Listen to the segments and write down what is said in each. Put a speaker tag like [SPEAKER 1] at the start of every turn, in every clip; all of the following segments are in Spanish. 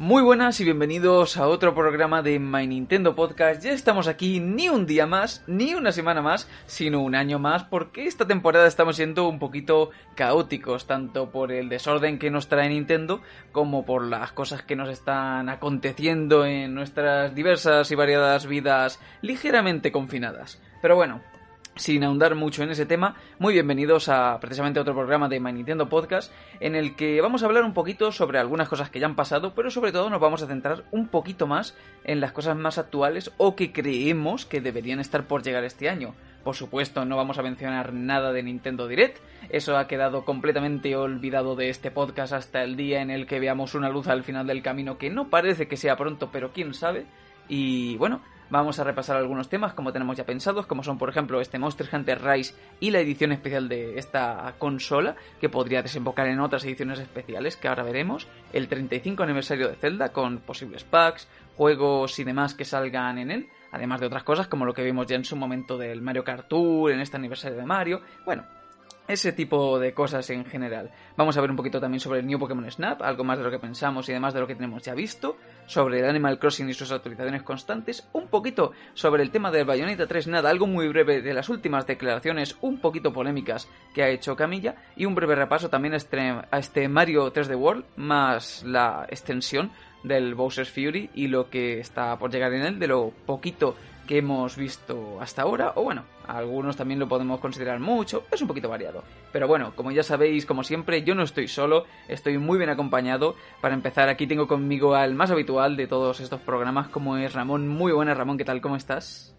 [SPEAKER 1] Muy buenas y bienvenidos a otro programa de My Nintendo Podcast. Ya estamos aquí ni un día más, ni una semana más, sino un año más, porque esta temporada estamos siendo un poquito caóticos, tanto por el desorden que nos trae Nintendo, como por las cosas que nos están aconteciendo en nuestras diversas y variadas vidas ligeramente confinadas. Pero bueno, sin ahondar mucho en ese tema, muy bienvenidos a precisamente otro programa de My Nintendo Podcast en el que vamos a hablar un poquito sobre algunas cosas que ya han pasado, pero sobre todo nos vamos a centrar un poquito más en las cosas más actuales o que creemos que deberían estar por llegar este año. Por supuesto, no vamos a mencionar nada de Nintendo Direct, eso ha quedado completamente olvidado de este podcast hasta el día en el que veamos una luz al final del camino que no parece que sea pronto, pero quién sabe. Y bueno, Vamos a repasar algunos temas como tenemos ya pensados, como son por ejemplo este Monster Hunter Rise y la edición especial de esta consola, que podría desembocar en otras ediciones especiales que ahora veremos, el 35 aniversario de Zelda con posibles packs, juegos y demás que salgan en él, además de otras cosas como lo que vimos ya en su momento del Mario Kart Tour, en este aniversario de Mario, bueno, ese tipo de cosas en general. Vamos a ver un poquito también sobre el New Pokémon Snap, algo más de lo que pensamos y demás de lo que tenemos ya visto, sobre el Animal Crossing y sus actualizaciones constantes, un poquito sobre el tema del Bayonetta 3, nada, algo muy breve de las últimas declaraciones un poquito polémicas que ha hecho Camilla, y un breve repaso también a este, a este Mario 3D World, más la extensión del Bowser's Fury y lo que está por llegar en él, de lo poquito que hemos visto hasta ahora, o bueno, algunos también lo podemos considerar mucho, es un poquito variado. Pero bueno, como ya sabéis, como siempre, yo no estoy solo, estoy muy bien acompañado. Para empezar, aquí tengo conmigo al más habitual de todos estos programas, como es Ramón. Muy buenas, Ramón, ¿qué tal? ¿Cómo estás?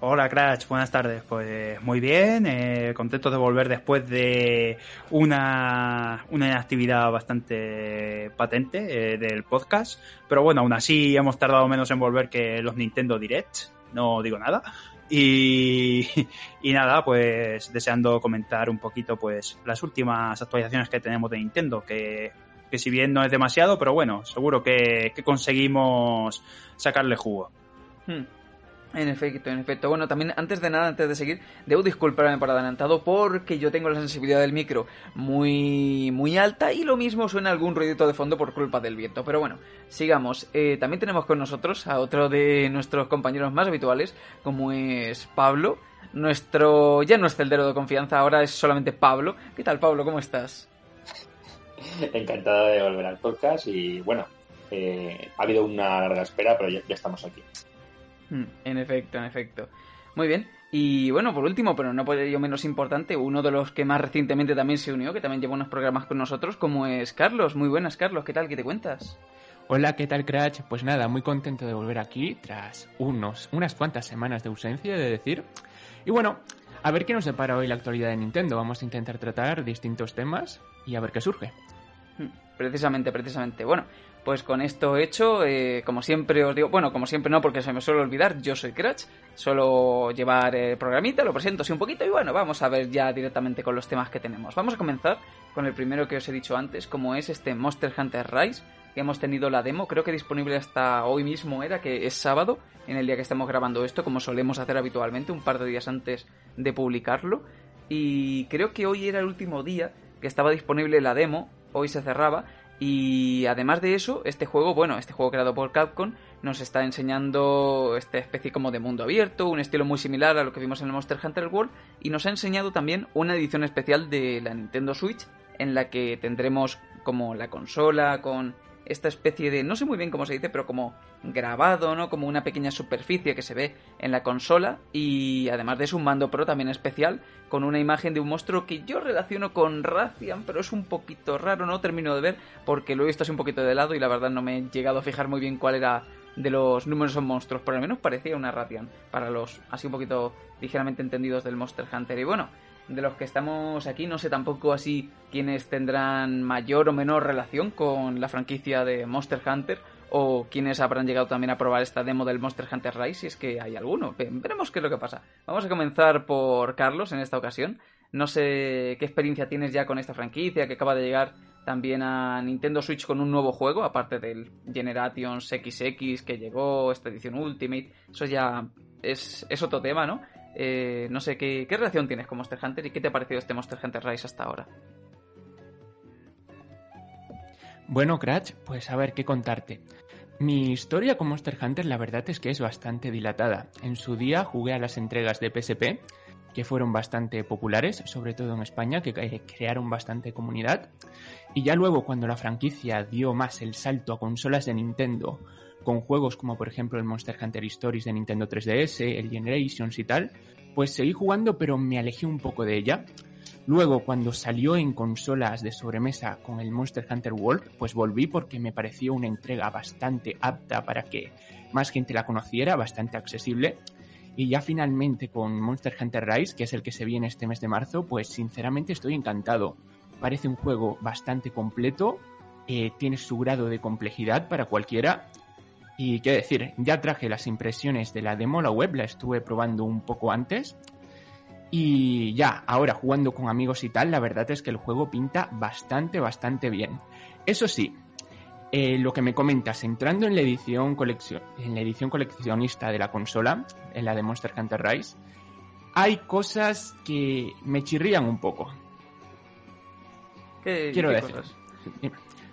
[SPEAKER 2] Hola Crash, buenas tardes. Pues muy bien, eh, contento de volver después de una, una actividad bastante patente eh, del podcast. Pero bueno, aún así hemos tardado menos en volver que los Nintendo Direct no digo nada. Y, nada, pues deseando comentar un poquito pues las últimas actualizaciones que tenemos de Nintendo, que, que si bien no es demasiado, pero bueno, seguro que, que conseguimos sacarle jugo.
[SPEAKER 1] Hmm. En efecto, en efecto. Bueno, también antes de nada, antes de seguir, debo disculparme por adelantado porque yo tengo la sensibilidad del micro muy muy alta y lo mismo suena algún ruidito de fondo por culpa del viento. Pero bueno, sigamos. Eh, también tenemos con nosotros a otro de nuestros compañeros más habituales, como es Pablo. Nuestro ya no es celdero de confianza, ahora es solamente Pablo. ¿Qué tal, Pablo? ¿Cómo estás?
[SPEAKER 3] Encantado de volver al podcast y bueno, eh, ha habido una larga espera, pero ya estamos aquí.
[SPEAKER 1] En efecto, en efecto. Muy bien. Y bueno, por último, pero no por ello menos importante, uno de los que más recientemente también se unió, que también lleva unos programas con nosotros, como es Carlos. Muy buenas, Carlos. ¿Qué tal? ¿Qué te cuentas?
[SPEAKER 4] Hola, ¿qué tal, Crash? Pues nada, muy contento de volver aquí tras unos, unas cuantas semanas de ausencia, de decir. Y bueno, a ver qué nos depara hoy la actualidad de Nintendo. Vamos a intentar tratar distintos temas y a ver qué surge.
[SPEAKER 1] Precisamente, precisamente. Bueno, pues con esto hecho, eh, como siempre os digo, bueno, como siempre no, porque se me suele olvidar, yo soy Cratch, solo llevar el programita, lo presento así un poquito y bueno, vamos a ver ya directamente con los temas que tenemos. Vamos a comenzar con el primero que os he dicho antes, como es este Monster Hunter Rise, que hemos tenido la demo, creo que disponible hasta hoy mismo era, que es sábado, en el día que estamos grabando esto, como solemos hacer habitualmente, un par de días antes de publicarlo. Y creo que hoy era el último día que estaba disponible la demo, hoy se cerraba, y además de eso, este juego, bueno, este juego creado por Capcom, nos está enseñando esta especie como de mundo abierto, un estilo muy similar a lo que vimos en el Monster Hunter World, y nos ha enseñado también una edición especial de la Nintendo Switch, en la que tendremos como la consola con esta especie de, no sé muy bien cómo se dice, pero como grabado, ¿no? Como una pequeña superficie que se ve en la consola y además de eso un mando pro también especial con una imagen de un monstruo que yo relaciono con Rathian, pero es un poquito raro, no termino de ver porque lo he visto así un poquito de lado y la verdad no me he llegado a fijar muy bien cuál era de los números monstruos, por lo menos parecía una Rathian para los así un poquito ligeramente entendidos del Monster Hunter y bueno, de los que estamos aquí, no sé tampoco así quiénes tendrán mayor o menor relación con la franquicia de Monster Hunter o quienes habrán llegado también a probar esta demo del Monster Hunter Rise, si es que hay alguno. Veremos qué es lo que pasa. Vamos a comenzar por Carlos en esta ocasión. No sé qué experiencia tienes ya con esta franquicia que acaba de llegar también a Nintendo Switch con un nuevo juego, aparte del Generations XX que llegó, esta edición Ultimate. Eso ya es, es otro tema, ¿no? Eh, no sé, ¿qué, ¿qué relación tienes con Monster Hunter y qué te ha parecido este Monster Hunter Rise hasta ahora?
[SPEAKER 4] Bueno, Cratch, pues a ver qué contarte. Mi historia con Monster Hunter la verdad es que es bastante dilatada. En su día jugué a las entregas de PSP, que fueron bastante populares, sobre todo en España, que crearon bastante comunidad. Y ya luego cuando la franquicia dio más el salto a consolas de Nintendo, con juegos como por ejemplo el Monster Hunter Stories de Nintendo 3DS, el Generations y tal, pues seguí jugando pero me alejé un poco de ella. Luego, cuando salió en consolas de sobremesa con el Monster Hunter World, pues volví porque me pareció una entrega bastante apta para que más gente la conociera, bastante accesible. Y ya finalmente con Monster Hunter Rise, que es el que se viene este mes de marzo, pues sinceramente estoy encantado. Parece un juego bastante completo, eh, tiene su grado de complejidad para cualquiera. Y qué decir, ya traje las impresiones de la demo la web, la estuve probando un poco antes y ya, ahora jugando con amigos y tal, la verdad es que el juego pinta bastante, bastante bien. Eso sí, eh, lo que me comentas, entrando en la edición en la edición coleccionista de la consola, en la de Monster Hunter Rise, hay cosas que me chirrían un poco.
[SPEAKER 1] ¿Qué,
[SPEAKER 4] Quiero
[SPEAKER 1] qué
[SPEAKER 4] decir.
[SPEAKER 1] cosas?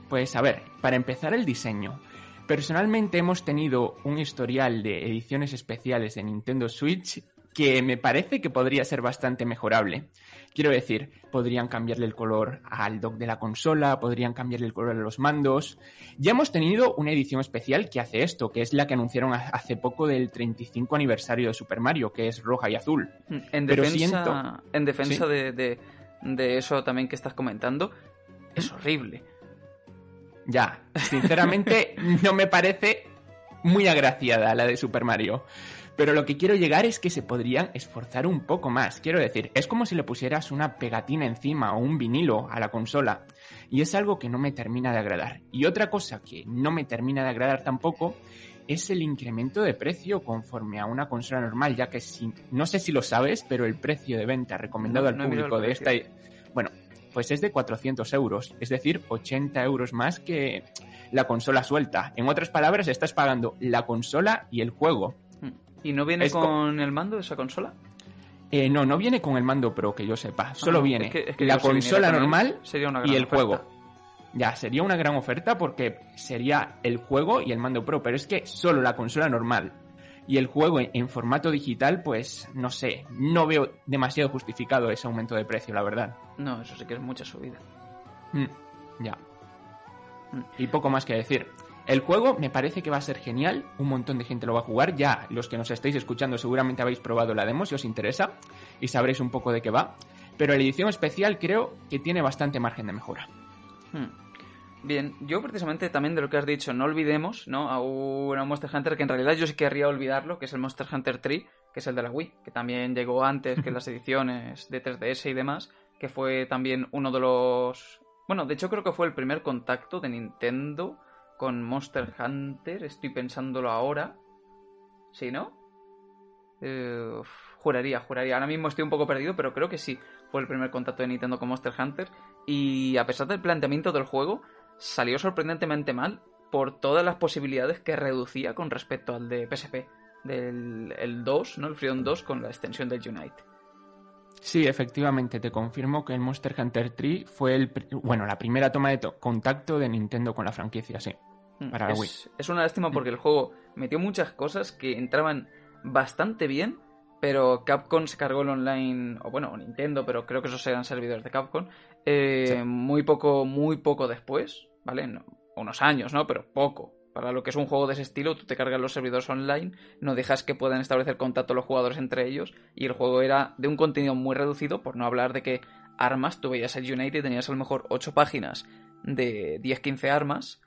[SPEAKER 4] Pues a ver, para empezar el diseño. Personalmente hemos tenido un historial de ediciones especiales de Nintendo Switch que me parece que podría ser bastante mejorable. Quiero decir, podrían cambiarle el color al dock de la consola, podrían cambiarle el color a los mandos. Ya hemos tenido una edición especial que hace esto, que es la que anunciaron hace poco del 35 aniversario de Super Mario, que es roja y azul.
[SPEAKER 1] En
[SPEAKER 4] Pero
[SPEAKER 1] defensa,
[SPEAKER 4] siento-
[SPEAKER 1] en defensa
[SPEAKER 4] ¿Sí?
[SPEAKER 1] de, de- de eso también que estás comentando, es horrible.
[SPEAKER 4] Ya, sinceramente no me parece muy agraciada la de Super Mario. Pero lo que quiero llegar es que se podrían esforzar un poco más. Quiero decir, es como si le pusieras una pegatina encima o un vinilo a la consola. Y es algo que no me termina de agradar. Y otra cosa que no me termina de agradar tampoco es el incremento de precio conforme a una consola normal, ya que si, no sé si lo sabes, pero el precio de venta recomendado
[SPEAKER 1] No,
[SPEAKER 4] al
[SPEAKER 1] no
[SPEAKER 4] público de esta... Bueno, pues es de 400 euros, es decir, 80 euros más que la consola suelta. En otras palabras, estás pagando la consola y el juego.
[SPEAKER 1] ¿Y no viene
[SPEAKER 4] Es co-
[SPEAKER 1] con el mando de esa consola?
[SPEAKER 4] Eh, no, no viene con el mando Pro, que yo sepa. Solo
[SPEAKER 1] Ah,
[SPEAKER 4] viene
[SPEAKER 1] es que- es que
[SPEAKER 4] la
[SPEAKER 1] si
[SPEAKER 4] consola normal
[SPEAKER 1] sería una
[SPEAKER 4] y el
[SPEAKER 1] oferta.
[SPEAKER 4] juego. Ya, sería una gran oferta porque sería el juego y el mando Pro, pero es que solo la consola normal y el juego en, formato digital, pues no sé, no veo demasiado justificado ese aumento de precio, la verdad.
[SPEAKER 1] No, eso sí que es mucha subida.
[SPEAKER 4] Mm, ya.
[SPEAKER 1] Mm.
[SPEAKER 4] Y poco más que decir. El juego me parece que va a ser genial, un montón de gente lo va a jugar, ya los que nos estáis escuchando seguramente habéis probado la demo si os interesa y sabréis un poco de qué va, pero la edición especial creo que tiene bastante margen de mejora.
[SPEAKER 1] Hmm. Bien, yo precisamente también de lo que has dicho, no olvidemos, ¿no? A un, Monster Hunter que en realidad yo sí querría olvidarlo, que es el Monster Hunter 3, que es el de la Wii, que también llegó antes que las ediciones de 3DS y demás, que fue también uno de los... Bueno, de hecho creo que fue el primer contacto de Nintendo con Monster Hunter, estoy pensándolo ahora. ¿Sí, no? Eh, juraría, juraría. Ahora mismo estoy un poco perdido, pero creo que sí. Fue el primer contacto de Nintendo con Monster Hunter. Y a pesar del planteamiento del juego, salió sorprendentemente mal por todas las posibilidades que reducía con respecto al de PSP. Del el 2, ¿no? El Freedom 2 con la extensión del Unite.
[SPEAKER 4] Sí, efectivamente, te confirmo que el Monster Hunter 3 fue el, bueno, la primera toma de to- contacto de Nintendo con la franquicia, sí.
[SPEAKER 1] Mm,
[SPEAKER 4] Para la
[SPEAKER 1] es,
[SPEAKER 4] Wii.
[SPEAKER 1] es una lástima porque el juego metió muchas cosas que entraban bastante bien, pero Capcom se cargó el online, o bueno, o Nintendo, pero creo que esos eran servidores de Capcom, eh,
[SPEAKER 4] Sí.
[SPEAKER 1] muy poco, muy poco después, ¿vale? No, unos años, ¿no? Pero poco. Para lo que es un juego de ese estilo, tú te cargas los servidores online, no dejas que puedan establecer contacto los jugadores entre ellos, y el juego era de un contenido muy reducido, por no hablar de que armas, tú veías el Unite y tenías a lo mejor 8 páginas de 10-15 armas,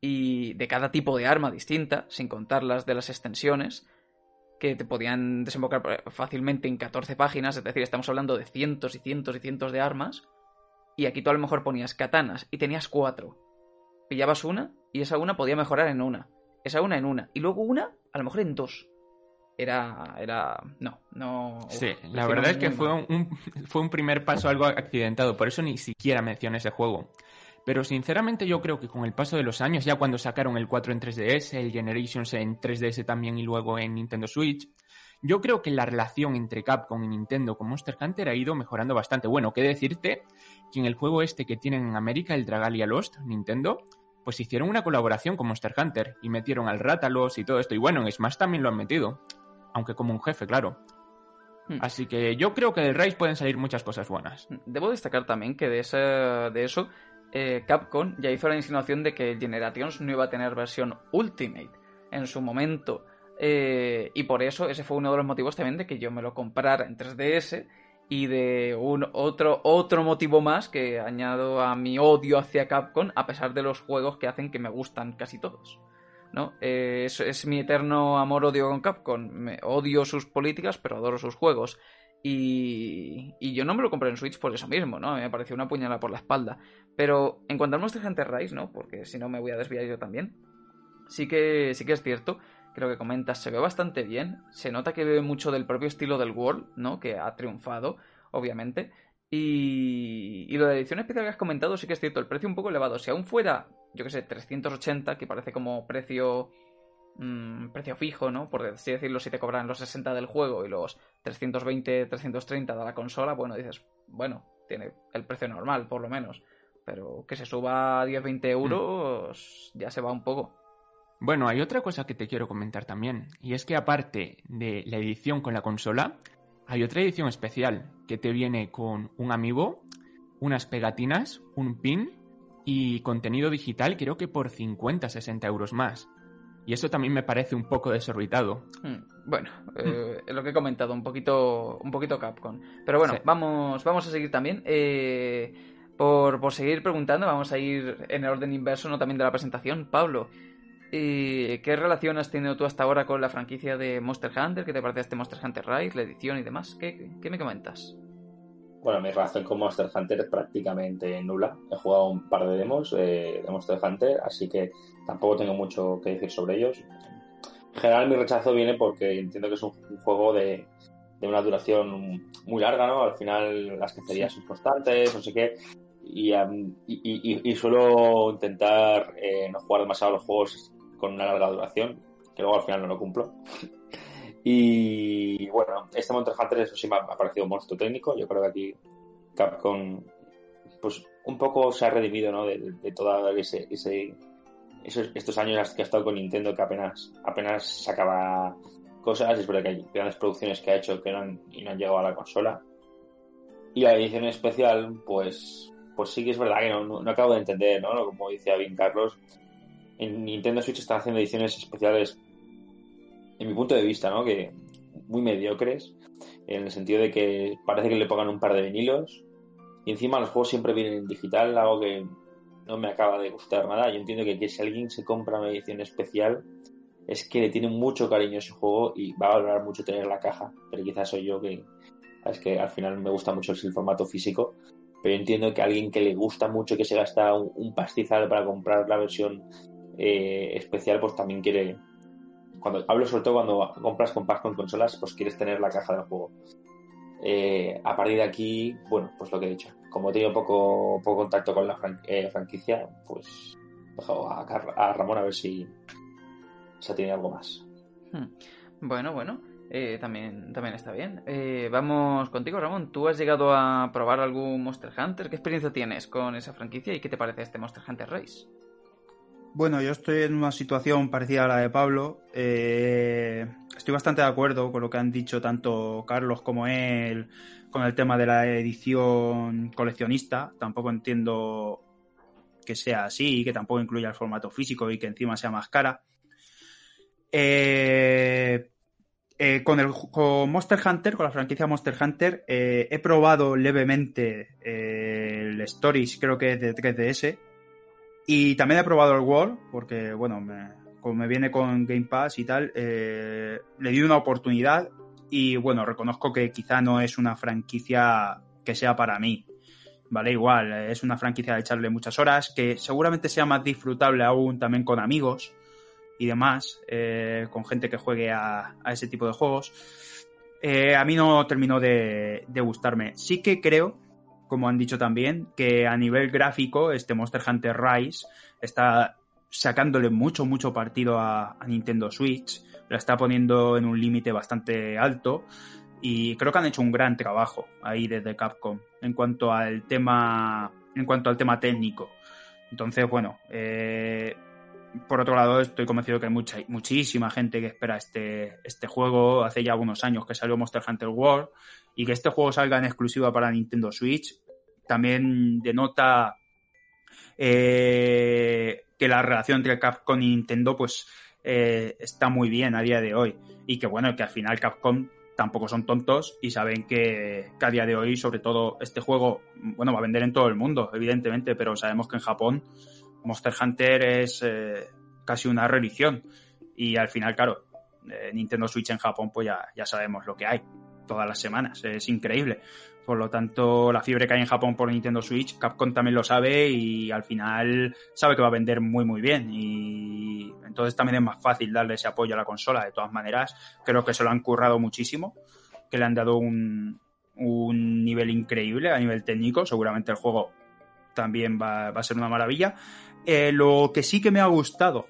[SPEAKER 1] y de cada tipo de arma distinta, sin contar las de las extensiones, que te podían desembocar fácilmente en 14 páginas, es decir, estamos hablando de cientos y cientos y cientos de armas, y aquí tú a lo mejor ponías katanas y tenías cuatro. Pillabas una y esa una podía mejorar en una, esa una en una, y luego una a lo mejor en dos. Era, era, no, no. uf,
[SPEAKER 4] Sí, la verdad es que fue un- fue un primer paso algo accidentado, por eso ni siquiera mencioné ese juego. Pero sinceramente yo creo que con el paso de los años, ya cuando sacaron el 4 en 3DS, el Generations en 3DS también y luego en Nintendo Switch, yo creo que la relación entre Capcom y Nintendo con Monster Hunter ha ido mejorando bastante. Bueno, qué decirte que en el juego este que tienen en América, el Dragalia Lost, Nintendo, pues hicieron una colaboración con Monster Hunter y metieron al Rátalos y todo esto. Y bueno, en Smash también lo han metido, aunque como un jefe, claro.
[SPEAKER 1] Hmm.
[SPEAKER 4] Así que yo creo que del Rise pueden salir muchas cosas buenas.
[SPEAKER 1] Debo destacar también que de, esa- de eso eh, Capcom ya hizo la insinuación de que Generations no iba a tener versión Ultimate en su momento. Eh, y por eso ese fue uno de los motivos también de que yo me lo comprara en 3DS y de un otro, otro motivo más que añado a mi odio hacia Capcom a pesar de los juegos que hacen que me gustan casi todos. ¿no? Eh, es, mi eterno amor-odio con Capcom. Odio sus políticas, pero adoro sus juegos. Y, y yo no me lo compré en Switch por eso mismo, ¿no? Me pareció una puñalada por la espalda. Pero en cuanto al Monster Hunter Rise, ¿no? Porque si no me voy a desviar yo también. Sí que, sí que es cierto lo que comentas se ve bastante bien. Se nota que bebe mucho del propio estilo del World, ¿no? Que ha triunfado, obviamente. Y, y lo de la edición especial que has comentado sí que es cierto, el precio un poco elevado. Si aún fuera, yo que sé, 380, que parece como precio mm, precio fijo, ¿no? Por así decirlo, si te cobran los 60 del juego y los 320, 330 de la consola, bueno, dices, bueno, tiene el precio normal, por lo menos. Pero que se suba a 10, 20 euros, ya se va un poco.
[SPEAKER 4] Bueno, hay otra cosa que te quiero comentar también, y es que aparte de la edición con la consola, hay otra edición especial que te viene con un amiibo, unas pegatinas, un pin y contenido digital creo que por 50, 60 euros más. Y eso también me parece un poco desorbitado.
[SPEAKER 1] Hmm, Bueno, eh, lo que he comentado, un poquito, un poquito Capcom. Pero bueno,
[SPEAKER 4] Sí.
[SPEAKER 1] vamos, vamos a seguir también. Eh, por, por seguir preguntando, vamos a ir en el orden inverso, no también de la presentación. Pablo, eh, ¿qué relación has tenido tú hasta ahora con la franquicia de Monster Hunter? ¿Qué te parece este Monster Hunter Rise, la edición y demás? ¿Qué, qué me comentas?
[SPEAKER 3] Bueno, mi relación con Monster Hunter es prácticamente nula. He jugado un par de demos eh, de Monster Hunter, así que tampoco tengo mucho que decir sobre ellos. En general, mi rechazo viene porque entiendo que es un, juego de, de una duración muy larga, ¿no? Al final las cacerías son constantes, no sé qué. Y, y, y- y suelo intentar eh, no jugar demasiado los juegos con una larga duración, que luego al final no lo cumplo. Y bueno, este Monster Hunter, eso sí me ha, parecido un monstruo técnico. Yo creo que aquí Capcom, pues un poco se ha redimido, ¿no? De, de ese, ese- esos, estos años que ha estado con Nintendo, que apenas, apenas sacaba cosas. Es verdad que hay grandes producciones que ha hecho que no han, y no han llegado a la consola. Y la edición especial, pues, pues sí que es verdad que no, no- no acabo de entender, ¿no? Como decía bien Carlos, en Nintendo Switch están haciendo ediciones especiales, en mi punto de vista, ¿no? Que muy mediocres, en el sentido de que parece que le pongan un par de vinilos y encima los juegos siempre vienen en digital, algo que no me acaba de gustar nada. Yo entiendo que, que si alguien se compra una edición especial es que le tiene mucho cariño a ese juego y va a valorar mucho tener la caja, pero quizás soy yo que es que al final me gusta mucho el formato físico, pero entiendo que alguien que le gusta mucho que se gasta un, un pastizal para comprar la versión eh, especial, pues también quiere cuando hablo sobre todo cuando compras con con consolas, pues quieres tener la caja del juego. Eh, a partir de aquí, bueno, pues lo que he dicho. Como he tenido poco, poco contacto con la eh, franquicia, pues he dejado a, a Ramón a ver si se tiene algo más.
[SPEAKER 1] Hmm. Bueno, bueno, eh, también, también está bien. Vamos contigo, Ramón. ¿Tú has llegado a probar algún Monster Hunter? ¿Qué experiencia tienes con esa franquicia y qué te parece este Monster Hunter Rise?
[SPEAKER 2] Bueno, yo estoy en una situación parecida a la de Pablo. Eh, estoy bastante de acuerdo con lo que han dicho tanto Carlos como él con el tema de la edición coleccionista. Tampoco entiendo que sea así, que tampoco incluya el formato físico y que encima sea más cara. Eh, eh, con, el, con Monster Hunter, con la franquicia Monster Hunter, he probado levemente el Stories, creo que es de 3DS. Y también he probado el World, porque, bueno, como me viene con Game Pass y tal, eh, le di una oportunidad. Y bueno, reconozco que quizá no es una franquicia que sea para mí. Vale, igual, es una franquicia de echarle muchas horas, que seguramente sea más disfrutable aún también con amigos y demás, eh, con gente que juegue a, a ese tipo de juegos. Eh, a mí no terminó de, de gustarme. Sí que creo, como han dicho también, que a nivel gráfico este Monster Hunter Rise está sacándole mucho, mucho partido a, Nintendo Switch, la está poniendo en un límite bastante alto y creo que han hecho un gran trabajo ahí desde Capcom en cuanto al tema en cuanto al tema técnico Entonces, bueno, eh, por otro lado, estoy convencido que hay mucha, muchísima gente que espera este, este juego. Hace ya algunos años que salió Monster Hunter World y que este juego salga en exclusiva para Nintendo Switch también denota eh, que la relación entre Capcom y Nintendo pues eh, está muy bien a día de hoy. Y que bueno, que al final Capcom tampoco son tontos y saben que, a día de hoy, sobre todo este juego, bueno, va a vender en todo el mundo, evidentemente, pero sabemos que en Japón Monster Hunter es eh, casi una religión. Y al final, claro, Nintendo Switch en Japón pues ya, ya sabemos lo que hay todas las semanas, es increíble. Por lo tanto, la fiebre que hay en Japón por Nintendo Switch, Capcom también lo sabe y al final sabe que va a vender muy muy bien. Y entonces también es más fácil darle ese apoyo a la consola. De todas maneras, creo que se lo han currado muchísimo, que le han dado un, un nivel increíble a nivel técnico. Seguramente el juego también va, a ser una maravilla. Eh, lo que sí que me ha gustado,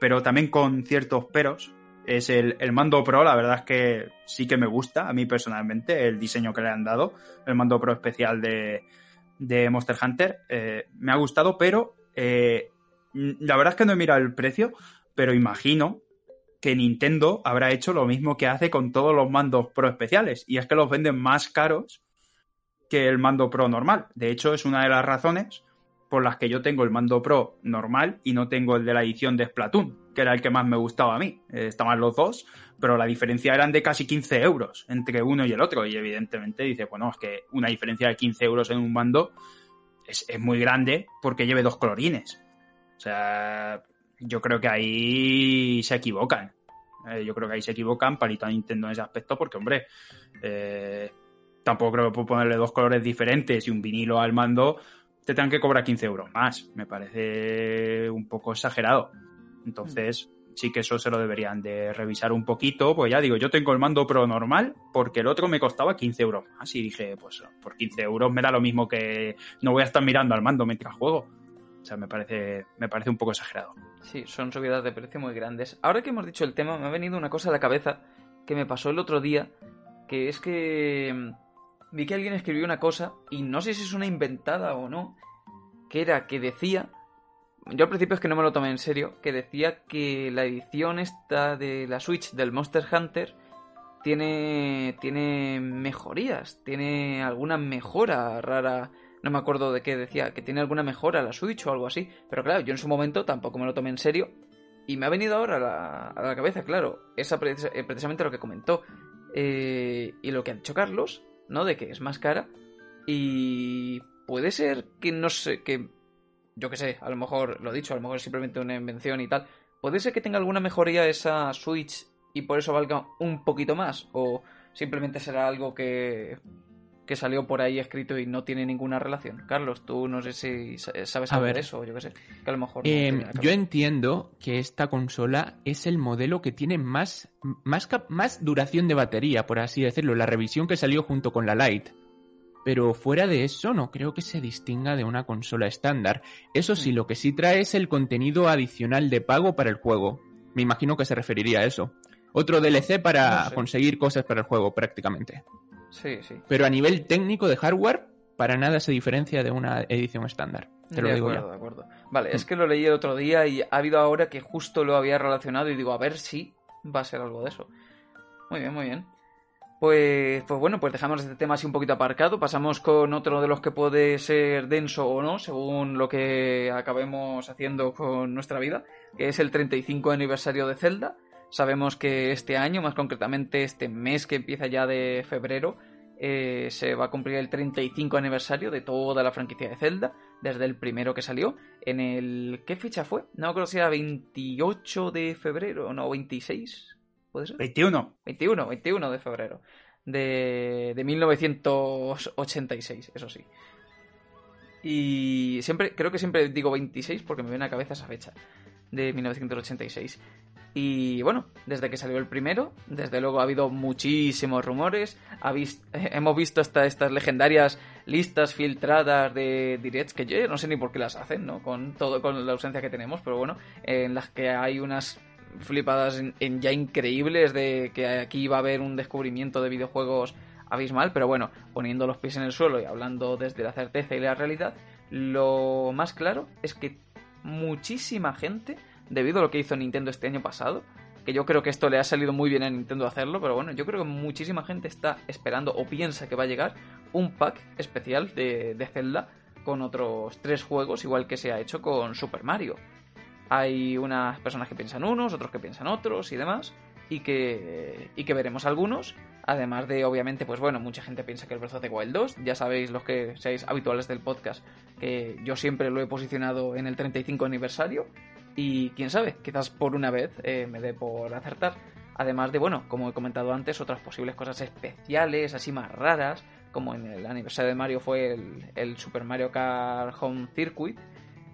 [SPEAKER 2] pero también con ciertos peros, es el, el, mando Pro, la verdad es que sí que me gusta a mí personalmente el diseño que le han dado, el mando Pro especial de, de Monster Hunter, eh, me ha gustado, pero eh, la verdad es que no he mirado el precio, pero imagino que Nintendo habrá hecho lo mismo que hace con todos los mandos Pro especiales, y es que los venden más caros que el mando Pro normal. De hecho, es una de las razones por las que yo tengo el mando Pro normal y no tengo el de la edición de Splatoon, que era el que más me gustaba a mí. Eh, estaban los dos, pero la diferencia eran de casi 15 euros entre uno y el otro. Y evidentemente dice, bueno, es que una diferencia de 15 euros en un mando es, es muy grande porque lleve dos colorines. O sea, yo creo que ahí se equivocan. Eh, yo creo que ahí se equivocan palito a Nintendo en ese aspecto porque, hombre, eh, tampoco creo que puedo ponerle dos colores diferentes y un vinilo al mando te tengan que cobrar 15 euros más. Me parece un poco exagerado. Entonces, sí que eso se lo deberían de revisar un poquito. Pues ya digo, yo tengo el mando Pro normal porque el otro me costaba 15 euros más. Y dije, pues por 15 euros me da lo mismo que no voy a estar mirando al mando mientras juego. O sea, me parece, me parece un poco exagerado.
[SPEAKER 1] Sí, son subidas de precio muy grandes. Ahora que hemos dicho el tema, me ha venido una cosa a la cabeza que me pasó el otro día, que es que vi que alguien escribió una cosa, y no sé si es una inventada o no, que era que decía, yo al principio es que no me lo tomé en serio, que decía que la edición esta de la Switch del Monster Hunter tiene, tiene mejorías, tiene alguna mejora rara, no me acuerdo de qué decía, que tiene alguna mejora la Switch o algo así, pero claro, yo en su momento tampoco me lo tomé en serio. Y me ha venido ahora a la, a la cabeza, claro, esa precisamente lo que comentó. Eh, y lo que ha dicho Carlos, ¿no? De que es más cara. Y puede ser que no sé, que yo que sé, a lo mejor lo he dicho, a lo mejor es simplemente una invención y tal. Puede ser que tenga alguna mejoría esa Switch y por eso valga un poquito más. O simplemente será algo que, que salió por ahí escrito y no tiene ninguna relación. Carlos, tú no sé si sabes de eso, yo que sé. Que a lo mejor.
[SPEAKER 4] Eh, yo entiendo que esta consola es el modelo que tiene más, más, más duración de batería, por así decirlo. La revisión que salió junto con la Lite. Pero fuera de eso, no creo que se distinga de una consola estándar. Eso sí, lo que sí trae es el contenido adicional de pago para el juego. Me imagino que se referiría a eso. Otro DLC para no sé. conseguir cosas para el juego, prácticamente.
[SPEAKER 1] Sí, sí.
[SPEAKER 4] Pero a nivel técnico de hardware, para nada se diferencia de una edición estándar. Te lo
[SPEAKER 1] de
[SPEAKER 4] digo
[SPEAKER 1] acuerdo,
[SPEAKER 4] ya.
[SPEAKER 1] de acuerdo. Vale, es que lo leí el otro día y ha habido ahora que justo lo había relacionado y digo, a ver si va a ser algo de eso. Muy bien, muy bien. Pues, pues bueno, pues dejamos este tema así un poquito aparcado. Pasamos con otro de los que puede ser denso o no, según lo que acabemos haciendo con nuestra vida, que es el 35 aniversario de Zelda. Sabemos que este año, más concretamente este mes que empieza ya de febrero, eh, se va a cumplir el 35 aniversario de toda la franquicia de Zelda, desde el primero que salió. En el. ¿Qué fecha fue? No acuerdo si era 28 de febrero, no, 26. ¿Puede ser?
[SPEAKER 2] 21.
[SPEAKER 1] 21, 21 de febrero. De, de 1986, eso sí. Y siempre, creo que siempre digo 26 porque me viene a la cabeza esa fecha. De 1986. Y bueno, desde que salió el primero, desde luego ha habido muchísimos rumores. Ha vis- hemos visto hasta estas legendarias listas filtradas de directs que yo no sé ni por qué las hacen, ¿no? Con todo, con la ausencia que tenemos, pero bueno, en las que hay unas flipadas en, ya increíbles de que aquí va a haber un descubrimiento de videojuegos abismal, pero bueno, poniendo los pies en el suelo y hablando desde la certeza y la realidad, Lo más claro es que muchísima gente, debido a lo que hizo Nintendo este año pasado, que yo creo que esto le ha salido muy bien a Nintendo hacerlo, pero bueno, yo creo que muchísima gente está esperando o piensa que va a llegar un pack especial de Zelda con otros tres juegos, igual que se ha hecho con Super Mario. Hay unas personas que piensan unos, otros que piensan otros y demás, y que, y que veremos algunos. Además de, obviamente, pues bueno, mucha gente piensa que el Breath of the Wild 2, ya sabéis los que seáis habituales del podcast, que yo siempre lo he posicionado en el 35 aniversario, y quién sabe, quizás por una vez eh, me dé por acertar. Además de, bueno, como he comentado antes, otras posibles cosas especiales, así más raras, como en el aniversario de Mario fue el, el Super Mario Kart Home Circuit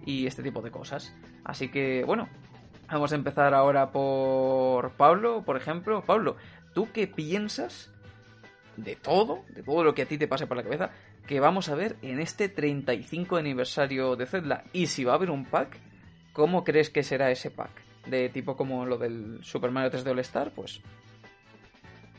[SPEAKER 1] y este tipo de cosas. Así que, bueno, vamos a empezar ahora por Pablo, por ejemplo. Pablo, ¿tú qué piensas de todo, de todo lo que a ti te pase por la cabeza, que vamos a ver en este 35 aniversario de Zelda? Y si va a haber un pack, ¿cómo crees que será ese pack? De tipo como lo del Super Mario 3D All Star, pues...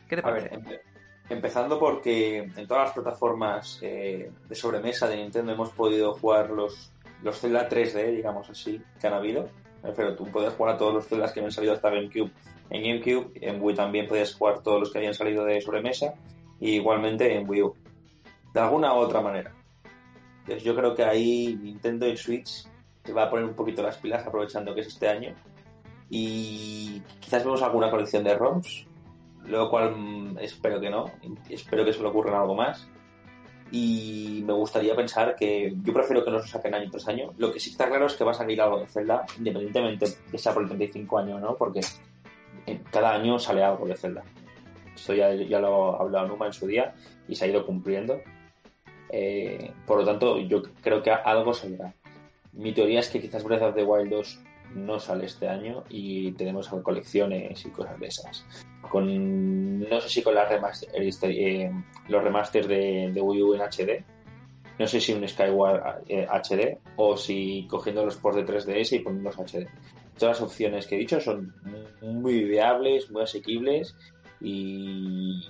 [SPEAKER 1] ¿Qué te
[SPEAKER 3] A
[SPEAKER 1] parece?
[SPEAKER 3] ver, empezando porque en todas las plataformas eh, de sobremesa de Nintendo hemos podido jugar los, los Zelda 3D, digamos así, que han habido. Pero tú puedes jugar a todos los Zeldas que habían salido hasta GameCube. En GameCube, en Wii también podías jugar todos los que habían salido de sobremesa. Y igualmente en Wii U. De alguna u otra manera. Entonces yo creo que ahí Nintendo y Switch se va a poner un poquito las pilas aprovechando que es este año. Y quizás vemos alguna colección de ROMs, lo cual mm, espero que no, espero que se le ocurra algo más. Y me gustaría pensar que yo prefiero que no se saquen año tras año. Lo que sí está claro es que va a salir algo de Zelda, independientemente de sea por el 35 años no, porque cada año sale algo de Zelda. Esto ya, ya lo ha hablado Numa en su día y se ha ido cumpliendo. Eh, por lo tanto, yo creo que algo saldrá. Mi teoría es que quizás Breath of the Wild 2 no sale este año y tenemos colecciones y cosas de esas. Con, no sé si con las remaster, este, eh, los remasters de, Wii U en HD. No sé si un Skyward eh, HD o si cogiendo los ports de 3DS y poniéndolos HD. Todas las opciones que he dicho son muy viables, muy asequibles y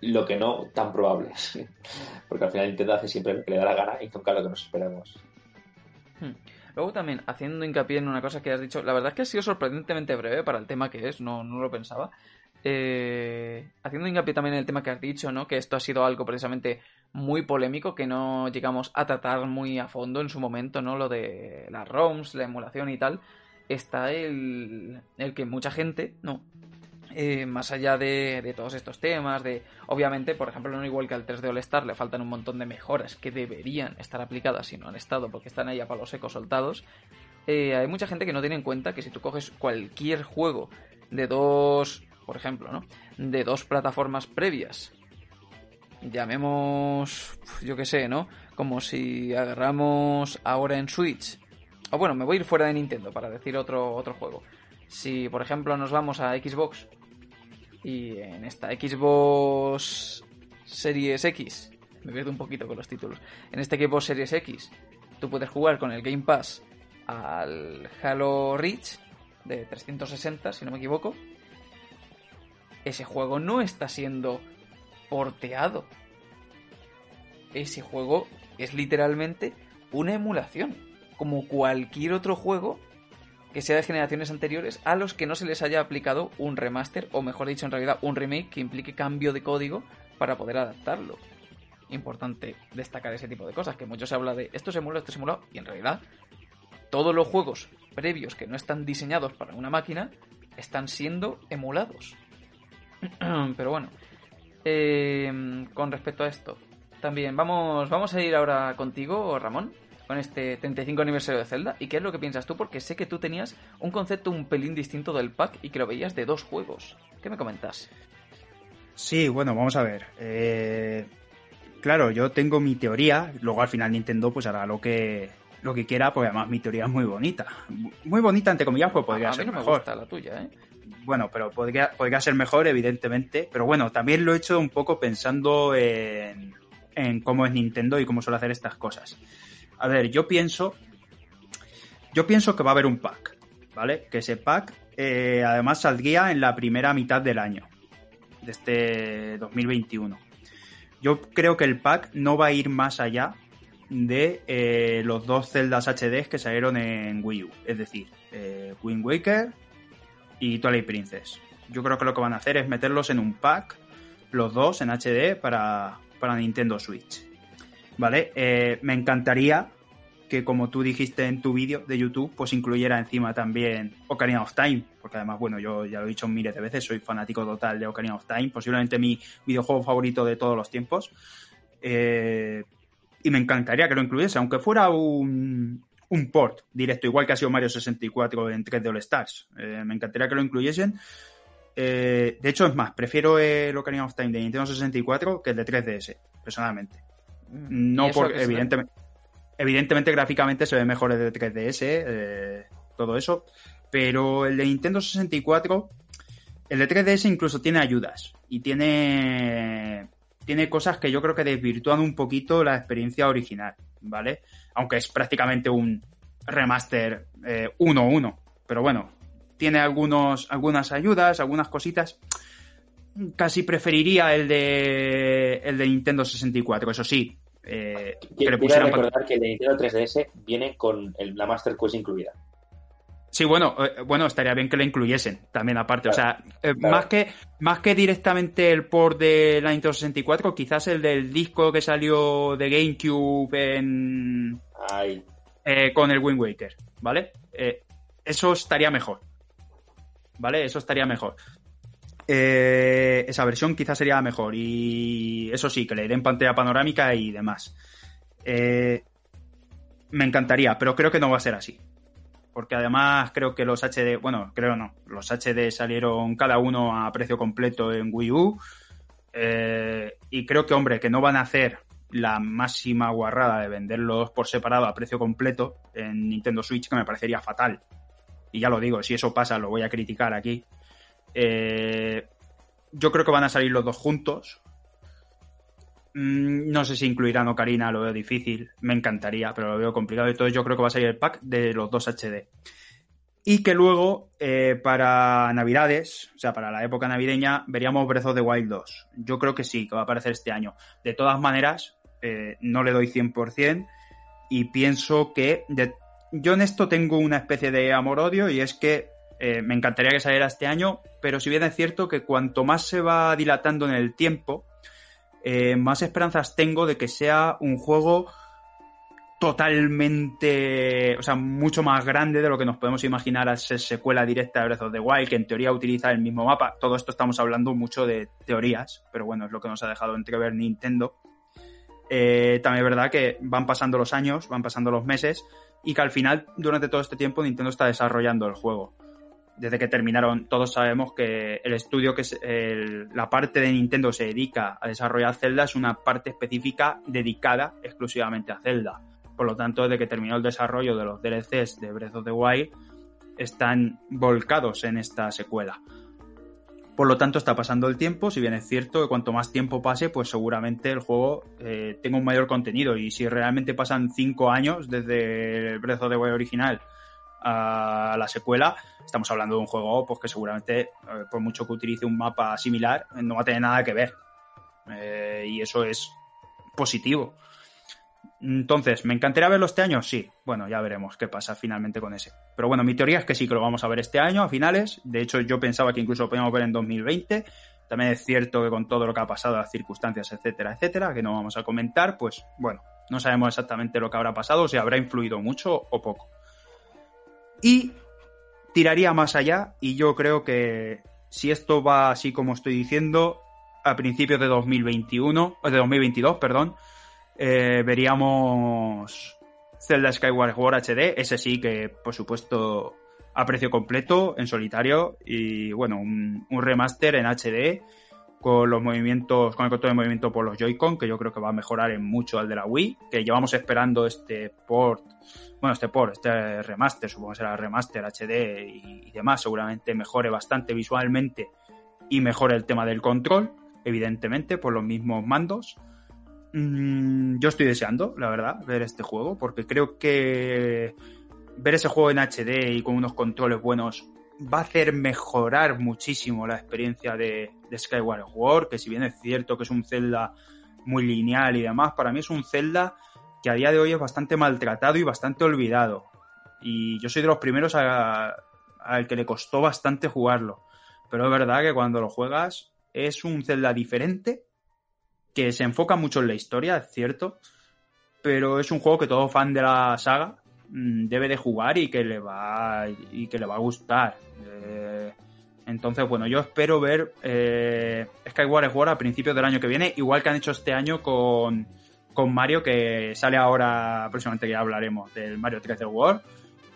[SPEAKER 3] lo que no, tan probables. Porque al final Nintendo hace siempre lo que le da la gana y nunca lo que nos esperamos.
[SPEAKER 1] Luego también, haciendo hincapié en una cosa que has dicho, la verdad es que ha sido sorprendentemente breve para el tema que es, no, no lo pensaba. Eh, haciendo hincapié también en el tema que has dicho, ¿no? Que esto ha sido algo precisamente muy polémico, que no llegamos a tratar muy a fondo en su momento, ¿no? Lo de las ROMs, la emulación y tal. Está el, el que mucha gente, ¿no? Eh, más allá de, de todos estos temas, de obviamente, por ejemplo, no igual que al 3D All Star, le faltan un montón de mejoras que deberían estar aplicadas si no han estado porque están ahí a palos secos soltados. Eh, hay mucha gente que no tiene en cuenta que si tú coges cualquier juego de dos, por ejemplo, ¿no? De dos plataformas previas, llamemos, yo qué sé, ¿no? Como si agarramos ahora en Switch, o bueno, me voy a ir fuera de Nintendo para decir otro, otro juego. Si, por ejemplo, nos vamos a Xbox y en esta Xbox Series X, me pierdo un poquito con los títulos, en este Xbox Series X, tú puedes jugar con el Game Pass al Halo Reach de 360, si no me equivoco. Ese juego no está siendo porteado. Ese juego es literalmente una emulación, como cualquier otro juego que sea de generaciones anteriores a los que no se les haya aplicado un remaster, o mejor dicho, en realidad un remake que implique cambio de código para poder adaptarlo. Importante destacar ese tipo de cosas, que mucho se habla de esto se emula, esto se emula, y en realidad todos los juegos previos que no están diseñados para una máquina están siendo emulados. Pero bueno, eh, con respecto a esto, también vamos, vamos a ir ahora contigo, Ramón, con este 35 aniversario de Zelda. ¿Y qué es lo que piensas tú? Porque sé que tú tenías un concepto un pelín distinto del pack y que lo veías de dos juegos. ¿Qué me comentas?
[SPEAKER 2] Sí, bueno, vamos a ver. Eh, claro, yo tengo mi teoría, luego al final Nintendo pues hará lo que lo que quiera, porque además mi teoría es muy bonita. Muy bonita, entre comillas, pues podría
[SPEAKER 1] a mí
[SPEAKER 2] ser
[SPEAKER 1] no me
[SPEAKER 2] mejor.
[SPEAKER 1] gusta la tuya, ¿eh?
[SPEAKER 2] Bueno, pero podría, podría ser mejor, evidentemente. Pero bueno, también lo he hecho un poco pensando en, en cómo es Nintendo y cómo suele hacer estas cosas. A ver, yo pienso. Yo pienso que va a haber un pack, ¿vale? Que ese pack eh, además saldría en la primera mitad del año, de este 2021. Yo creo que el pack no va a ir más allá de eh, los dos Zeldas HD que salieron en Wii U. Es decir, eh, Wind Waker y Twilight Princess. Yo creo que lo que van a hacer es meterlos en un pack, los dos en HD para, para Nintendo Switch. ¿Vale? Eh, me encantaría que, como tú dijiste en tu vídeo de YouTube, pues incluyera encima también Ocarina of Time. Porque además, bueno, yo ya lo he dicho miles de veces, soy fanático total de Ocarina of Time, posiblemente mi videojuego favorito de todos los tiempos. Eh, y me encantaría que lo incluyese, aunque fuera un, un port directo, igual que ha sido Mario 64 en 3D All Stars. Eh, me encantaría que lo incluyesen. Eh, de hecho, es más, prefiero el Ocarina of Time de Nintendo 64 que el de 3DS, personalmente.
[SPEAKER 1] Mm,
[SPEAKER 2] No
[SPEAKER 1] ¿y eso a
[SPEAKER 2] porque, evidentemente, evidentemente, gráficamente se ve mejor el de 3DS, eh, todo eso. Pero el de Nintendo 64, el de 3DS incluso tiene ayudas y tiene, tiene cosas que yo creo que desvirtúan un poquito la experiencia original, ¿vale? Aunque es prácticamente un remaster eh, 1-1. Pero bueno, tiene algunos, algunas ayudas, algunas cositas. Casi preferiría el de, el de Nintendo 64, eso sí. eh, que le
[SPEAKER 3] Quiero
[SPEAKER 2] pusieran
[SPEAKER 3] recordar que el de Nintendo 3DS viene con el- la Master Quest incluida.
[SPEAKER 2] Sí, bueno, eh, bueno, estaría bien que lo incluyesen también aparte.
[SPEAKER 3] Claro,
[SPEAKER 2] o sea, eh,
[SPEAKER 3] claro.
[SPEAKER 2] más, que, más que directamente el port de la Nintendo 64, quizás el del disco que salió de GameCube en,
[SPEAKER 3] Ay,
[SPEAKER 2] eh, con el Wind Waker, ¿vale? Eso estaría mejor. ¿Vale? Eso estaría mejor. Eh, esa versión quizás sería mejor. Y eso sí, que le den pantalla panorámica y demás. Eh, me encantaría, pero creo que no va a ser así. Porque además creo que los HD, bueno, creo no, los HD salieron cada uno a precio completo en Wii U. Eh, y creo que, hombre, que no van a hacer la máxima guarrada de venderlos por separado a precio completo en Nintendo Switch, que me parecería fatal. Y ya lo digo, si eso pasa, lo voy a criticar aquí. Eh, yo creo que van a salir los dos juntos. Mm, No sé si incluirán Ocarina, lo veo difícil. Me encantaría, pero lo veo complicado. Entonces yo creo que va a salir el pack de los dos HD. Y que luego, eh, para Navidades, o sea, para la época navideña, veríamos Breath of the Wild 2. Yo creo que sí, que va a aparecer este año. De todas maneras, eh, no le doy 100% y pienso que... Yo en esto tengo una especie de amor-odio y es que eh, me encantaría que saliera este año, pero si bien es cierto que cuanto más se va dilatando en el tiempo, eh, más esperanzas tengo de que sea un juego totalmente, o sea, mucho más grande de lo que nos podemos imaginar a ser secuela directa de Breath of the Wild, que en teoría utiliza el mismo mapa. Todo esto estamos hablando mucho de teorías, pero bueno, es lo que nos ha dejado entrever Nintendo. Eh, también es verdad que van pasando los años, van pasando los meses, y que al final, durante todo este tiempo, Nintendo está desarrollando el juego. Desde que terminaron, todos sabemos que el estudio que es el- la parte de Nintendo se dedica a desarrollar Zelda es una parte específica dedicada exclusivamente a Zelda. Por lo tanto, desde que terminó el desarrollo de los DLCs de Breath of the Wild, están volcados en esta secuela. Por lo tanto, está pasando el tiempo. Si bien es cierto que cuanto más tiempo pase, pues seguramente el juego eh, tenga un mayor contenido. Y si realmente pasan cinco años desde el Breath of the Wild original a la secuela, estamos hablando de un juego pues, que seguramente, eh, por mucho que utilice un mapa similar, no va a tener nada que ver. Eh, y eso es positivo. Entonces, ¿me encantaría verlo este año? Sí. Bueno, ya veremos qué pasa finalmente con ese. Pero bueno, mi teoría es que sí que lo vamos a ver este año, a finales. De hecho, yo pensaba que incluso lo podíamos ver en 2020. También es cierto que con todo lo que ha pasado, las circunstancias, etcétera, etcétera, que no vamos a comentar, pues bueno, no sabemos exactamente lo que habrá pasado, si habrá influido mucho o poco. Y tiraría más allá, y yo creo que si esto va así como estoy diciendo, a principios de 2021, o de 2022, perdón, eh, veríamos Zelda Skyward Sword HD, ese sí que por supuesto a precio completo, en solitario, y bueno, un, un remaster en HD con los movimientos, con el control de movimiento por los Joy-Con, que yo creo que va a mejorar en mucho al de la Wii, que llevamos esperando este port, bueno, este port, este remaster, supongo que será remaster HD y, demás, seguramente mejore bastante visualmente y mejore el tema del control, evidentemente, por los mismos mandos. Mm, yo estoy deseando, la verdad, ver este juego, porque creo que ver ese juego en HD y con unos controles buenos va a hacer mejorar muchísimo la experiencia de, de Skyward Sword, que si bien es cierto que es un Zelda muy lineal y demás, para mí es un Zelda que a día de hoy es bastante maltratado y bastante olvidado. Y yo soy de los primeros al que le costó bastante jugarlo. Pero es verdad que cuando lo juegas es un Zelda diferente, que se enfoca mucho en la historia, es cierto, pero es un juego que todo fan de la saga mm, debe de jugar y que le va y que le va a gustar. Eh, entonces, bueno, yo espero ver eh, Skyward Sword a principios del año que viene, igual que han hecho este año con, con Mario, que sale ahora, próximamente ya hablaremos del Mario 3D World.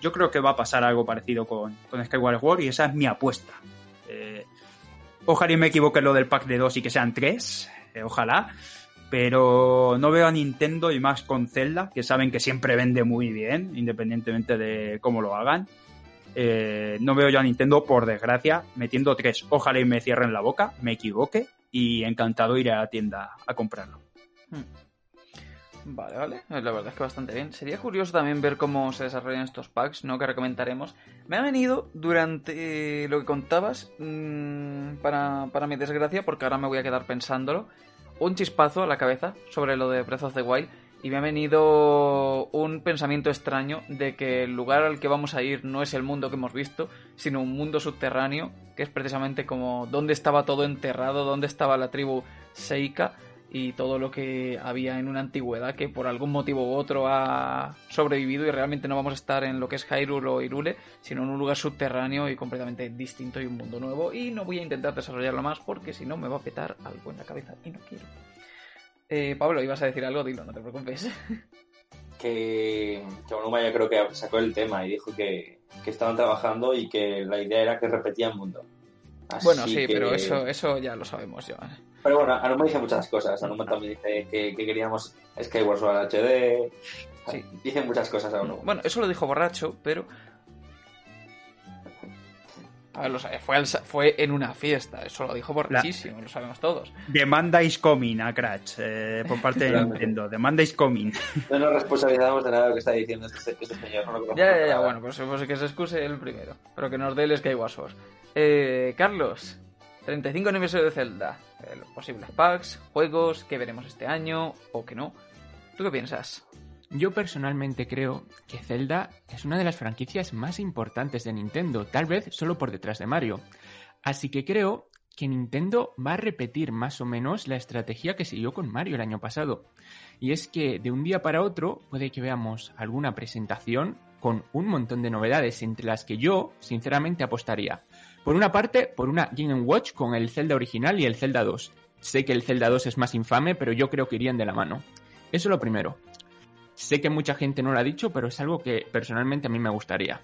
[SPEAKER 2] Yo creo que va a pasar algo parecido con, con Skyward Sword y esa es mi apuesta. Eh, ojalá y me equivoque lo del pack de dos y que sean tres, eh, ojalá. Pero no veo a Nintendo y más con Zelda, que saben que siempre vende muy bien, independientemente de cómo lo hagan. Eh, no veo yo a Nintendo, por desgracia, metiendo tres. Ojalá y me cierren la boca, me equivoque y encantado iré a la tienda a comprarlo. Hmm.
[SPEAKER 1] Vale, vale. La verdad es que bastante bien. Sería curioso también ver cómo se desarrollan estos packs, ¿no? Que recomendaremos. Me ha venido durante lo que contabas, mmm, para, para mi desgracia, porque ahora me voy a quedar pensándolo, un chispazo a la cabeza sobre lo de Breath of the Wild y me ha venido un pensamiento extraño de que el lugar al que vamos a ir no es el mundo que hemos visto, sino un mundo subterráneo, que es precisamente como dónde estaba todo enterrado, dónde estaba la tribu Seika y todo lo que había en una antigüedad que por algún motivo u otro ha sobrevivido y realmente no vamos a estar en lo que es Hyrule o Irule, sino en un lugar subterráneo y completamente distinto y un mundo nuevo y no voy a intentar desarrollarlo más porque si no me va a petar algo en la cabeza y no quiero. Eh, Pablo, ibas a decir algo, dilo, no te preocupes.
[SPEAKER 3] Que, que Onuma yo creo que sacó el tema y dijo que, que estaban trabajando y que la idea era que repetían mundo.
[SPEAKER 1] Bueno, sí, pero eso, eso ya lo sabemos, yo.
[SPEAKER 3] Pero bueno, Anuma dice muchas cosas. Anuma también dice que, que queríamos Skyward Sword HD. Sí. Dice muchas cosas Anuma.
[SPEAKER 1] Bueno, eso lo dijo borracho, pero fue, fue en una fiesta, eso lo dijo borrachísimo, lo sabemos todos.
[SPEAKER 2] Demanda is coming a Cratch, eh, por parte de Nintendo. Demanda is coming.
[SPEAKER 3] No nos responsabilizamos de nada de lo que está diciendo este, este señor. No
[SPEAKER 1] ya, ya, ya, bueno, pues, pues, que se excuse el primero, pero que nos dé el Skyward Sword. Eh, Carlos, 35 aniversario de Zelda. Eh, los posibles packs, juegos, que veremos este año o que no. ¿Tú qué piensas?
[SPEAKER 4] Yo personalmente creo que Zelda es una de las franquicias más importantes de Nintendo, tal vez solo por detrás de Mario. Así que creo que Nintendo va a repetir más o menos la estrategia que siguió con Mario el año pasado. Y es que de un día para otro puede que veamos alguna presentación con un montón de novedades, entre las que yo, sinceramente, apostaría. Por una parte, por una Game Watch con el Zelda original y el Zelda 2. Sé que el Zelda 2 es más infame, pero yo creo que irían de la mano. Eso lo primero. Sé que mucha gente no lo ha dicho, pero es algo que personalmente a mí me gustaría.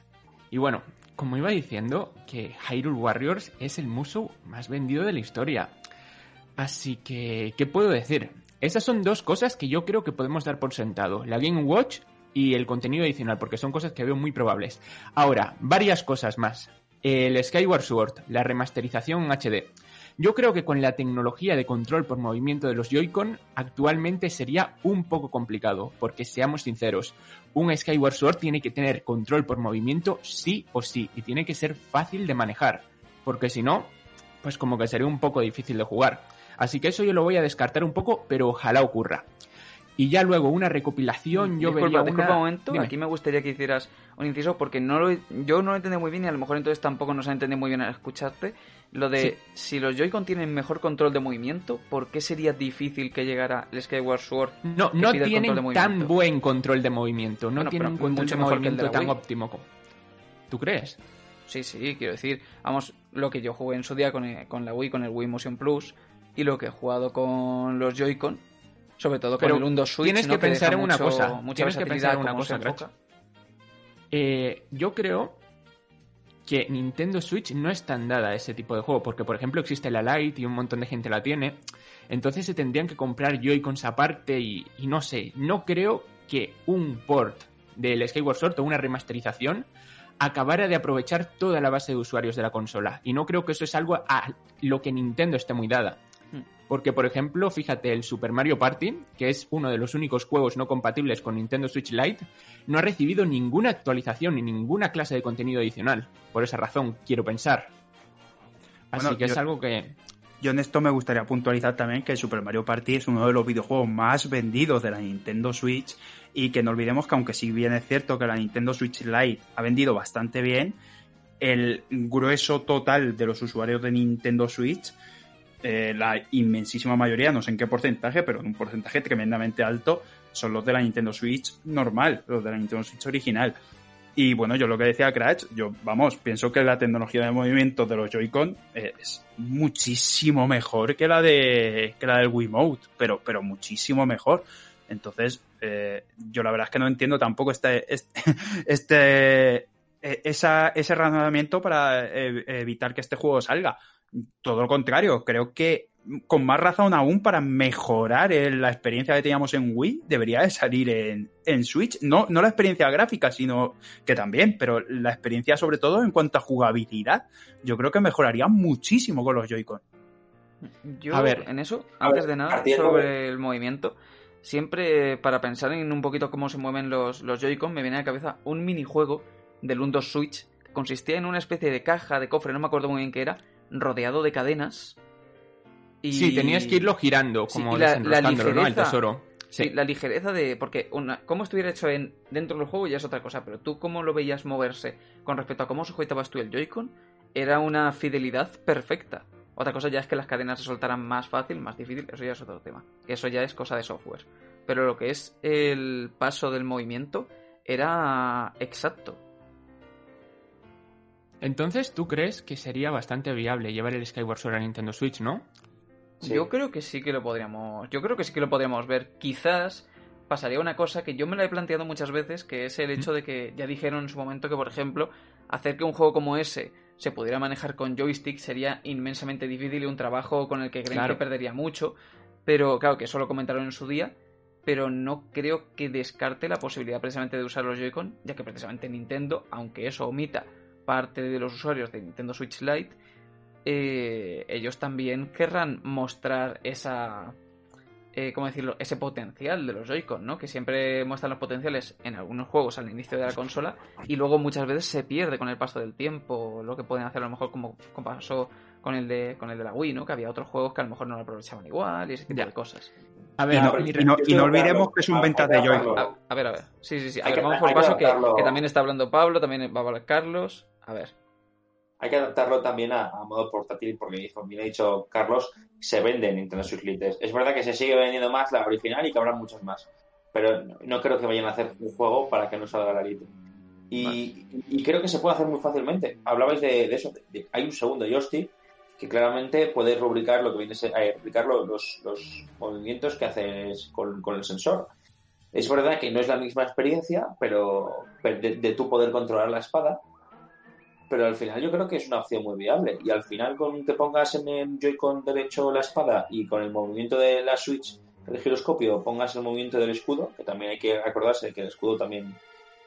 [SPEAKER 4] Y bueno, como iba diciendo, que Hyrule Warriors es el muso más vendido de la historia. Así que, ¿qué puedo decir? Esas son dos cosas que yo creo que podemos dar por sentado. La Game Watch y el contenido adicional, porque son cosas que veo muy probables. Ahora, varias cosas más. El Skyward Sword, la remasterización HD. Yo creo que con la tecnología de control por movimiento de los Joy-Con actualmente sería un poco complicado, porque seamos sinceros, un Skyward Sword tiene que tener control por movimiento sí o sí, y tiene que ser fácil de manejar, porque si no, pues como que sería un poco difícil de jugar. Así que eso yo lo voy a descartar un poco, pero ojalá ocurra y ya luego una recopilación yo
[SPEAKER 1] disculpa,
[SPEAKER 4] vería
[SPEAKER 1] disculpa un momento aquí me gustaría que hicieras un inciso porque no lo, yo no lo entendí muy bien y a lo mejor entonces tampoco nos ha entendido muy bien al escucharte. Lo de si los Joy-Con tienen mejor control de movimiento ¿por qué sería difícil que llegara el Skyward Sword
[SPEAKER 4] no no tienen tan buen control de movimiento no tienen un control de movimiento tan óptimo ¿tú crees?
[SPEAKER 1] sí sí quiero decir vamos lo que yo jugué en su día con, con la Wii con el Wii Motion Plus y lo que he jugado con los Joy-Con sobre todo con el 1 Switch.
[SPEAKER 4] Tienes que pensar en una cosa.
[SPEAKER 1] Tienes que pensar en una cosa,
[SPEAKER 4] eh, yo creo que Nintendo Switch no es tan dada a ese tipo de juego, porque por ejemplo existe la Lite y un montón de gente la tiene, entonces se tendrían que comprar Joy-Cons aparte y, y no sé, no creo que un port del Skyward Sword o una remasterización acabara de aprovechar toda la base de usuarios de la consola, y no creo que eso es algo a lo que Nintendo esté muy dada. Porque, por ejemplo, fíjate, el Super Mario Party, que es uno de los únicos juegos no compatibles con Nintendo Switch Lite, no ha recibido ninguna actualización ni ninguna clase de contenido adicional. Por esa razón, quiero pensar. Así que es algo que...
[SPEAKER 2] Yo en esto me gustaría puntualizar también que Super Mario Party es uno de los videojuegos más vendidos de la Nintendo Switch y que no olvidemos que aunque sí bien es cierto que la Nintendo Switch Lite ha vendido bastante bien, el grueso total de los usuarios de Nintendo Switch, eh, la inmensísima mayoría, no sé en qué porcentaje, pero en un porcentaje tremendamente alto, son los de la Nintendo Switch normal, los de la Nintendo Switch original. Y bueno, yo lo que decía Crash, yo, vamos, pienso que la tecnología de movimiento de los Joy-Con es muchísimo mejor que la de que la del Wiimote, pero, pero muchísimo mejor. Entonces, eh, yo la verdad es que no entiendo tampoco este, este, este ese razonamiento para eh, evitar que este juego salga. Todo lo contrario, creo que con más razón aún para mejorar la experiencia que teníamos en Wii, debería de salir en, Switch. No, no la experiencia gráfica, sino que también, pero la experiencia sobre todo en cuanto a jugabilidad, yo creo que mejoraría muchísimo con los Joy-Con.
[SPEAKER 1] Yo, a ver, en eso, antes de nada, sobre el movimiento, siempre para pensar en un poquito cómo se mueven los, los Joy-Con, me viene a la cabeza un minijuego del 1 Switch que consistía en una especie de caja, de cofre, no me acuerdo muy bien qué era, rodeado de cadenas
[SPEAKER 4] Sí, tenías que irlo girando, como la, ligereza, ¿no? El tesoro.
[SPEAKER 1] Sí. la ligereza de. Porque una, cómo estuviera hecho en, dentro del juego ya es otra cosa, pero tú cómo lo veías moverse con respecto a cómo sujetabas tú el Joy-Con, era una fidelidad perfecta. Otra cosa ya es que las cadenas se soltaran más fácil, más difícil, eso ya es otro tema. Eso ya es cosa de software. Pero lo que es el paso del movimiento era exacto.
[SPEAKER 4] Entonces, ¿tú crees que sería bastante viable llevar el Skyward Sword a Nintendo Switch, no?
[SPEAKER 1] Yo creo que sí que lo podríamos. Yo creo que sí que lo podríamos ver. Quizás pasaría una cosa que yo me la he planteado muchas veces, que es el hecho de que ya dijeron en su momento que, por ejemplo, hacer que un juego como ese se pudiera manejar con joystick sería inmensamente difícil y un trabajo con el que creen que perdería mucho. Pero claro, que eso lo comentaron en su día. Pero no creo que descarte la posibilidad precisamente de usar los Joy-Con, ya que precisamente Nintendo, aunque eso omita parte de los usuarios de Nintendo Switch Lite, eh, ellos también querrán mostrar esa, eh, ¿cómo decirlo? Ese potencial de los Joy-Con, ¿no? Que siempre muestran los potenciales en algunos juegos al inicio de la consola y luego muchas veces se pierde con el paso del tiempo, lo que pueden hacer a lo mejor como, pasó con el de con el de la Wii, ¿no? Que había otros juegos que a lo mejor no lo aprovechaban igual y ese tipo de cosas.
[SPEAKER 2] A ver, y no, olvidemos que es un venta de Joy-Con.
[SPEAKER 1] A, ver, a ver. Sí, sí, sí. A ver, vamos por paso que, que también está hablando Pablo, también va a hablar Carlos. A ver
[SPEAKER 3] hay que adaptarlo también a, modo portátil porque, como bien ha dicho Carlos, se vende en Nintendo Switch Lite. Es verdad que se sigue vendiendo más la original y que habrá muchos más, pero no creo que vayan a hacer un juego para que no salga la Lite. Y, creo que se puede hacer muy fácilmente. Hablabais de, eso, hay un segundo joystick que claramente puede rubricar lo que viene a eh, los, movimientos que haces con, el sensor. Es verdad que no es la misma experiencia, pero de, de tu poder controlar la espada, pero al final yo creo que es una opción muy viable. Y al final con que pongas en el Joy-Con derecho la espada y con el movimiento de la Switch, el giroscopio, pongas el movimiento del escudo, que también hay que acordarse que el escudo también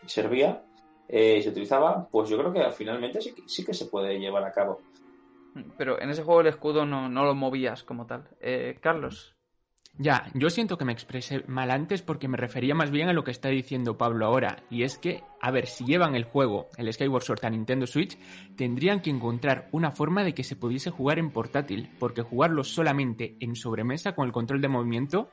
[SPEAKER 3] servía eh, y se utilizaba, pues yo creo que finalmente sí, sí que se puede llevar a cabo.
[SPEAKER 1] Pero en ese juego el escudo no, no lo movías como tal. Eh, Carlos,
[SPEAKER 4] ya, yo siento que me expresé mal antes porque me refería más bien a lo que está diciendo Pablo ahora. Y es que, a ver, si llevan el juego, el Skyward Sword a Nintendo Switch, tendrían que encontrar una forma de que se pudiese jugar en portátil, porque jugarlo solamente en sobremesa con el control de movimiento,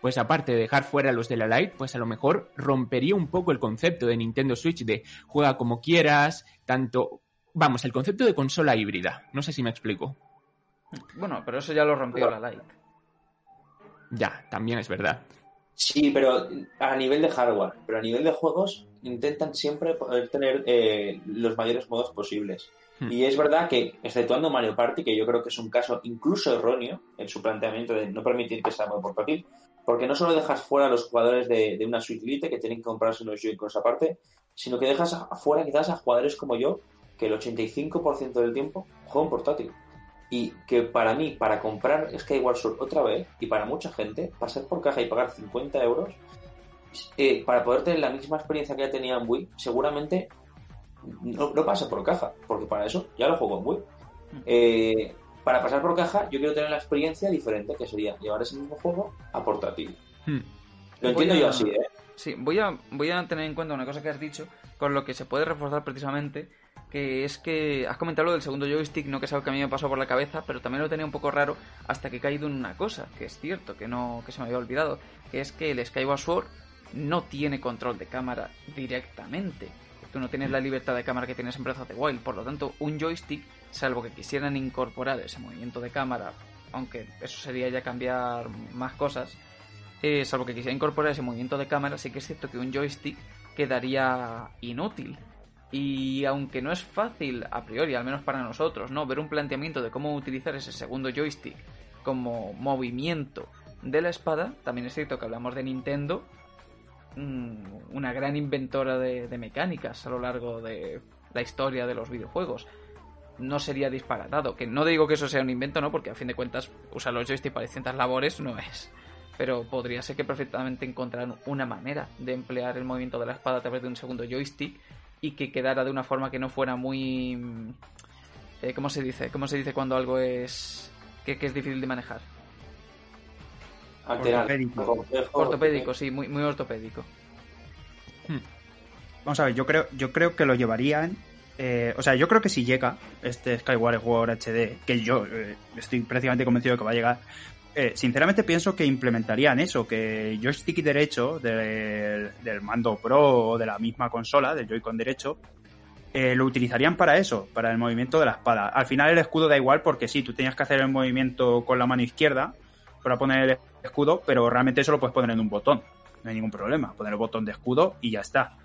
[SPEAKER 4] pues aparte de dejar fuera los de la Lite, pues a lo mejor rompería un poco el concepto de Nintendo Switch de juega como quieras, tanto... Vamos, el concepto de consola híbrida. No sé si me explico.
[SPEAKER 1] Bueno, pero eso ya lo rompió la Lite.
[SPEAKER 4] Ya, también es verdad.
[SPEAKER 3] Sí, pero a nivel de hardware, pero a nivel de juegos intentan siempre poder tener eh, los mayores modos posibles. Hmm. Y es verdad que, exceptuando Mario Party, que yo creo que es un caso incluso erróneo en su planteamiento de no permitir que sea modo portátil, porque no solo dejas fuera a los jugadores de, una Switch Lite que tienen que comprarse unos Joy-Cons aparte, sino que dejas fuera quizás a jugadores como yo, que el 85% del tiempo juegan portátil. Y que para mí, para comprar Skyward Sword otra vez, y para mucha gente, pasar por caja y pagar 50 euros, eh, para poder tener la misma experiencia que ya tenía en Wii, seguramente no, no pasa por caja, porque para eso ya lo juego en Wii. Eh, para pasar por caja, yo quiero tener la experiencia diferente, que sería llevar ese mismo juego a portátil. Hmm. Lo entiendo yo así, ¿eh?
[SPEAKER 1] Sí, voy a, voy a tener en cuenta una cosa que has dicho, con lo que se puede reforzar precisamente que es que has comentado lo del segundo joystick, no que es algo que a mí me pasó por la cabeza, pero también lo tenía un poco raro hasta que he caído en una cosa, que es cierto, que no que se me había olvidado, que es que el Skyward Sword no tiene control de cámara directamente. Tú no tienes la libertad de cámara que tienes en Breath of the Wild, por lo tanto, un joystick, salvo que quisieran incorporar ese movimiento de cámara, aunque eso sería ya cambiar más cosas, eh, salvo que quisiera incorporar ese movimiento de cámara, sí que es cierto que un joystick quedaría inútil. Y aunque no es fácil a priori, al menos para nosotros, ¿no? Ver un planteamiento de cómo utilizar ese segundo joystick como movimiento de la espada, también es cierto que hablamos de Nintendo, mm, una gran inventora de, mecánicas a lo largo de la historia de los videojuegos. No sería disparatado. Que no digo que eso sea un invento, ¿no? Porque a fin de cuentas usar los joysticks para distintas labores no es. Pero podría ser que perfectamente encontraran una manera de emplear el movimiento de la espada a través de un segundo joystick y que quedara de una forma que no fuera muy... mm, eh, ¿Cómo se dice? ¿Cómo se dice cuando algo es... que, que es difícil de manejar?
[SPEAKER 3] Alterar.
[SPEAKER 2] Ortopédico.
[SPEAKER 1] Ortopédico, sí, muy, muy ortopédico.
[SPEAKER 2] Vamos a ver, yo creo, yo creo que lo llevarían. eh, o sea, yo creo que si llega este Skyward Sword HD, que yo eh, estoy prácticamente convencido de que va a llegar, eh, sinceramente pienso que implementarían eso, que joystick derecho del, mando Pro o de la misma consola, del Joy-Con derecho, eh, lo utilizarían para eso, para el movimiento de la espada. Al final el escudo da igual porque sí, tú tenías que hacer el movimiento con la mano izquierda para poner el escudo, pero realmente eso lo puedes poner en un botón. No hay ningún problema. Poner el botón de escudo y ya está.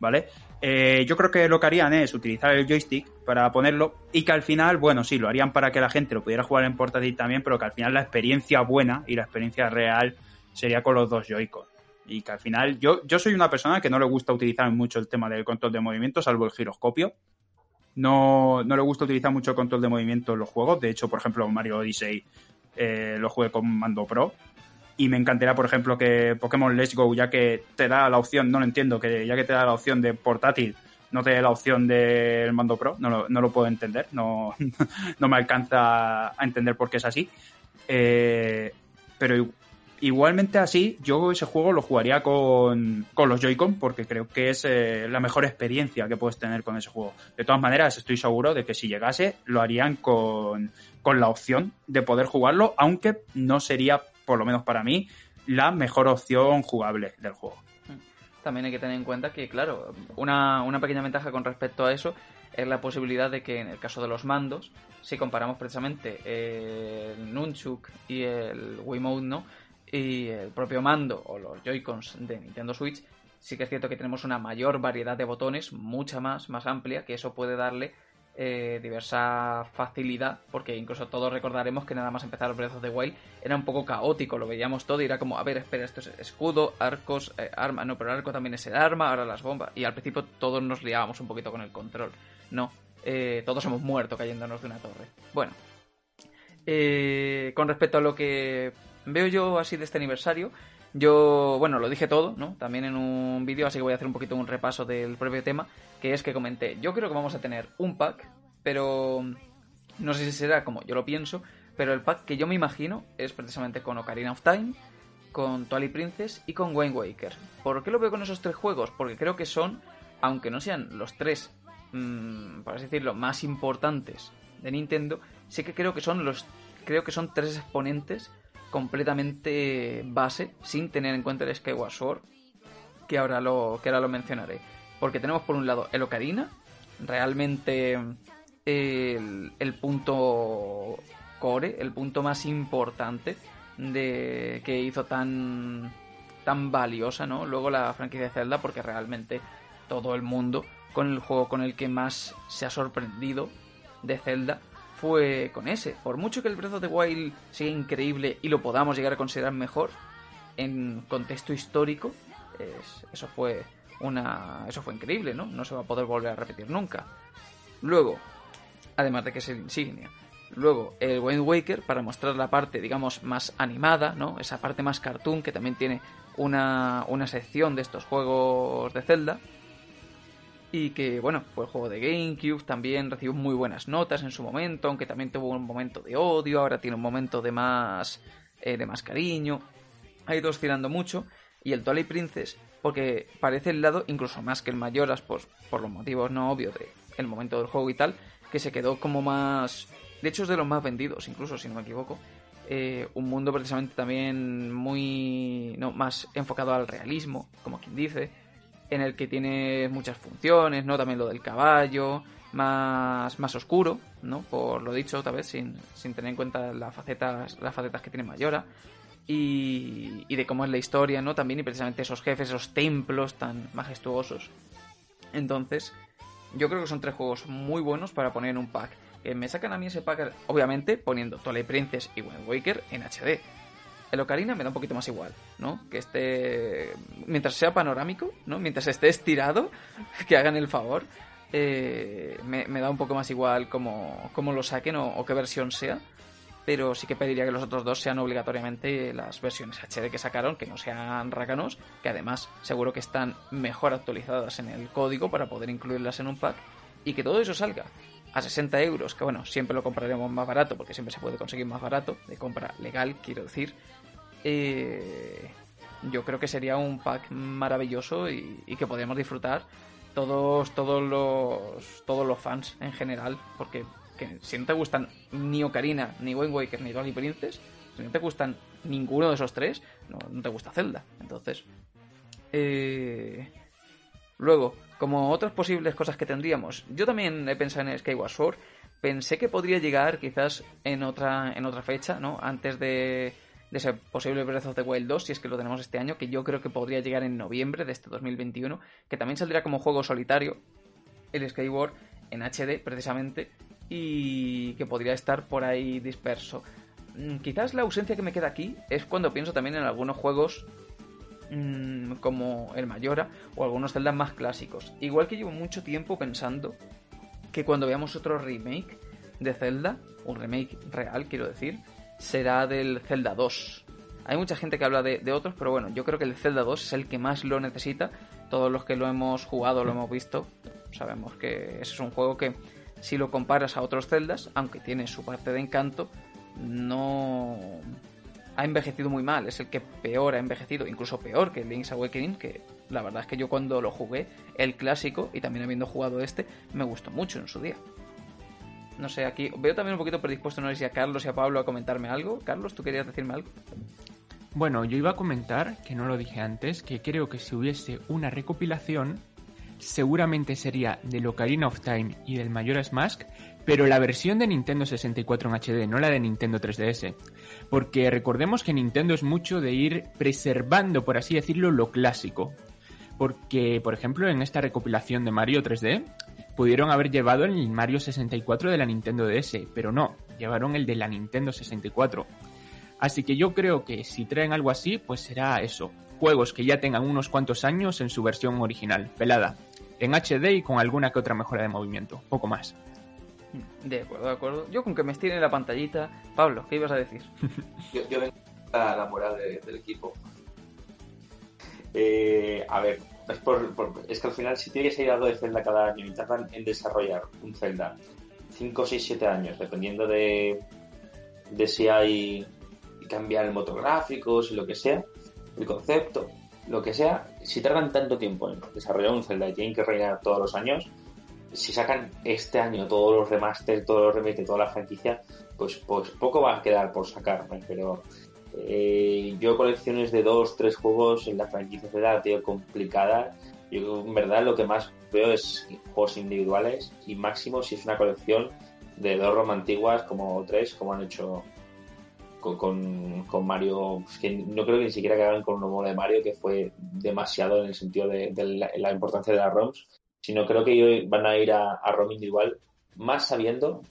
[SPEAKER 2] ¿Vale? Eh, yo creo que lo que harían es utilizar el joystick para ponerlo y que al final, bueno, sí, lo harían para que la gente lo pudiera jugar en portátil también, pero que al final la experiencia buena y la experiencia real sería con los dos Joy-Con. Y que al final, yo, yo soy una persona que no le gusta utilizar mucho el tema del control de movimiento, salvo el giroscopio. No, no le gusta utilizar mucho el control de movimiento en los juegos. De hecho, por ejemplo, Mario Odyssey eh, lo jugué con mando pro. Y me encantaría, por ejemplo, que Pokémon Let's Go, ya que te da la opción, no lo entiendo, que ya que te da la opción de portátil, no te dé la opción del mando pro, no lo, no lo puedo entender, no, no me alcanza a entender por qué es así. Eh, pero igualmente así, yo ese juego lo jugaría con, con los Joy-Con porque creo que es eh, la mejor experiencia que puedes tener con ese juego. De todas maneras, estoy seguro de que si llegase, lo harían con, con la opción de poder jugarlo, aunque no sería, por lo menos para mí, la mejor opción jugable del juego.
[SPEAKER 1] También hay que tener en cuenta que, claro, una, una pequeña ventaja con respecto a eso es la posibilidad de que en el caso de los mandos, si comparamos precisamente el Nunchuk y el Wiimote, ¿no? Y el propio mando o los Joy-Cons de Nintendo Switch, sí que es cierto que tenemos una mayor variedad de botones, mucha más, más amplia, que eso puede darle eh, diversa facilidad, porque incluso todos recordaremos que nada más empezar Breath of the Wild era un poco caótico, lo veíamos todo y era como, a ver, espera, esto es escudo, arcos, eh, arma, no, pero el arco también es el arma, ahora las bombas, y al principio todos nos liábamos un poquito con el control, no, eh, todos hemos muerto cayéndonos de una torre. Bueno, eh, con respecto a lo que veo yo así de este aniversario, yo, bueno, lo dije todo, ¿no? También en un vídeo, así que voy a hacer un poquito un repaso del propio tema, que es que comenté, yo creo que vamos a tener un pack, pero no sé si será como yo lo pienso, pero el pack que yo me imagino es precisamente con Ocarina of Time, con Twilight Princess y con Wind Waker. ¿Por qué lo veo con esos tres juegos? Porque creo que son, aunque no sean los tres, mmm, por así decirlo, más importantes de Nintendo, sí que creo que son los, creo que son tres exponentes completamente base, sin tener en cuenta el Skyward Sword, que ahora lo, que ahora lo mencionaré. Porque tenemos por un lado el Ocarina, realmente el, punto core, el punto más importante de que hizo tan tan valiosa, ¿no? Luego la franquicia de Zelda porque realmente todo el mundo con el juego con el que más se ha sorprendido de Zelda fue con ese. Por mucho que el Breath of the Wild sea increíble y lo podamos llegar a considerar mejor en contexto histórico, es- eso fue una eso fue increíble, ¿no? No se va a poder volver a repetir nunca. Luego, además de que es el insignia. Luego, el Wind Waker, para mostrar la parte, digamos, más animada, ¿no? Esa parte más cartoon, que también tiene una, una sección de estos juegos de Zelda. Y que, bueno, fue el juego de GameCube, también recibió muy buenas notas en su momento, aunque también tuvo un momento de odio, ahora tiene un momento de más, eh, de más cariño. Ha ido oscilando mucho. Y el Twilight Princess, porque parece el lado, incluso más que el Mayoras, pues, por los motivos no obvios de el momento del juego y tal, que se quedó como más... De hecho es de los más vendidos, incluso, si no me equivoco. Eh, un mundo precisamente también muy... No, más enfocado al realismo, como quien dice, en el que tiene muchas funciones, ¿no? También lo del caballo, más, más oscuro, ¿no? Por lo dicho otra vez, sin, sin tener en cuenta las facetas, las facetas que tiene Mayora. Y, y de cómo es la historia, ¿no? También, y precisamente esos jefes, esos templos tan majestuosos. Entonces, yo creo que son tres juegos muy buenos para poner en un pack. Que me sacan a mí ese pack, obviamente, poniendo Twilight Princess y Wind Waker en HD. El Ocarina me da un poquito más igual, ¿no? Que esté. Mientras sea panorámico, ¿no? Mientras esté estirado, que hagan el favor. Eh, me, da un poco más igual cómo, cómo lo saquen o, o, qué versión sea. Pero sí que pediría que los otros dos sean obligatoriamente las versiones HD que sacaron, que no sean rácanos, que además seguro que están mejor actualizadas en el código para poder incluirlas en un pack. Y que todo eso salga a 60 euros, que bueno, siempre lo compraremos más barato, porque siempre se puede conseguir más barato, de compra legal, quiero decir. Eh, yo creo que sería un pack maravilloso y, que podríamos disfrutar todos, todos los todos los fans en general, porque que si no te gustan ni Ocarina, ni Wind Waker, ni Dolly Princess, si no te gustan ninguno de esos tres, no, no te gusta Zelda. Entonces, eh... luego, como otras posibles cosas que tendríamos, yo también he pensado en Skyward Sword. Pensé que podría llegar quizás en otra en otra fecha, ¿no? Antes de, de ese posible Breath of the Wild 2, si es que lo tenemos este año, que yo creo que podría llegar en noviembre de este 2021, que también saldría como juego solitario, el Skyward en HD precisamente, y que podría estar por ahí disperso. Quizás la ausencia que me queda aquí es cuando pienso también en algunos juegos mmm, como el Mayora o algunos Zelda más clásicos. Igual que llevo mucho tiempo pensando que cuando veamos otro remake de Zelda, un remake real quiero decir, será del Zelda 2. Hay mucha gente que habla de, otros, pero bueno, yo creo que el Zelda 2 es el que más lo necesita. Todos los que lo hemos jugado, lo hemos visto, sabemos que ese es un juego que si lo comparas a otros Zeldas, aunque tiene su parte de encanto, no ha envejecido muy mal, es el que peor ha envejecido, incluso peor que Link's Awakening, que la verdad es que yo cuando lo jugué, el clásico, y también habiendo jugado este, me gustó mucho en su día. No sé, aquí veo también un poquito predispuesto, no sé si a Carlos y a Pablo a comentarme algo. Carlos, ¿tú querías decirme algo?
[SPEAKER 4] Bueno, yo iba a comentar, que no lo dije antes, que creo que si hubiese una recopilación, seguramente sería del Ocarina of Time y del Majora's Mask, pero la versión de Nintendo 64 en HD, no la de Nintendo 3DS. Porque recordemos que Nintendo es mucho de ir preservando, por así decirlo, lo clásico. Porque, por ejemplo, en esta recopilación de Mario 3D, pudieron haber llevado el Mario 64 de la Nintendo DS, pero no, llevaron el de la Nintendo 64. Así que yo creo que si traen algo así, pues será eso. Juegos que ya tengan unos cuantos años en su versión original, pelada. En HD y con alguna que otra mejora de movimiento, poco más.
[SPEAKER 1] De acuerdo, de acuerdo. Yo con que me estiren la pantallita. Pablo, ¿qué ibas a decir?
[SPEAKER 3] yo, yo vengo a la moral de, del equipo. Eh, a ver, es, por, es, que al final si tiene que salir algo de Zelda cada año y tardan en desarrollar un Zelda 5, 6, 7 años, dependiendo de, de si hay cambiar el motográficos y lo que sea, el concepto, lo que sea, si tardan tanto tiempo en desarrollar un Zelda y tienen que rellenar todos los años, si sacan este año todos los remasters, todos los remakes, toda la franquicia, pues, pues poco va a quedar por sacar, pero eh, yo colecciones de dos, tres juegos en la franquicia Zelda tío complicada. Yo en verdad lo que más veo es juegos individuales y máximo si es una colección de dos ROM antiguas como tres, como han hecho con, con, con Mario, que no creo que ni siquiera que hagan con un nuevo de Mario, que fue demasiado en el sentido de, de la, la, importancia de las ROMs, sino creo que van a ir a, a ROM individual, más sabiendo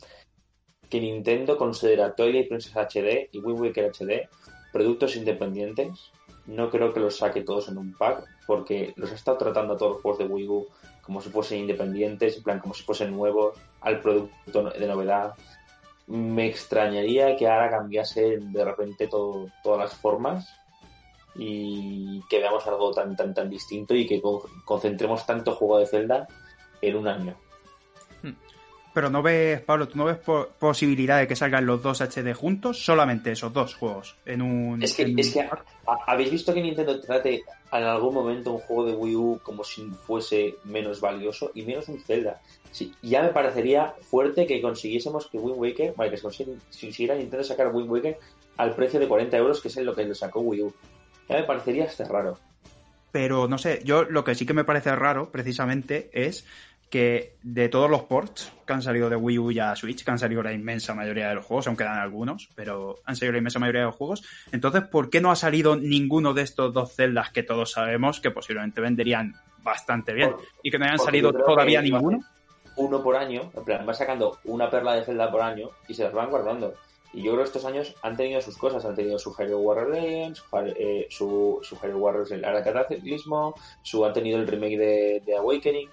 [SPEAKER 3] que Nintendo considera Twilight Princess HD y Wind Waker HD productos independientes. No creo que los saque todos en un pack, porque los estado tratando a todos los juegos de Wii U como si fuesen independientes, en plan como si fuesen nuevos, al producto de novedad. Me extrañaría que ahora cambiase de repente todas las formas y que veamos algo tan tan tan distinto y que concentremos tanto juego de Zelda en un año.
[SPEAKER 2] Pero no ves, Pablo, ¿tú no ves posibilidad de que salgan los dos HD juntos? Solamente esos dos juegos en un...
[SPEAKER 3] Es que, es que ¿habéis visto que Nintendo trate en algún momento un juego de Wii U como si fuese menos valioso y menos un Zelda? Sí, ya me parecería fuerte que consiguiésemos que Wind Waker, vale, que se consiguiera Nintendo sacar Wind Waker al precio de 40 euros, que es lo que le sacó Wii U. Ya me parecería este raro.
[SPEAKER 2] Pero no sé, yo lo que sí que me parece raro, precisamente, es que de todos los ports que han salido de Wii U y a Switch, que han salido la inmensa mayoría de los juegos, aunque quedan algunos, pero han salido la inmensa mayoría de los juegos, entonces, ¿por qué no ha salido ninguno de estos dos celdas que todos sabemos que posiblemente venderían bastante bien y que no hayan salido todavía ninguno?
[SPEAKER 3] Uno por año, en plan, va sacando una perla de celda por año y se las van guardando. Y yo creo que estos años han tenido sus cosas, han tenido su Hero Warrior Legends, eh, su, su Hero Warriors el Cataclismo, su han tenido el remake de, de Awakening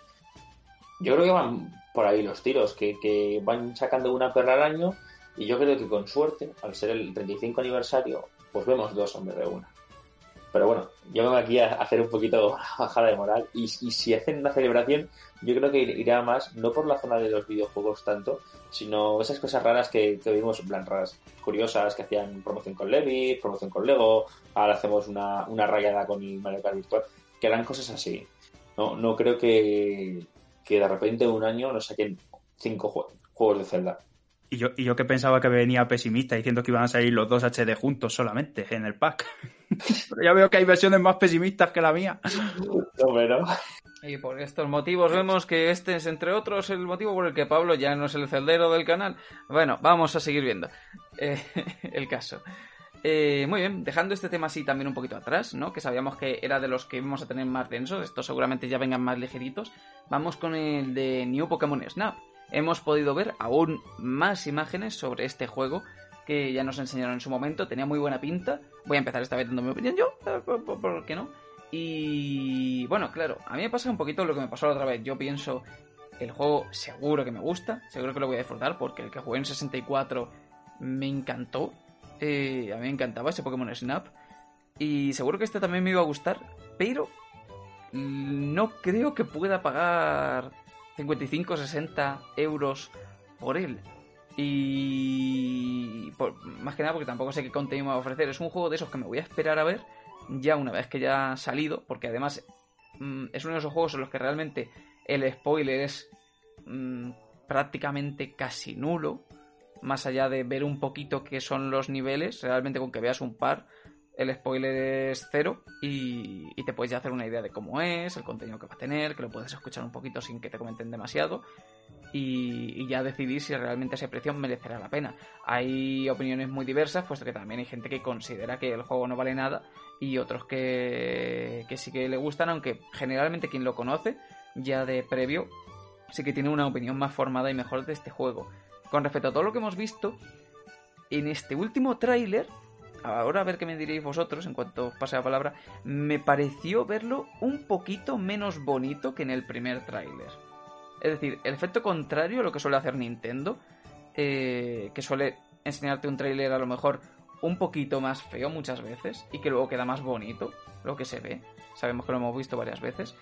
[SPEAKER 3] yo creo que van por ahí los tiros, que, van sacando una perla al año y yo creo que con suerte, al ser el 35 aniversario, pues vemos dos vez de una. Pero bueno, yo vengo aquí a hacer un poquito bajada de moral y, si hacen una celebración, yo creo que irá más, no por la zona de los videojuegos tanto, sino esas cosas raras que, vimos, en plan raras, curiosas, que hacían promoción con Levi, promoción con Lego, ahora hacemos una, una rayada con el Mario Kart Virtual, que eran cosas así. No, no creo que, que de repente en un año nos saquen cinco juegos de Zelda.
[SPEAKER 2] Y yo, y yo que pensaba que venía pesimista diciendo que iban a salir los dos HD juntos solamente en el pack. Pero ya veo que hay versiones más pesimistas que la mía.
[SPEAKER 3] No,
[SPEAKER 1] Y por estos motivos vemos que este es, entre otros, el motivo por el que Pablo ya no es el celdero del canal. Bueno, vamos a seguir viendo eh, el caso. Eh, muy bien, dejando este tema así también un poquito atrás, ¿no? Que sabíamos que era de los que íbamos a tener más densos, estos seguramente ya vengan más ligeritos. Vamos con el de New Pokémon Snap. Hemos podido ver aún más imágenes sobre este juego que ya nos enseñaron en su momento, tenía muy buena pinta. Voy a empezar esta vez dando mi opinión yo, eh, ¿por, qué no? Y bueno, claro, a mí me pasa un poquito lo que me pasó la otra vez. Yo pienso, el juego seguro que me gusta, seguro que lo voy a disfrutar porque el que jugué en 64 me encantó eh, a mí me encantaba ese Pokémon Snap. Y seguro que este también me iba a gustar. Pero no creo que pueda pagar 55 60 euros por él. Y más que nada porque tampoco sé qué contenido va a ofrecer. Es un juego de esos que me voy a esperar a ver ya una vez que ya ha salido. Porque además mm, es uno de esos juegos en los que realmente el spoiler es mm, prácticamente casi nulo más allá de ver un poquito qué son los niveles, realmente con que veas un par, el spoiler es cero y, te puedes ya hacer una idea de cómo es, el contenido que va a tener, que lo puedes escuchar un poquito sin que te comenten demasiado y, ya decidir si realmente ese precio merecerá la pena. Hay opiniones muy diversas, puesto que también hay gente que considera que el juego no vale nada y otros que, que sí que le gustan, aunque generalmente quien lo conoce ya de previo sí que tiene una opinión más formada y mejor de este juego con respecto a todo lo que hemos visto, en este último tráiler, ahora a ver qué me diréis vosotros en cuanto pase la palabra, me pareció verlo un poquito menos bonito que en el primer tráiler. Es decir, el efecto contrario a lo que suele hacer Nintendo, eh, que suele enseñarte un tráiler a lo mejor un poquito más feo muchas veces y que luego queda más bonito lo que se ve. Sabemos que lo hemos visto varias veces.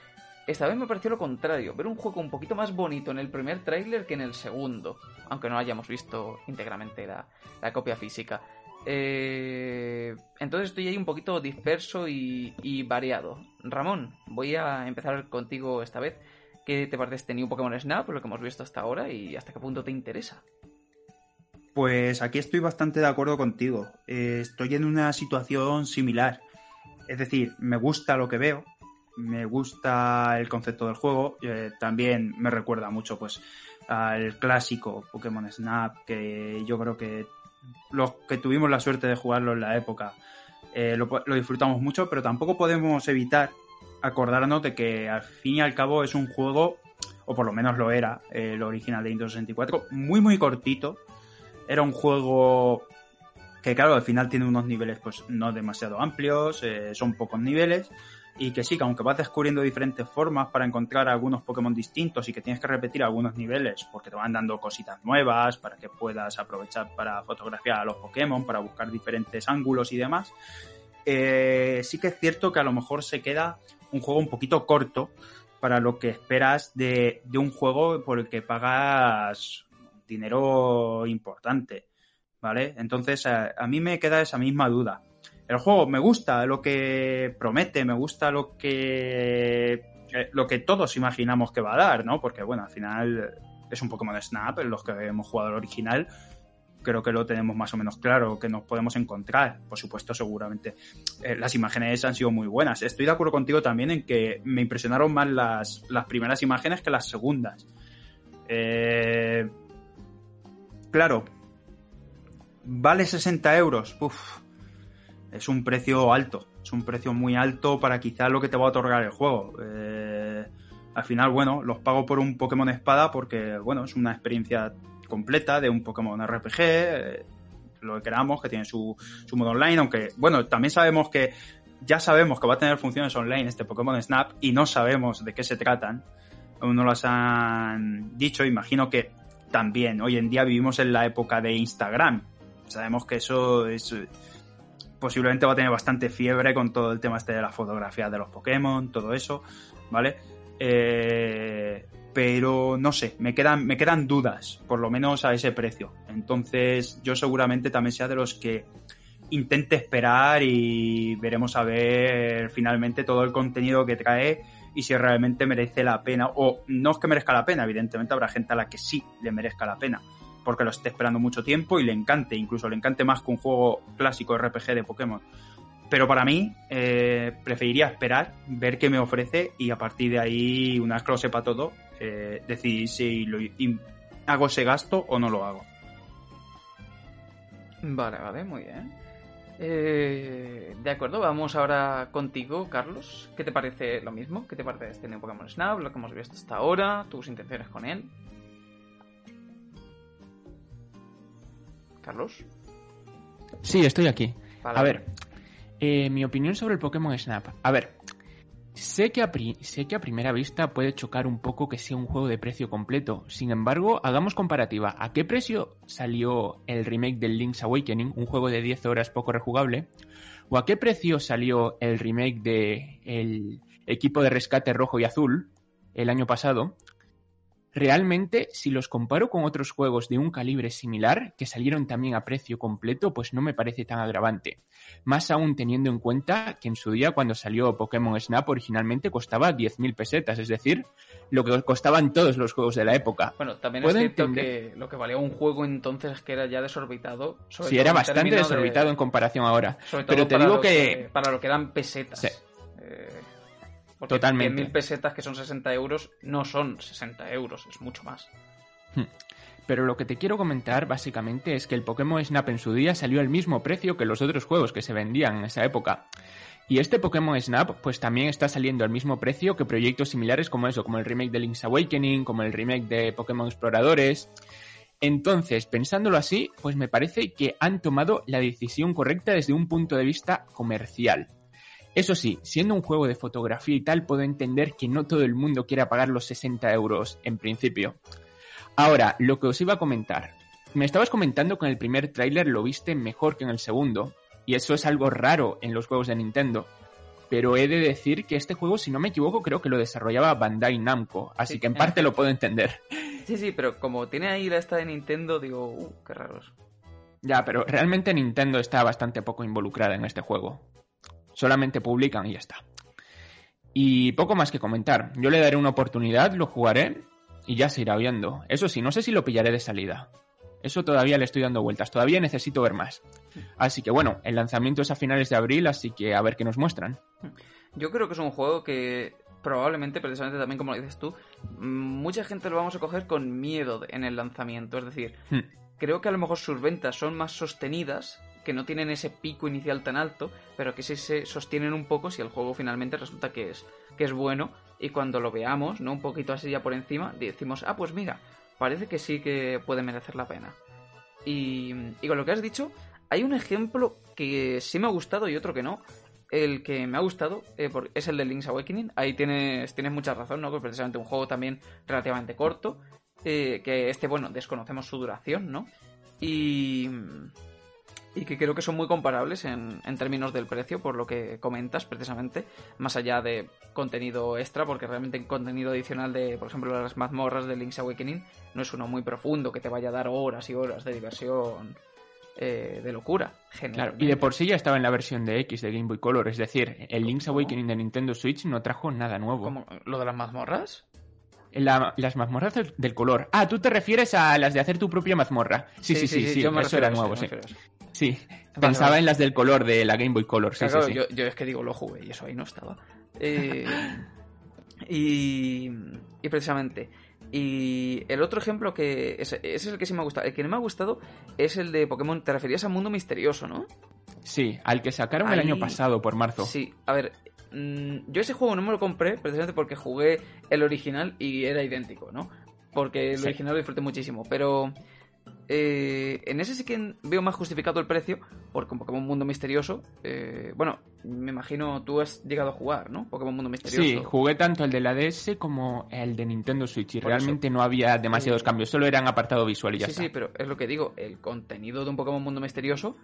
[SPEAKER 1] Esta vez me pareció lo contrario, ver un juego un poquito más bonito en el primer tráiler que en el segundo, aunque no hayamos visto íntegramente la, copia física. Eh, entonces estoy ahí un poquito disperso y, variado. Ramón, voy a empezar contigo esta vez. ¿Qué te parece este New Pokémon Snap, lo que hemos visto hasta ahora, y hasta qué punto te interesa?
[SPEAKER 2] Pues aquí estoy bastante de acuerdo contigo. Eh, estoy en una situación similar. Es decir, me gusta lo que veo, me gusta el concepto del juego. Eh, también me recuerda mucho pues al clásico Pokémon Snap, que yo creo que los que tuvimos la suerte de jugarlo en la época eh, lo, disfrutamos mucho, pero tampoco podemos evitar acordarnos de que al fin y al cabo es un juego, o por lo menos lo era, el original de Nintendo 64, muy muy cortito. Era un juego que claro, al final tiene unos niveles pues no demasiado amplios, eh, son pocos niveles, y que sí, que aunque vas descubriendo diferentes formas para encontrar algunos Pokémon distintos y que tienes que repetir algunos niveles porque te van dando cositas nuevas para que puedas aprovechar para fotografiar a los Pokémon, para buscar diferentes ángulos y demás, eh, sí que es cierto que a lo mejor se queda un juego un poquito corto para lo que esperas de, un juego por el que pagas dinero importante, ¿vale? Entonces, a, a mí me queda esa misma duda. El juego me gusta lo que promete, me gusta lo que eh, lo que todos imaginamos que va a dar, ¿no? Porque, bueno, al final es un Pokémon Snap, los que hemos jugado el original, creo que lo tenemos más o menos claro, que nos podemos encontrar. Por supuesto, seguramente eh, las imágenes han sido muy buenas. Estoy de acuerdo contigo también en que me impresionaron más las, las primeras imágenes que las segundas. Eh, claro, vale 60 euros. Uf, es un precio alto. Es un precio muy alto para quizá lo que te va a otorgar el juego. Eh, al final, bueno, los pago por un Pokémon Espada porque, bueno, es una experiencia completa de un Pokémon RPG, eh, lo que queramos, que tiene su, su modo online, aunque, bueno, también sabemos que ya sabemos que va a tener funciones online este Pokémon Snap y no sabemos de qué se tratan. Aún no las han dicho. Imagino que también hoy en día vivimos en la época de Instagram. Sabemos que eso es posiblemente va a tener bastante fiebre con todo el tema este de la fotografía de los Pokémon, todo eso, ¿vale? Eh, pero no sé, me quedan, me quedan dudas, por lo menos a ese precio. Entonces, yo seguramente también sea de los que intente esperar y veremos a ver finalmente todo el contenido que trae y si realmente merece la pena. O no es que merezca la pena, evidentemente habrá gente a la que sí le merezca la pena, porque lo esté esperando mucho tiempo y le encante, incluso le encante más que un juego clásico RPG de Pokémon. Pero para mí, eh, preferiría esperar, ver qué me ofrece y a partir de ahí, una vez que lo sepa todo, eh, decidir si lo, hago ese gasto o no lo hago.
[SPEAKER 1] Vale, vale, muy bien. Eh, de acuerdo, vamos ahora contigo, Carlos. ¿Qué te parece lo mismo? ¿Qué te parece este nuevo Pokémon Snap? Lo que hemos visto hasta ahora, tus intenciones con él. Carlos.
[SPEAKER 4] Sí, estoy aquí.
[SPEAKER 1] Vale.
[SPEAKER 4] A ver, eh, mi opinión sobre el Pokémon Snap. A ver, sé que, a pri- sé que a primera vista puede chocar un poco que sea un juego de precio completo. Sin embargo, hagamos comparativa. ¿A qué precio salió el remake del Link's Awakening, un juego de 10 horas poco rejugable? ¿O a qué precio salió el remake de el equipo de rescate rojo y azul el año pasado? Realmente, si los comparo con otros juegos de un calibre similar, que salieron también a precio completo, pues no me parece tan agravante. Más aún teniendo en cuenta que en su día, cuando salió Pokémon Snap, originalmente costaba 10.000 pesetas, es decir, lo que costaban todos los juegos de la época.
[SPEAKER 1] Bueno, también es cierto
[SPEAKER 4] entender-
[SPEAKER 1] que lo que valía un juego entonces es que era ya desorbitado. sobre
[SPEAKER 4] Sí,
[SPEAKER 1] todo
[SPEAKER 4] era bastante
[SPEAKER 1] de-
[SPEAKER 4] desorbitado en comparación ahora.
[SPEAKER 1] Sobre todo
[SPEAKER 4] Pero te
[SPEAKER 1] para
[SPEAKER 4] digo que...
[SPEAKER 1] Para lo que eran pesetas.
[SPEAKER 4] Sí.
[SPEAKER 1] Eh, porque
[SPEAKER 4] Totalmente.
[SPEAKER 1] 100.000 pesetas, que son 60 euros, no son 60 euros, es mucho más.
[SPEAKER 4] Pero lo que te quiero comentar básicamente es que el Pokémon Snap en su día salió al mismo precio que los otros juegos que se vendían en esa época. Y este Pokémon Snap pues también está saliendo al mismo precio que proyectos similares como eso, como el remake de Link's Awakening, como el remake de Pokémon Exploradores. Entonces, pensándolo así, pues me parece que han tomado la decisión correcta desde un punto de vista comercial. Eso sí, siendo un juego de fotografía y tal, puedo entender que no todo el mundo quiera pagar los 60 euros en principio. Ahora, lo que os iba a comentar. Me estabas comentando que en el primer tráiler lo viste mejor que en el segundo, y eso es algo raro en los juegos de Nintendo. Pero he de decir que este juego, si no me equivoco, creo que lo desarrollaba Bandai Namco, así
[SPEAKER 1] Sí,
[SPEAKER 4] que en parte
[SPEAKER 1] efecto.
[SPEAKER 4] lo puedo entender.
[SPEAKER 1] Sí, sí, pero como tiene ahí la esta de Nintendo, digo, uh, qué raros.
[SPEAKER 4] Ya, pero realmente Nintendo está bastante poco involucrada en este juego. Solamente publican y ya está. Y poco más que comentar. Yo le daré una oportunidad, lo jugaré y ya se irá viendo. Eso sí, no sé si lo pillaré de salida. Eso todavía le estoy dando vueltas. Todavía necesito ver más. Así que bueno, el lanzamiento es a finales de abril, así que a ver qué nos muestran.
[SPEAKER 1] Yo creo que es un juego que probablemente, precisamente también como lo dices tú, mucha gente lo vamos a coger con miedo en el lanzamiento. Es decir,
[SPEAKER 4] Hmm.
[SPEAKER 1] creo que a lo mejor sus ventas son más sostenidas, que no tienen ese pico inicial tan alto, pero que sí se sostienen un poco si el juego finalmente resulta que es, que es bueno y cuando lo veamos, ¿no? Un poquito así ya por encima, decimos, ah, pues mira, parece que sí que puede merecer la pena. Y, y con lo que has dicho, hay un ejemplo que sí me ha gustado y otro que no. El que me ha gustado eh, es el de Link's Awakening. Ahí tienes, tienes mucha razón, ¿no? Que es precisamente un juego también relativamente corto. eh, que este, bueno, desconocemos su duración, ¿no? Y, y que creo que son muy comparables en, en, términos del precio, por lo que comentas precisamente, más allá de contenido extra, porque realmente el contenido adicional de, por ejemplo, las mazmorras de Link's Awakening no es uno muy profundo que te vaya a dar horas y horas de diversión eh, de locura.
[SPEAKER 4] Claro, y de por sí ya estaba en la versión de X de Game Boy Color, es decir, el Link's Awakening de Nintendo Switch no trajo nada nuevo.
[SPEAKER 1] ¿Cómo? ¿Lo de las mazmorras?
[SPEAKER 4] las mazmorras del, color. Ah, tú te refieres a las de hacer tu propia mazmorra. Sí, sí, sí, sí, eso era nuevo, sí. Sí, pensaba en las del color de la Game Boy Color. Sí, sí,
[SPEAKER 1] yo, yo, es que digo, lo jugué y eso ahí no estaba. Eh, y, y precisamente, y el otro ejemplo que. Ese, es el que sí me ha gustado. El que no me ha gustado es el de Pokémon. Te referías a Mundo Misterioso, ¿no?
[SPEAKER 4] Sí, al que sacaron el año pasado, por marzo.
[SPEAKER 1] Sí, a ver. Mm, yo ese juego no me lo compré precisamente porque jugué el original y era idéntico, ¿no? Porque el original lo disfruté muchísimo. Pero eh, en ese sí que veo más justificado el precio, porque un Pokémon Mundo Misterioso, eh, bueno, me imagino tú has llegado a jugar, ¿no? Pokémon Mundo Misterioso.
[SPEAKER 4] Sí, jugué tanto el de la DS como el de Nintendo Switch y realmente no había demasiados cambios, solo eran apartado visual y ya
[SPEAKER 1] sí,
[SPEAKER 4] está.
[SPEAKER 1] Sí, pero es lo que digo, el contenido de un Pokémon Mundo Misterioso,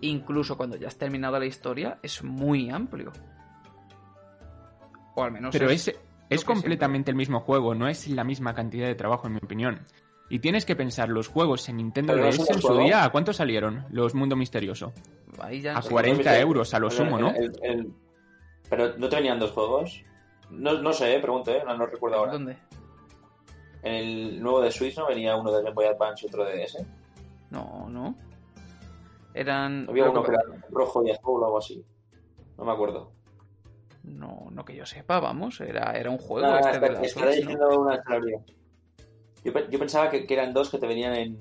[SPEAKER 1] incluso cuando ya has terminado la historia, es muy amplio. O al menos
[SPEAKER 4] Pero es, es completamente el mismo juego, no es la misma cantidad de trabajo en mi opinión. Y tienes que pensar, los juegos en Nintendo DS en su día, ¿a cuánto salieron los Mundo Misterioso? a 40 euros a lo sumo, ¿no?
[SPEAKER 3] Pero ¿no te venían dos juegos? No, no sé, eh, pregunto, ¿eh? no, recuerdo ahora.
[SPEAKER 1] ¿Dónde?
[SPEAKER 3] En el nuevo de Switch no venía uno de Game Boy Advance y otro de DS.
[SPEAKER 1] No, no. Eran.
[SPEAKER 3] Había uno que era rojo y azul o algo así. No me acuerdo.
[SPEAKER 1] No, no que yo sepa, vamos. Era, era un juego este de la Switch, ¿no?
[SPEAKER 3] una yo, yo pensaba que, que, eran dos que te venían en,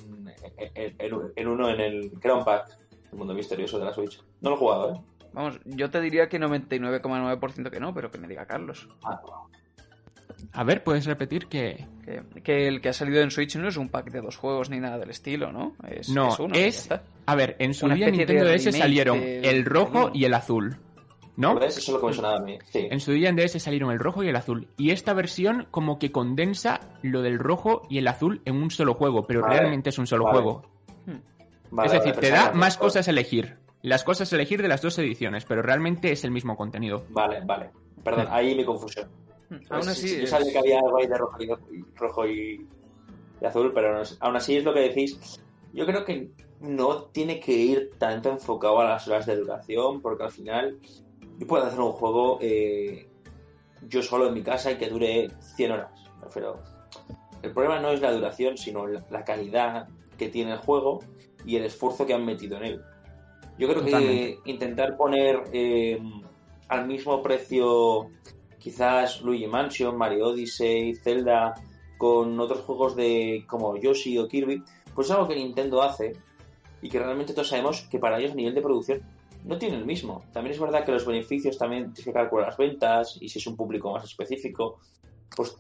[SPEAKER 3] en, en, uno en el que pack, el mundo misterioso de la Switch. No lo he jugado, ¿eh?
[SPEAKER 1] Vamos, yo te diría que 99,9% que no, pero que me diga Carlos. Ah,
[SPEAKER 4] A ver, ¿puedes repetir que...
[SPEAKER 1] que... que... el que ha salido en Switch no es un pack de dos juegos ni nada del estilo, ¿no?
[SPEAKER 4] Es, no, es... Uno, es... A ver, en su día Nintendo DS salieron el rojo y el azul. ¿No?
[SPEAKER 3] Eso es lo que me sonaba a mí.
[SPEAKER 4] En su día en DS salieron el rojo y el azul. Y esta versión como que condensa lo del rojo y el azul en un solo juego, pero realmente es un solo juego. Hmm. es decir, te da más cosas a elegir. Las cosas a elegir de las dos ediciones, pero realmente es el mismo contenido.
[SPEAKER 3] Vale, vale. Perdón, hmm. ahí mi confusión. Hmm. Aún así. Yo sabía que había algo ahí de rojo y, rojo y, azul, pero aún así es lo que decís. Yo creo que no tiene que ir tanto enfocado a las horas de duración, porque al final yo puedo hacer un juego eh, yo solo en mi casa y que dure 100 horas. Pero el problema no es la duración, sino la calidad que tiene el juego y el esfuerzo que han metido en él. Yo creo que intentar poner eh, al mismo precio quizás Luigi Mansion, Mario Odyssey, Zelda con otros juegos de como Yoshi o Kirby, pues es algo que Nintendo hace y que realmente todos sabemos que para ellos a nivel de producción no tiene el mismo. También es verdad que los beneficios también tienes que calcular las ventas y si es un público más específico, pues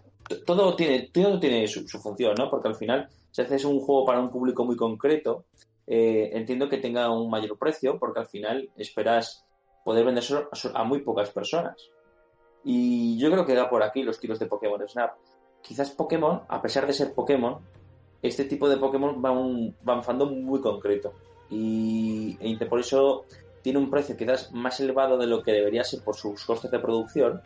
[SPEAKER 3] todo tiene, todo tiene su, función, ¿no? Porque al final, si haces un juego para un público muy concreto, eh, entiendo que tenga un mayor precio porque al final esperas poder vender a, muy pocas personas. Y yo creo que da por aquí los tiros de Pokémon Snap. Quizás Pokémon, a pesar de ser Pokémon, este tipo de Pokémon va un, va un fandom muy concreto. Y, y por eso tiene un precio quizás más elevado de lo que debería ser por sus costes de producción,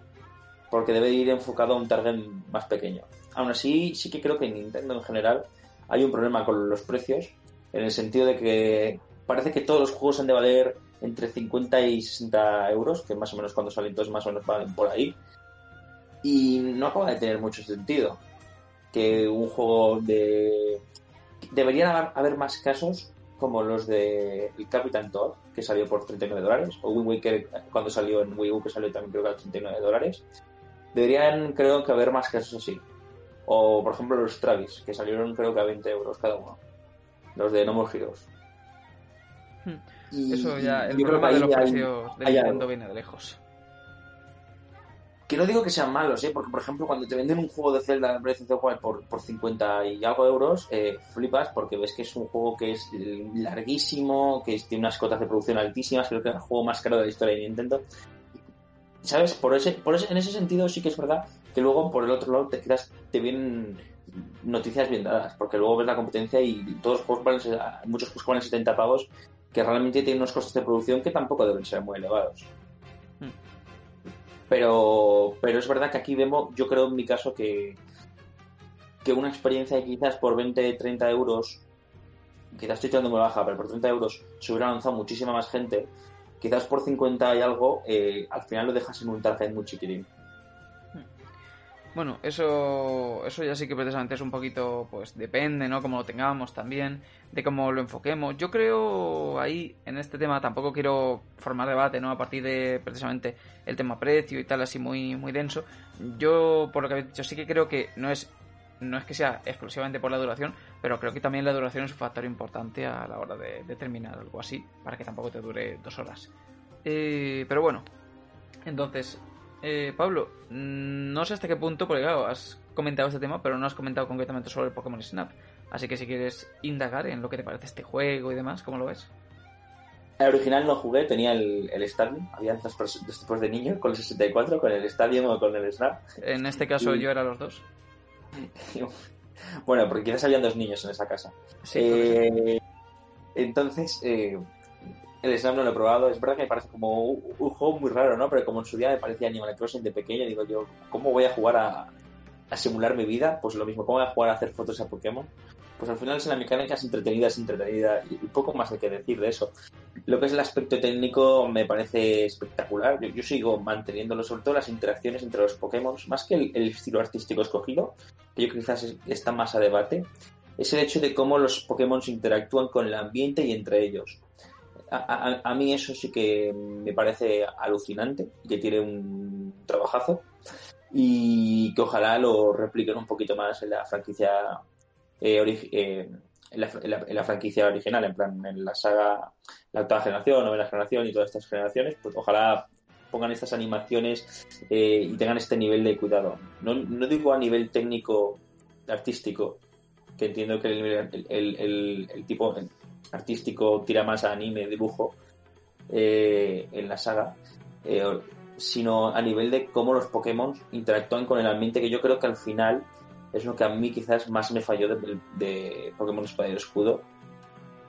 [SPEAKER 3] porque debe ir enfocado a un target más pequeño. Aún así, sí que creo que en Nintendo en general hay un problema con los precios, en el sentido de que parece que todos los juegos han de valer entre 50 y 60 euros, que más o menos cuando salen todos más o menos valen por ahí, y no acaba de tener mucho sentido que un juego de... Deberían haber más casos como los de el Capitán Todd, que salió por 39 dólares, o Wind Waker cuando salió en Wii U, que salió también creo que a 39 dólares. Deberían, creo que, haber más casos así. O, por ejemplo, los Travis, que salieron creo que a 20 euros cada uno. Los de No More Heroes.
[SPEAKER 1] Hmm. Eso ya, el problema de los precios de Nintendo viene de lejos.
[SPEAKER 3] Que no digo que sean malos, ¿eh? porque por ejemplo cuando te venden un juego de Zelda Breath of the Wild por, por 50 y algo euros, eh, flipas porque ves que es un juego que es larguísimo, que tiene unas cotas de producción altísimas, creo que es el juego más caro de la historia de Nintendo. ¿Sabes? Por ese, por ese, en ese sentido sí que es verdad que luego por el otro lado te quedas, te vienen noticias bien dadas, porque luego ves la competencia y todos los juegos valen, muchos juegos valen 70 pavos que realmente tiene unos costes de producción que tampoco deben ser muy elevados.
[SPEAKER 1] Mm.
[SPEAKER 3] Pero, pero es verdad que aquí vemos, yo creo en mi caso que, que una experiencia que quizás por 20, 30 euros, quizás estoy tirando muy baja, pero por 30 euros se hubiera lanzado muchísima más gente, quizás por 50 y algo, eh, al final lo dejas en un target muy chiquitín.
[SPEAKER 1] Bueno, eso, eso ya sí que precisamente es un poquito, pues depende, ¿no? Como lo tengamos también, de cómo lo enfoquemos. Yo creo ahí, en este tema, tampoco quiero formar debate, ¿no? A partir de precisamente el tema precio y tal, así muy, muy denso. Yo, por lo que habéis dicho, sí que creo que no es, no es que sea exclusivamente por la duración, pero creo que también la duración es un factor importante a la hora de, de terminar algo así, para que tampoco te dure dos horas. Eh, pero bueno, entonces, eh, Pablo, mm, no sé hasta qué punto, porque claro, has comentado este tema, pero no has comentado concretamente sobre el Pokémon Snap. Así que si quieres indagar en lo que te parece este juego y demás, ¿cómo lo ves?
[SPEAKER 3] El original no jugué, tenía el, el Stadium, había dos tipos de niños, con el 64, con el Stadium o con el Snap.
[SPEAKER 1] En este caso yo era los dos.
[SPEAKER 3] Bueno, porque quizás habían dos niños en esa casa.
[SPEAKER 1] Sí.
[SPEAKER 3] Eh, entonces, eh, el Snap no lo he probado. Es verdad que me parece como un, juego muy raro, ¿no? Pero como en su día me parecía Animal Crossing de pequeño, digo yo, ¿cómo voy a jugar a, a simular mi vida? Pues lo mismo, ¿cómo voy a jugar a hacer fotos a Pokémon? Pues al final es la mecánica es entretenida, es entretenida y poco más hay que decir de eso. Lo que es el aspecto técnico me parece espectacular. Yo, yo sigo manteniéndolo, sobre todo las interacciones entre los Pokémon, más que el, estilo artístico escogido, que yo quizás es- está más a debate, es el hecho de cómo los Pokémon interactúan con el ambiente y entre ellos. A, a- mí eso sí que me parece alucinante que tiene un trabajazo y que ojalá lo repliquen un poquito más en la franquicia eh, eh, en, la, franquicia original, en plan en la saga, la octava generación, novena generación y todas estas generaciones, pues ojalá pongan estas animaciones eh, y tengan este nivel de cuidado. No, no digo a nivel técnico, artístico, que entiendo que el, el- el- el tipo artístico tira más a anime, dibujo, eh, en la saga, eh, sino a nivel de cómo los Pokémon interactúan con el ambiente, que yo creo que al final es lo que a mí quizás más me falló de, Pokémon Espada y Escudo,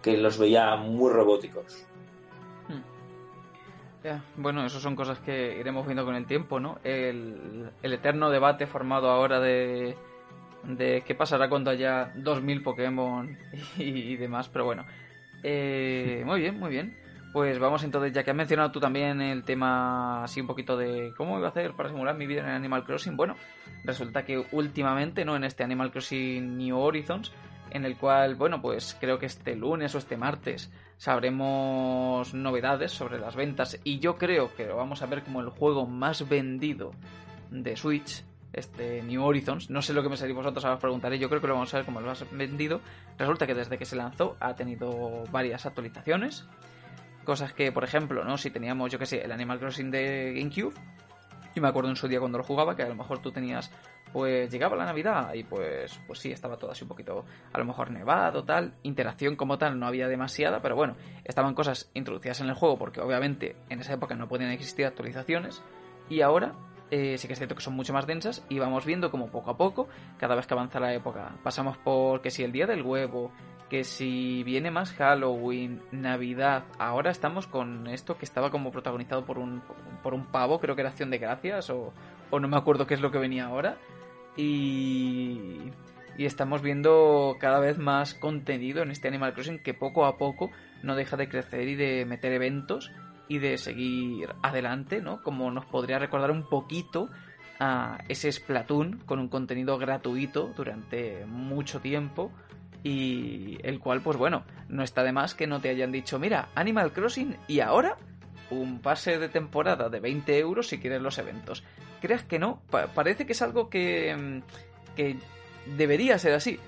[SPEAKER 3] que los veía muy robóticos.
[SPEAKER 1] Ya, Bueno, eso son cosas que iremos viendo con el tiempo, ¿no? El, el eterno debate formado ahora de, de qué pasará cuando haya 2000 Pokémon y, y demás, pero bueno. Eh, muy bien, muy bien. Pues vamos entonces, ya que has mencionado tú también el tema así un poquito de cómo iba a hacer para simular mi vida en Animal Crossing, bueno, resulta que últimamente, ¿no? En este Animal Crossing New Horizons, en el cual, bueno, pues creo que este lunes o este martes sabremos novedades sobre las ventas y yo creo que lo vamos a ver como el juego más vendido de Switch, este New Horizons. No sé lo que me salís vosotros, ahora os preguntaré. Yo creo que lo vamos a ver como el más vendido. Resulta que desde que se lanzó ha tenido varias actualizaciones. Cosas que, por ejemplo, ¿no? Si teníamos, yo que sé, el Animal Crossing de GameCube. Y me acuerdo en su día cuando lo jugaba que a lo mejor tú tenías, pues llegaba la Navidad y pues, pues sí, estaba todo así un poquito, a lo mejor nevado, tal. Interacción como tal no había demasiada, pero bueno, estaban cosas introducidas en el juego porque obviamente en esa época no podían existir actualizaciones. Y ahora eh, sí que es cierto que son mucho más densas y vamos viendo como poco a poco, cada vez que avanza la época, pasamos por que si el día del huevo, que si viene más Halloween, Navidad, ahora estamos con esto que estaba como protagonizado por un, por un pavo, creo que era Acción de Gracias, o, o no me acuerdo qué es lo que venía ahora. Y, y estamos viendo cada vez más contenido en este Animal Crossing que poco a poco no deja de crecer y de meter eventos y de seguir adelante, ¿no? Como nos podría recordar un poquito a ese Splatoon con un contenido gratuito durante mucho tiempo y el cual, pues bueno, no está de más que no te hayan dicho, mira, Animal Crossing y ahora un pase de temporada de 20 euros si quieres los eventos. Creas que no, Pa- parece que es algo que, mm, que debería ser así,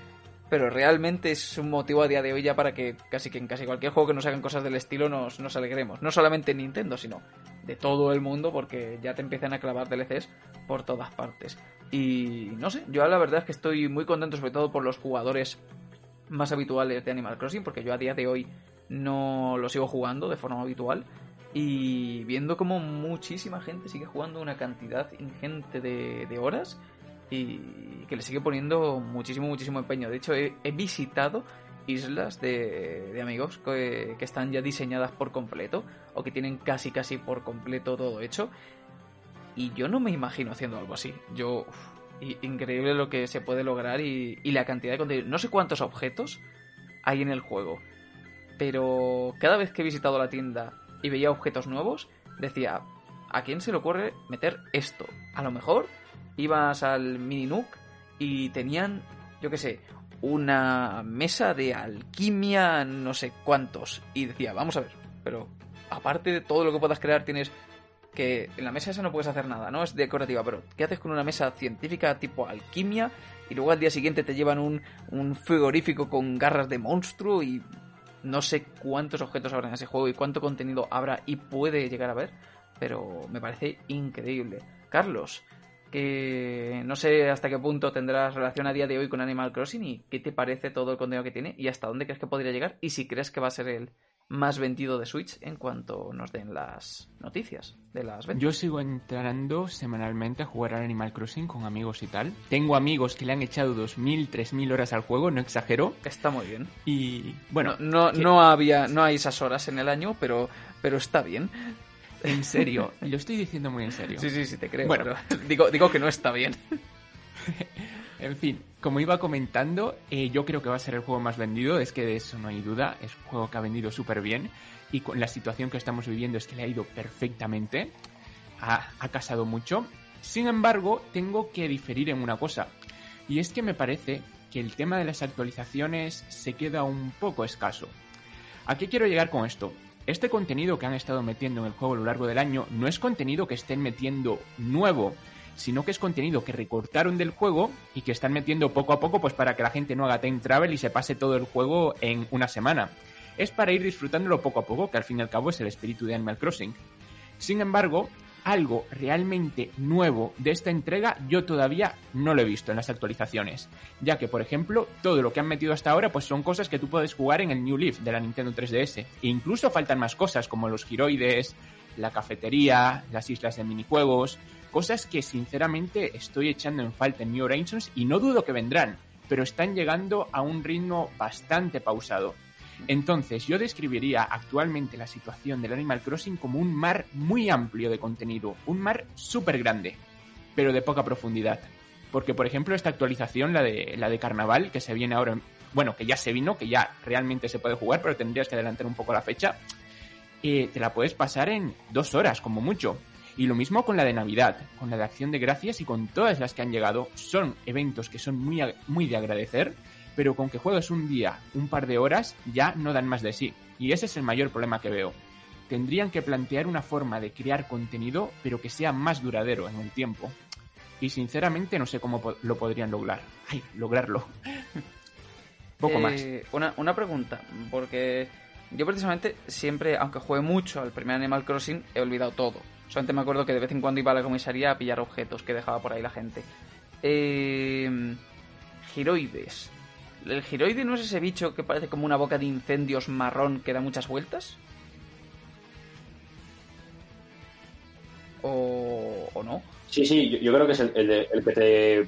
[SPEAKER 1] pero realmente es un motivo a día de hoy ya para que casi que en casi cualquier juego que nos hagan cosas del estilo nos, nos alegremos. No solamente en Nintendo, sino de todo el mundo, porque ya te empiezan a clavar DLCs por todas partes. Y no sé, yo la verdad es que estoy muy contento, sobre todo por los jugadores más habituales de Animal Crossing, porque yo a día de hoy no lo sigo jugando de forma habitual. Y viendo como muchísima gente sigue jugando una cantidad ingente de, de horas y que le sigue poniendo muchísimo, muchísimo empeño. De hecho, he, visitado islas de, de amigos que, que están ya diseñadas por completo o que tienen casi casi por completo todo hecho. Y yo no me imagino haciendo algo así. Yo... increíble lo que se puede lograr y, y la cantidad de contenido. No sé cuántos objetos hay en el juego. Pero cada vez que he visitado la tienda y veía objetos nuevos, decía, ¿a quién se le ocurre meter esto? A lo mejor ibas al mini Nook y tenían, yo qué sé, una mesa de alquimia, no sé cuántos. Y decía, vamos a ver, pero aparte de todo lo que puedas crear, tienes que en la mesa esa no puedes hacer nada, ¿no? Es decorativa, pero ¿qué haces con una mesa científica tipo alquimia? Y luego al día siguiente te llevan un, un frigorífico con garras de monstruo y no sé cuántos objetos habrá en ese juego y cuánto contenido habrá y puede llegar a haber, pero me parece increíble. Carlos, que no sé hasta qué punto tendrás relación a día de hoy con Animal Crossing y qué te parece todo el contenido que tiene y hasta dónde crees que podría llegar y si crees que va a ser el más vendido de Switch en cuanto nos den las noticias de las ventas.
[SPEAKER 4] Yo sigo entrando semanalmente a jugar al Animal Crossing con amigos y tal. Tengo amigos que le han echado 2.000, 3.000 horas al juego, no exagero.
[SPEAKER 1] Está muy bien.
[SPEAKER 4] Y bueno,
[SPEAKER 1] no, no,
[SPEAKER 4] que-
[SPEAKER 1] no había, no hay esas horas en el año, pero, pero está bien.
[SPEAKER 4] En serio, lo estoy diciendo muy en serio.
[SPEAKER 1] Sí, sí, sí, te creo.
[SPEAKER 4] Bueno.
[SPEAKER 1] pero digo, digo que no está bien.
[SPEAKER 4] En fin, como iba comentando, eh, yo creo que va a ser el juego más vendido, es que de eso no hay duda, es un juego que ha vendido súper bien y con la situación que estamos viviendo es que le ha ido perfectamente, ha, ha casado mucho. Sin embargo, tengo que diferir en una cosa, y es que me parece que el tema de las actualizaciones se queda un poco escaso. ¿A qué quiero llegar con esto? Este contenido que han estado metiendo en el juego a lo largo del año no es contenido que estén metiendo nuevo, sino que es contenido que recortaron del juego y que están metiendo poco a poco pues para que la gente no haga time travel y se pase todo el juego en una semana. Es para ir disfrutándolo poco a poco, que al fin y al cabo es el espíritu de Animal Crossing. Sin embargo, algo realmente nuevo de esta entrega yo todavía no lo he visto en las actualizaciones, ya que por ejemplo todo lo que han metido hasta ahora pues son cosas que tú puedes jugar en el New Leaf de la Nintendo 3DS, e incluso faltan más cosas como los giroides, la cafetería, las islas de minijuegos, cosas que sinceramente estoy echando en falta en New Horizons y no dudo que vendrán, pero están llegando a un ritmo bastante pausado. Entonces, yo describiría actualmente la situación del Animal Crossing como un mar muy amplio de contenido, un mar súper grande, pero de poca profundidad. Porque, por ejemplo, esta actualización, la de, la de Carnaval, que se viene ahora, en- bueno, que ya se vino, que ya realmente se puede jugar, pero tendrías que adelantar un poco la fecha, eh, te la puedes pasar en dos horas, como mucho. Y lo mismo con la de Navidad, con la de Acción de Gracias y con todas las que han llegado. Son eventos que son muy, muy de agradecer, pero con que juegues un día, un par de horas, ya no dan más de sí. Y ese es el mayor problema que veo. Tendrían que plantear una forma de crear contenido, pero que sea más duradero en el tiempo. Y sinceramente no sé cómo lo podrían lograr. Ay, lograrlo. Poco más.
[SPEAKER 1] Eh, Una, una pregunta, porque yo precisamente siempre, aunque juegue mucho al primer Animal Crossing, he olvidado todo. Solamente me acuerdo que de vez en cuando iba a la comisaría a pillar objetos que dejaba por ahí la gente. Eh, giroides. ¿El giroide no es ese bicho que parece como una boca de incendios marrón que da muchas vueltas? ¿O, o no?
[SPEAKER 3] Sí, sí, yo, yo creo que es el, el de- el que te.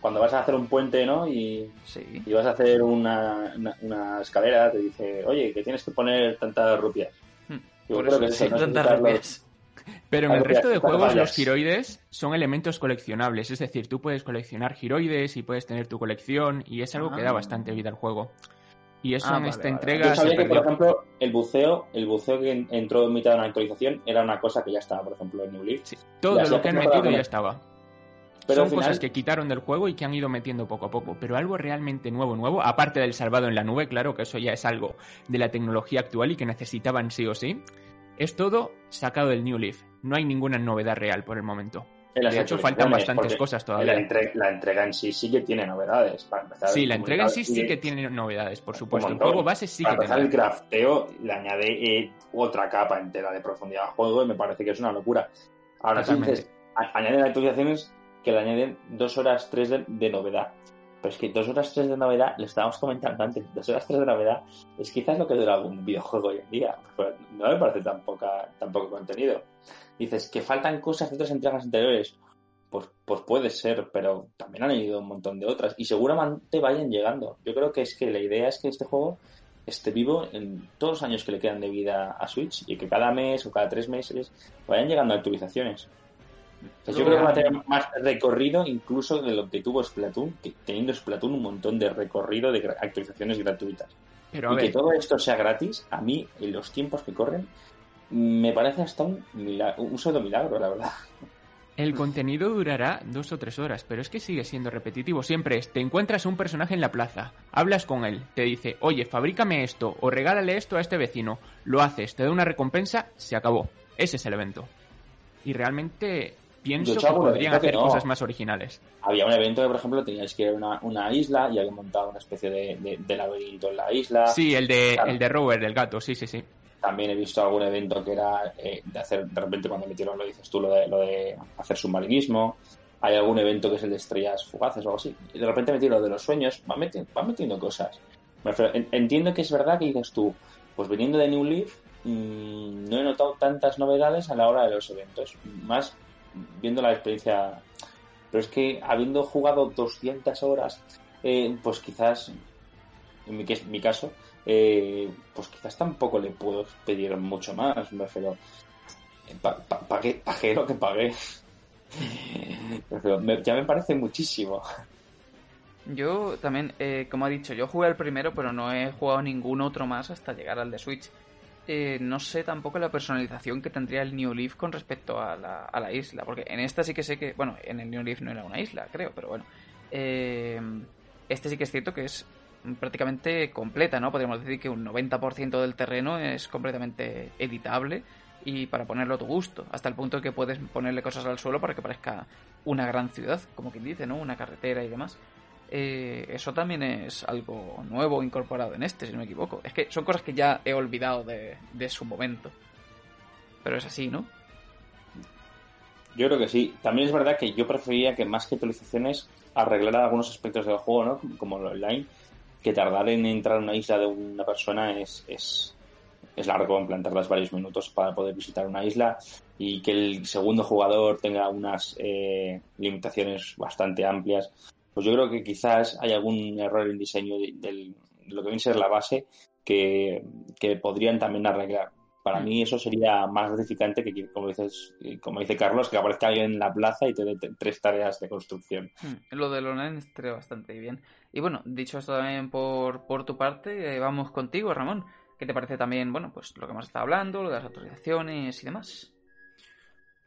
[SPEAKER 3] Cuando vas a hacer un puente, ¿no? Y,
[SPEAKER 1] Sí.
[SPEAKER 3] y vas a hacer una, una, una escalera, te dice, oye, que tienes que poner tantas rupias.
[SPEAKER 1] Hmm,
[SPEAKER 3] Yo
[SPEAKER 1] Por
[SPEAKER 3] creo
[SPEAKER 1] eso,
[SPEAKER 3] que eso, no
[SPEAKER 1] tantas rupias.
[SPEAKER 4] Pero en el resto de juegos los giroides son elementos coleccionables, es decir, tú puedes coleccionar giroides y puedes tener tu colección y es algo que da
[SPEAKER 1] Ah.
[SPEAKER 4] bastante vida al juego. Y eso
[SPEAKER 1] Ah,
[SPEAKER 4] en
[SPEAKER 1] vale,
[SPEAKER 4] esta
[SPEAKER 1] vale.
[SPEAKER 4] entrega
[SPEAKER 3] Yo
[SPEAKER 4] se
[SPEAKER 3] sabía que, por ejemplo, el buceo, el buceo que en- entró en mitad de una actualización era una cosa que ya estaba, por ejemplo, en New Leaf.
[SPEAKER 4] Sí, todo lo que han metido ya estaba.
[SPEAKER 3] Pero
[SPEAKER 4] Son
[SPEAKER 3] final-
[SPEAKER 4] cosas que quitaron del juego y que han ido metiendo poco a poco. Pero algo realmente nuevo, nuevo, aparte del salvado en la nube, claro que eso ya es algo de la tecnología actual y que necesitaban sí o sí. Es todo sacado del New Leaf. No hay ninguna novedad real por el momento.
[SPEAKER 3] En las
[SPEAKER 4] De hecho, faltan bastantes cosas
[SPEAKER 3] La,
[SPEAKER 4] todavía.
[SPEAKER 3] entre- la entrega en sí sí que tiene novedades. Para empezar,
[SPEAKER 4] Sí,
[SPEAKER 3] el
[SPEAKER 4] la entrega en sí sí que tiene novedades, por supuesto. El juego base sí
[SPEAKER 3] para
[SPEAKER 4] que
[SPEAKER 3] empezar, el
[SPEAKER 4] tiene.
[SPEAKER 3] crafteo le añade eh, otra capa entera de profundidad al juego y me parece que es una locura. Ahora sí dices, añaden actualizaciones que le añaden dos horas tres de, de novedad. Pero es que dos horas tres de novedad, lo estábamos comentando antes, dos horas tres de novedad es quizás lo que dura algún videojuego hoy en día. Pues no me parece tan, poca, tan poco contenido. Dices que faltan cosas de otras entregas anteriores. pues, pues puede ser, pero también han ido un montón de otras y seguramente vayan llegando. Yo creo que es que la idea es que este juego esté vivo en todos los años que le quedan de vida a Switch y que cada mes o cada tres meses vayan llegando actualizaciones. Yo creo que va a tener más recorrido incluso de lo que tuvo Splatoon, que teniendo Splatoon un montón de recorrido de actualizaciones gratuitas. y que todo esto sea gratis, a mí, en los tiempos que corren, me parece hasta un, un pseudo milagro, la verdad.
[SPEAKER 4] El contenido durará dos o tres horas, pero es que sigue siendo repetitivo. Siempre es, te encuentras un personaje en la plaza, hablas con él, te dice, oye, fabrícame esto o regálale esto a este vecino, lo haces, te da una recompensa, se acabó. Ese es el evento. Y realmente pienso que podrían hacer cosas más originales.
[SPEAKER 3] Había un evento que, por ejemplo, teníais que ir a una, isla y había montado una especie de, laberinto en la isla.
[SPEAKER 4] Sí, el de, el de Robert, el gato, sí, sí, sí.
[SPEAKER 3] También he visto algún evento que era eh, de hacer, de repente cuando metieron, lo dices tú, lo de, lo de hacer submarinismo. Hay algún evento que es el de estrellas fugaces o algo así. Y de repente metieron lo de los sueños. Va metiendo, metiendo cosas. entiendo que es verdad que dices tú, pues viniendo de New Leaf, mm, no he notado tantas novedades a la hora de los eventos. Más viendo la experiencia. Pero es que habiendo jugado 200 horas, eh, pues quizás, en mi, mi caso, eh, pues quizás tampoco le puedo pedir mucho más, me refiero. pagué, lo que pagué. ya me parece muchísimo.
[SPEAKER 1] Yo también, eh, como ha dicho, yo jugué al primero, pero no he jugado ningún otro más hasta llegar al de Switch. Eh, no sé tampoco la personalización que tendría el New Leaf con respecto a la, isla, porque en esta sí que sé que, bueno, en el New Leaf no era una isla, creo, pero bueno. este sí que es cierto que es prácticamente completa, ¿no? Podríamos decir que un 90% del terreno es completamente editable y para ponerlo a tu gusto, hasta el punto que puedes ponerle cosas al suelo para que parezca una gran ciudad, como quien dice, ¿no? Una carretera y demás. Eh, eso también es algo nuevo incorporado en este, si no me equivoco. Es que son cosas que ya he olvidado de, de su momento. Pero es así, ¿no?
[SPEAKER 3] Yo creo que sí. También es verdad que yo prefería que más que actualizaciones arreglara algunos aspectos del juego, ¿no? Como lo online, que tardar en entrar a una isla de una persona es, es, es largo, en plan varios minutos para poder visitar una isla y que el segundo jugador tenga unas eh, limitaciones bastante amplias. Pues yo creo que quizás hay algún error en diseño de, lo que viene a ser la base que, que podrían también arreglar. Para mm. mí eso sería más gratificante que, como dices, como dice Carlos, que aparezca alguien en la plaza y te dé tres tareas de construcción.
[SPEAKER 1] Mm. Lo del online estaría bastante bien. Y bueno, dicho esto también por, por tu parte, eh, vamos contigo, Ramón. ¿Qué te parece también, bueno, pues lo que hemos estado hablando, lo de las autorizaciones y demás?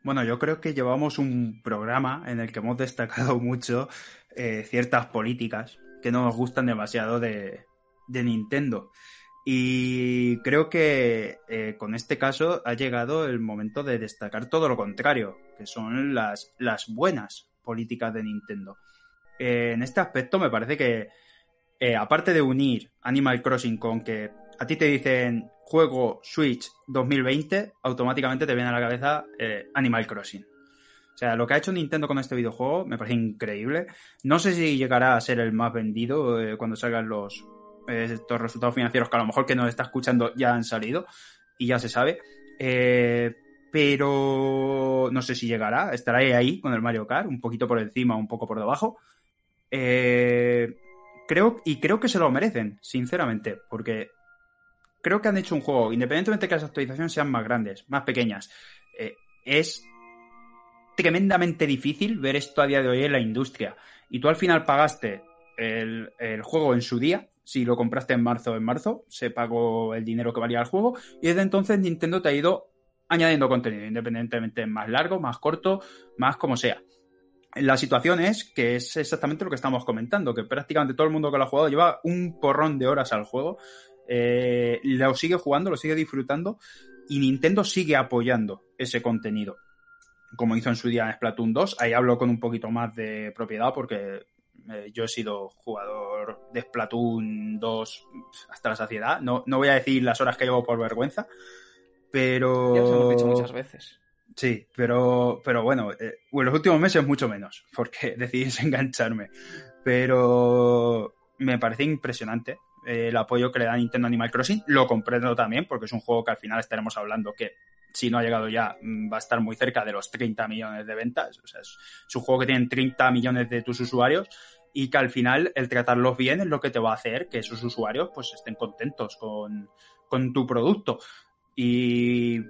[SPEAKER 2] Bueno, yo creo que llevamos un programa en el que hemos destacado mucho eh, ciertas políticas que no nos gustan demasiado de, Nintendo. Y creo que eh, con este caso ha llegado el momento de destacar todo lo contrario, que son las, buenas políticas de Nintendo. Eh, en este aspecto me parece que, aparte de unir Animal Crossing con que a ti te dicen juego Switch 2020, automáticamente te viene a la cabeza Animal Crossing. O sea, lo que ha hecho Nintendo con este videojuego me parece increíble. No sé si llegará a ser el más vendido cuando salgan los, estos resultados financieros que a lo mejor que nos está escuchando ya han salido y ya se sabe. Eh, pero no sé si llegará. Estará ahí con el Mario Kart, un poquito por encima, un poco por debajo. Eh, creo, y creo que se lo merecen, sinceramente, porque creo que han hecho un juego, independientemente de que las actualizaciones sean más grandes, más pequeñas, eh, es tremendamente difícil ver esto a día de hoy en la industria. Y tú al final pagaste el, juego en su día, si lo compraste en marzo, en marzo, se pagó el dinero que valía el juego y desde entonces Nintendo te ha ido añadiendo contenido, independientemente más largo, más corto, más como sea. La situación es que es exactamente lo que estamos comentando, que prácticamente todo el mundo que lo ha jugado lleva un porrón de horas al juego, eh, lo sigue jugando, lo sigue disfrutando y Nintendo sigue apoyando ese contenido. Como hizo en su día en Splatoon 2, ahí hablo con un poquito más de propiedad porque eh, yo he sido jugador de Splatoon 2 hasta la saciedad. No, no voy a decir las horas que llevo por vergüenza, pero...
[SPEAKER 1] Ya lo hemos dicho muchas veces.
[SPEAKER 2] Sí, pero, pero bueno, eh, en los últimos meses mucho menos, porque decidí engancharme. Pero me parece impresionante eh, el apoyo que le da Nintendo Animal Crossing. Lo comprendo también, porque es un juego que al final estaremos hablando que si no ha llegado ya, mm, va a estar muy cerca de los 30 millones de ventas. O sea, es, un juego que tiene 30 millones de tus usuarios y que al final el tratarlos bien es lo que te va a hacer que esos usuarios pues estén contentos con, con tu producto. Y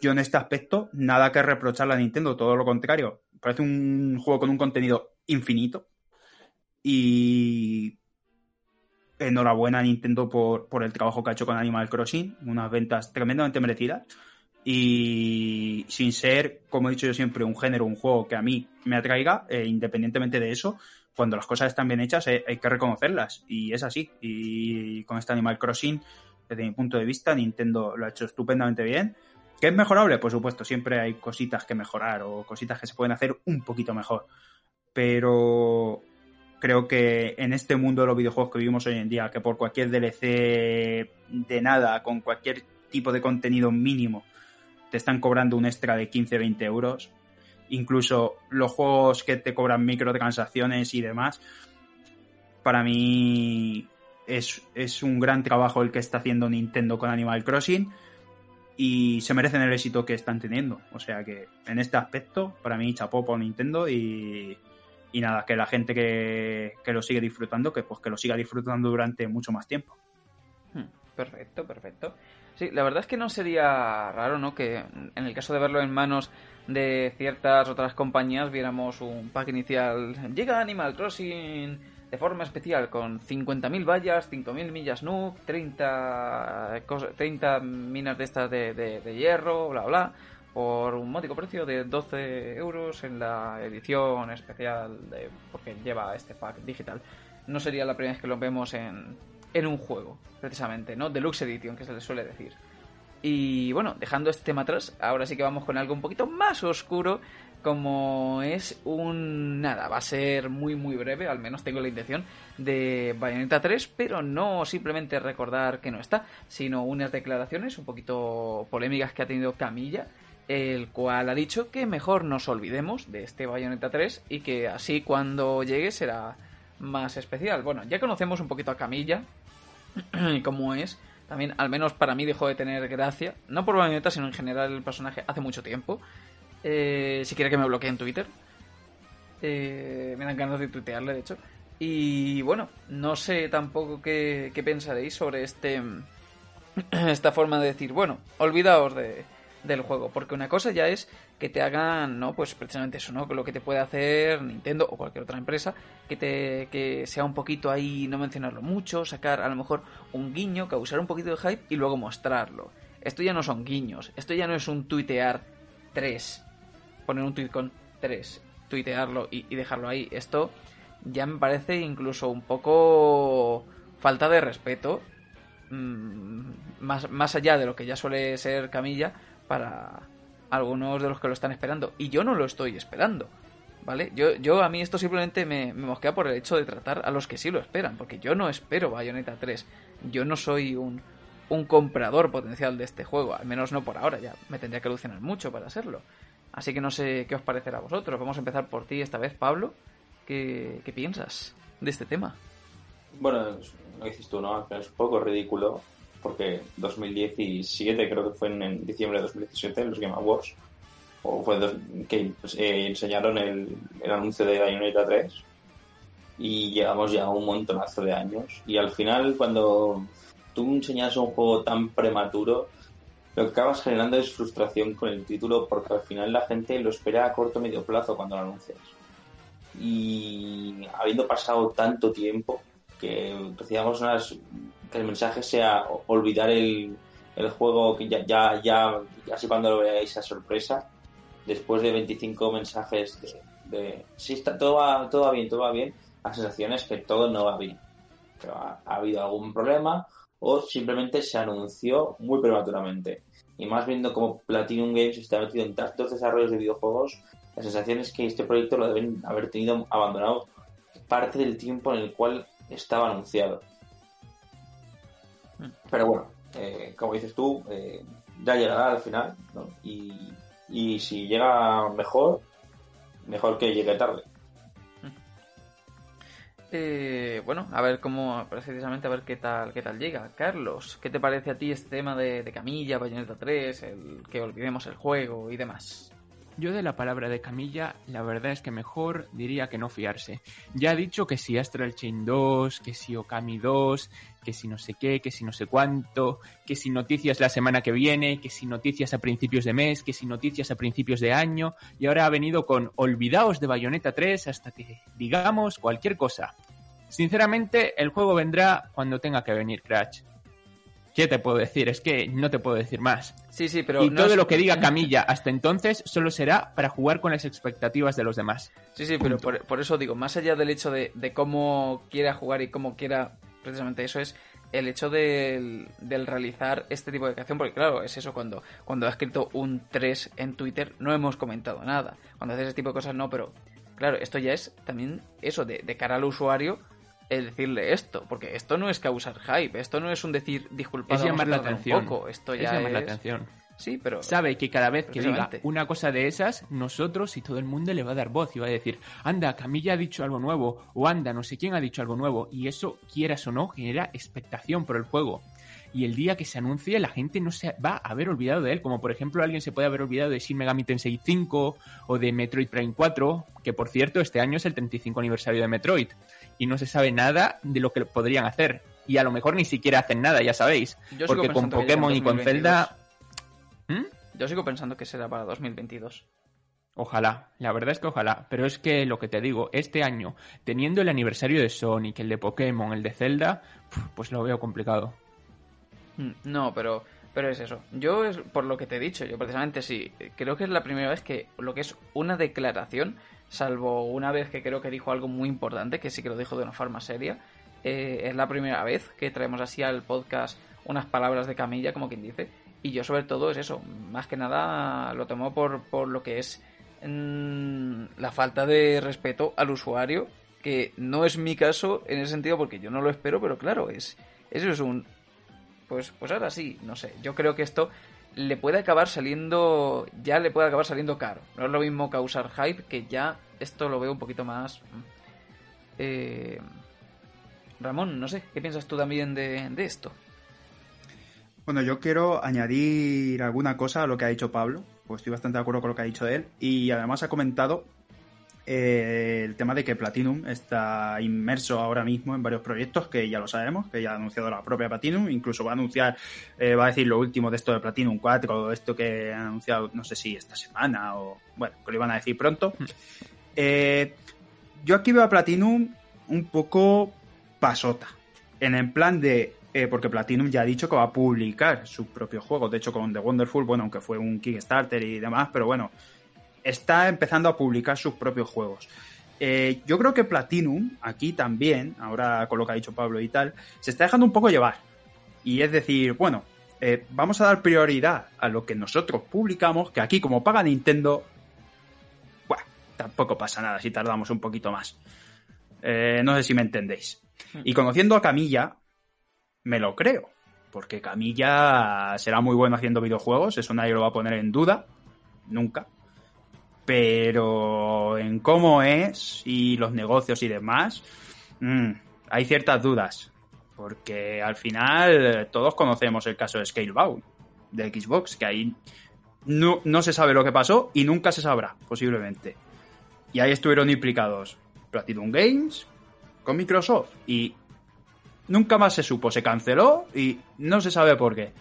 [SPEAKER 2] yo en este aspecto, nada que reprocharle a Nintendo, todo lo contrario. Parece un juego con un contenido infinito. Y enhorabuena a Nintendo por, por el trabajo que ha hecho con Animal Crossing. Unas ventas tremendamente merecidas. Y sin ser, como he dicho yo siempre, un género, un juego que a mí me atraiga, eh, independientemente de eso, cuando las cosas están bien hechas eh, hay que reconocerlas. Y es así. Y con este Animal Crossing, desde mi punto de vista, Nintendo lo ha hecho estupendamente bien. ¿Qué es mejorable? Por supuesto, siempre hay cositas que mejorar o cositas que se pueden hacer un poquito mejor. Pero creo que en este mundo de los videojuegos que vivimos hoy en día, que por cualquier DLC de nada, con cualquier tipo de contenido mínimo, te están cobrando un extra de 15-20 euros, incluso los juegos que te cobran microtransacciones y demás, para mí es, es, un gran trabajo el que está haciendo Nintendo con Animal Crossing y se merecen el éxito que están teniendo. O sea que en este aspecto, para mí, chapó por Nintendo y, y nada, que la gente que, que, lo sigue disfrutando, que pues que lo siga disfrutando durante mucho más tiempo.
[SPEAKER 1] Hmm, perfecto, perfecto. Sí, la verdad es que no sería raro, ¿no? Que en el caso de verlo en manos de ciertas otras compañías viéramos un pack inicial. Llega Animal Crossing de forma especial con 50.000 vallas, 5.000 millas Nuke, 30, 30 minas de estas de, de, de hierro, bla, bla por un módico precio de 12 euros en la edición especial de, porque lleva este pack digital. No sería la primera vez que lo vemos en, en un juego, precisamente, ¿no? Deluxe Edition, que se le suele decir. Y bueno, dejando este tema atrás, ahora sí que vamos con algo un poquito más oscuro, como es un... nada, va a ser muy muy breve, al menos tengo la intención, de Bayonetta 3, pero no simplemente recordar que no está, sino unas declaraciones un poquito polémicas que ha tenido Camilla, el cual ha dicho que mejor nos olvidemos de este Bayonetta 3 y que así cuando llegue será más especial. Bueno, ya conocemos un poquito a Camilla y cómo es. También, al menos para mí, dejó de tener gracia. No por Bayonetta, sino en general el personaje hace mucho tiempo. Eh, si quiere que me bloquee en Twitter. Eh, me dan ganas de tuitearle, de hecho. Y bueno, no sé tampoco qué, qué pensaréis sobre este esta forma de decir, bueno, olvidaos de, del juego. Porque una cosa ya es que te hagan, ¿no? Pues precisamente eso, ¿no? Lo que te puede hacer Nintendo o cualquier otra empresa, que te que sea un poquito ahí, no mencionarlo mucho, sacar a lo mejor un guiño, causar un poquito de hype y luego mostrarlo. Esto ya no son guiños, esto ya no es un tuitear 3, poner un tweet con 3, tuitearlo y, y dejarlo ahí. Esto ya me parece incluso un poco falta de respeto mmm, más, más allá de lo que ya suele ser Camilla para algunos de los que lo están esperando. Y yo no lo estoy esperando. ¿Vale? Yo, yo a mí esto simplemente me, mosquea por el hecho de tratar a los que sí lo esperan. Porque yo no espero Bayonetta 3. Yo no soy un, un comprador potencial de este juego. Al menos no por ahora. Ya me tendría que alucinar mucho para serlo. Así que no sé qué os parecerá a vosotros. Vamos a empezar por ti esta vez, Pablo. ¿Qué, qué piensas de este tema?
[SPEAKER 3] Bueno, lo dices tú, ¿no? Es un poco ridículo porque 2017 creo que fue en, diciembre de 2017 los Game Awards o fue que pues, eh, enseñaron el, el, anuncio de Bayonetta 3 y llegamos ya un montonazo de años y al final cuando tú enseñas un juego tan prematuro lo que acabas generando es frustración con el título porque al final la gente lo espera a corto o medio plazo cuando lo anuncias. Y habiendo pasado tanto tiempo que recibamos unas que el mensaje sea olvidar el, el juego que ya, ya, ya, así cuando lo veáis a sorpresa, después de 25 mensajes de, de sí, está, todo, va, todo va bien, todo va bien, la sensación es que todo no va bien. Ha, ha habido algún problema o simplemente se anunció muy prematuramente. Y más viendo como Platinum Games está metido en tantos desarrollos de videojuegos, la sensación es que este proyecto lo deben haber tenido abandonado parte del tiempo en el cual estaba anunciado. Pero bueno, eh, como dices tú, eh, ya llegará al final, ¿no? Y, y si llega mejor, mejor que llegue tarde.
[SPEAKER 1] Eh, bueno, a ver cómo, precisamente a ver qué tal, qué tal llega. Carlos, ¿qué te parece a ti este tema de, de Camilla, Bayonetta 3, el que olvidemos el juego y demás?
[SPEAKER 4] Yo de la palabra de Camilla, la verdad es que mejor diría que no fiarse. Ya ha dicho que si Astral Chain 2, que si Okami 2, que si no sé qué, que si no sé cuánto, que si noticias la semana que viene, que si noticias a principios de mes, que si noticias a principios de año, y ahora ha venido con olvidaos de Bayonetta 3 hasta que digamos cualquier cosa. Sinceramente, el juego vendrá cuando tenga que venir, Crash. ¿Qué te puedo decir? Es que no te puedo decir más.
[SPEAKER 1] Sí, sí, pero.
[SPEAKER 4] Y todo lo que diga Camilla hasta entonces solo será para jugar con las expectativas de los demás.
[SPEAKER 1] Sí, sí, pero por, por, eso digo, más allá del hecho de, de, cómo quiera jugar y cómo quiera, precisamente eso es el hecho del, del, realizar este tipo de creación, porque claro, es eso, cuando, cuando ha escrito un 3 en Twitter no hemos comentado nada. Cuando haces ese tipo de cosas no, pero claro, esto ya es también eso, de, de cara al usuario el decirle esto, porque esto no es causar hype, esto no es un decir disculpad,
[SPEAKER 4] es llamar la atención.
[SPEAKER 1] Poco. Esto ya
[SPEAKER 4] es llamar
[SPEAKER 1] es...
[SPEAKER 4] la atención.
[SPEAKER 1] Sí, pero
[SPEAKER 4] sabe que cada vez que diga una cosa de esas, nosotros y todo el mundo le va a dar voz y va a decir, anda, Camilla ha dicho algo nuevo, o anda, no sé quién ha dicho algo nuevo, y eso, quieras o no, genera expectación por el juego. Y el día que se anuncie, la gente no se va a haber olvidado de él, como por ejemplo alguien se puede haber olvidado de Shin Megami Tensei 5 o de Metroid Prime 4, que por cierto este año es el 35 aniversario de Metroid y no se sabe nada de lo que podrían hacer. Y a lo mejor ni siquiera hacen nada, ya sabéis.
[SPEAKER 1] Yo
[SPEAKER 4] porque con Pokémon y con Zelda...
[SPEAKER 1] ¿Mm? Yo sigo pensando que será para 2022.
[SPEAKER 4] Ojalá, la verdad es que ojalá, pero es que lo que te digo, este año, teniendo el aniversario de Sonic, el de Pokémon, el de Zelda, pues lo veo complicado.
[SPEAKER 1] No, pero, pero es eso. Yo, es por lo que te he dicho, yo precisamente sí, creo que es la primera vez que lo que es una declaración, salvo una vez que creo que dijo algo muy importante, que sí que lo dijo de una forma seria, eh, es la primera vez que traemos así al podcast unas palabras de Camilla, como quien dice, y yo sobre todo es eso, más que nada lo tomo por, por lo que es mmm, la falta de respeto al usuario, que no es mi caso en ese sentido porque yo no lo espero, pero claro, es eso es un pues, pues ahora sí, no sé. Yo creo que esto le puede acabar saliendo. Ya le puede acabar saliendo caro. No es lo mismo causar hype que ya esto lo veo un poquito más. Eh... Ramón, no sé, ¿qué piensas tú también de, de, esto?
[SPEAKER 2] Bueno, yo quiero añadir alguna cosa a lo que ha dicho Pablo, pues estoy bastante de acuerdo con lo que ha dicho él, y además ha comentado eh, el tema de que Platinum está inmerso ahora mismo en varios proyectos que ya lo sabemos, que ya ha anunciado la propia Platinum, incluso va a anunciar, eh, va a decir lo último de esto de Platinum 4, esto que han anunciado, no sé si esta semana o, bueno, que lo iban a decir pronto. Eh, yo aquí veo a Platinum un poco pasota, en el plan de eh, porque Platinum ya ha dicho que va a publicar sus propios juegos. De hecho, con The Wonderful, bueno, aunque fue un Kickstarter y demás, pero bueno, está empezando a publicar sus propios juegos. Eh, yo creo que Platinum, aquí también, ahora con lo que ha dicho Pablo y tal, se está dejando un poco llevar. Y es decir, bueno, eh, vamos a dar prioridad a lo que nosotros publicamos, que aquí como paga Nintendo, bueno, tampoco pasa nada si tardamos un poquito más. Eh, no sé si me entendéis. Y conociendo a Camilla, me lo creo. Porque Camilla será muy bueno haciendo videojuegos, eso nadie lo va a poner en duda. Nunca pero en cómo es y los negocios y demás, mmm, hay ciertas dudas. Porque al final todos conocemos el caso de Scalebound de Xbox, que ahí no, no se sabe lo que pasó y nunca se sabrá, posiblemente. Y ahí estuvieron implicados Platinum Games con Microsoft y nunca más se supo, se canceló y no se sabe por qué.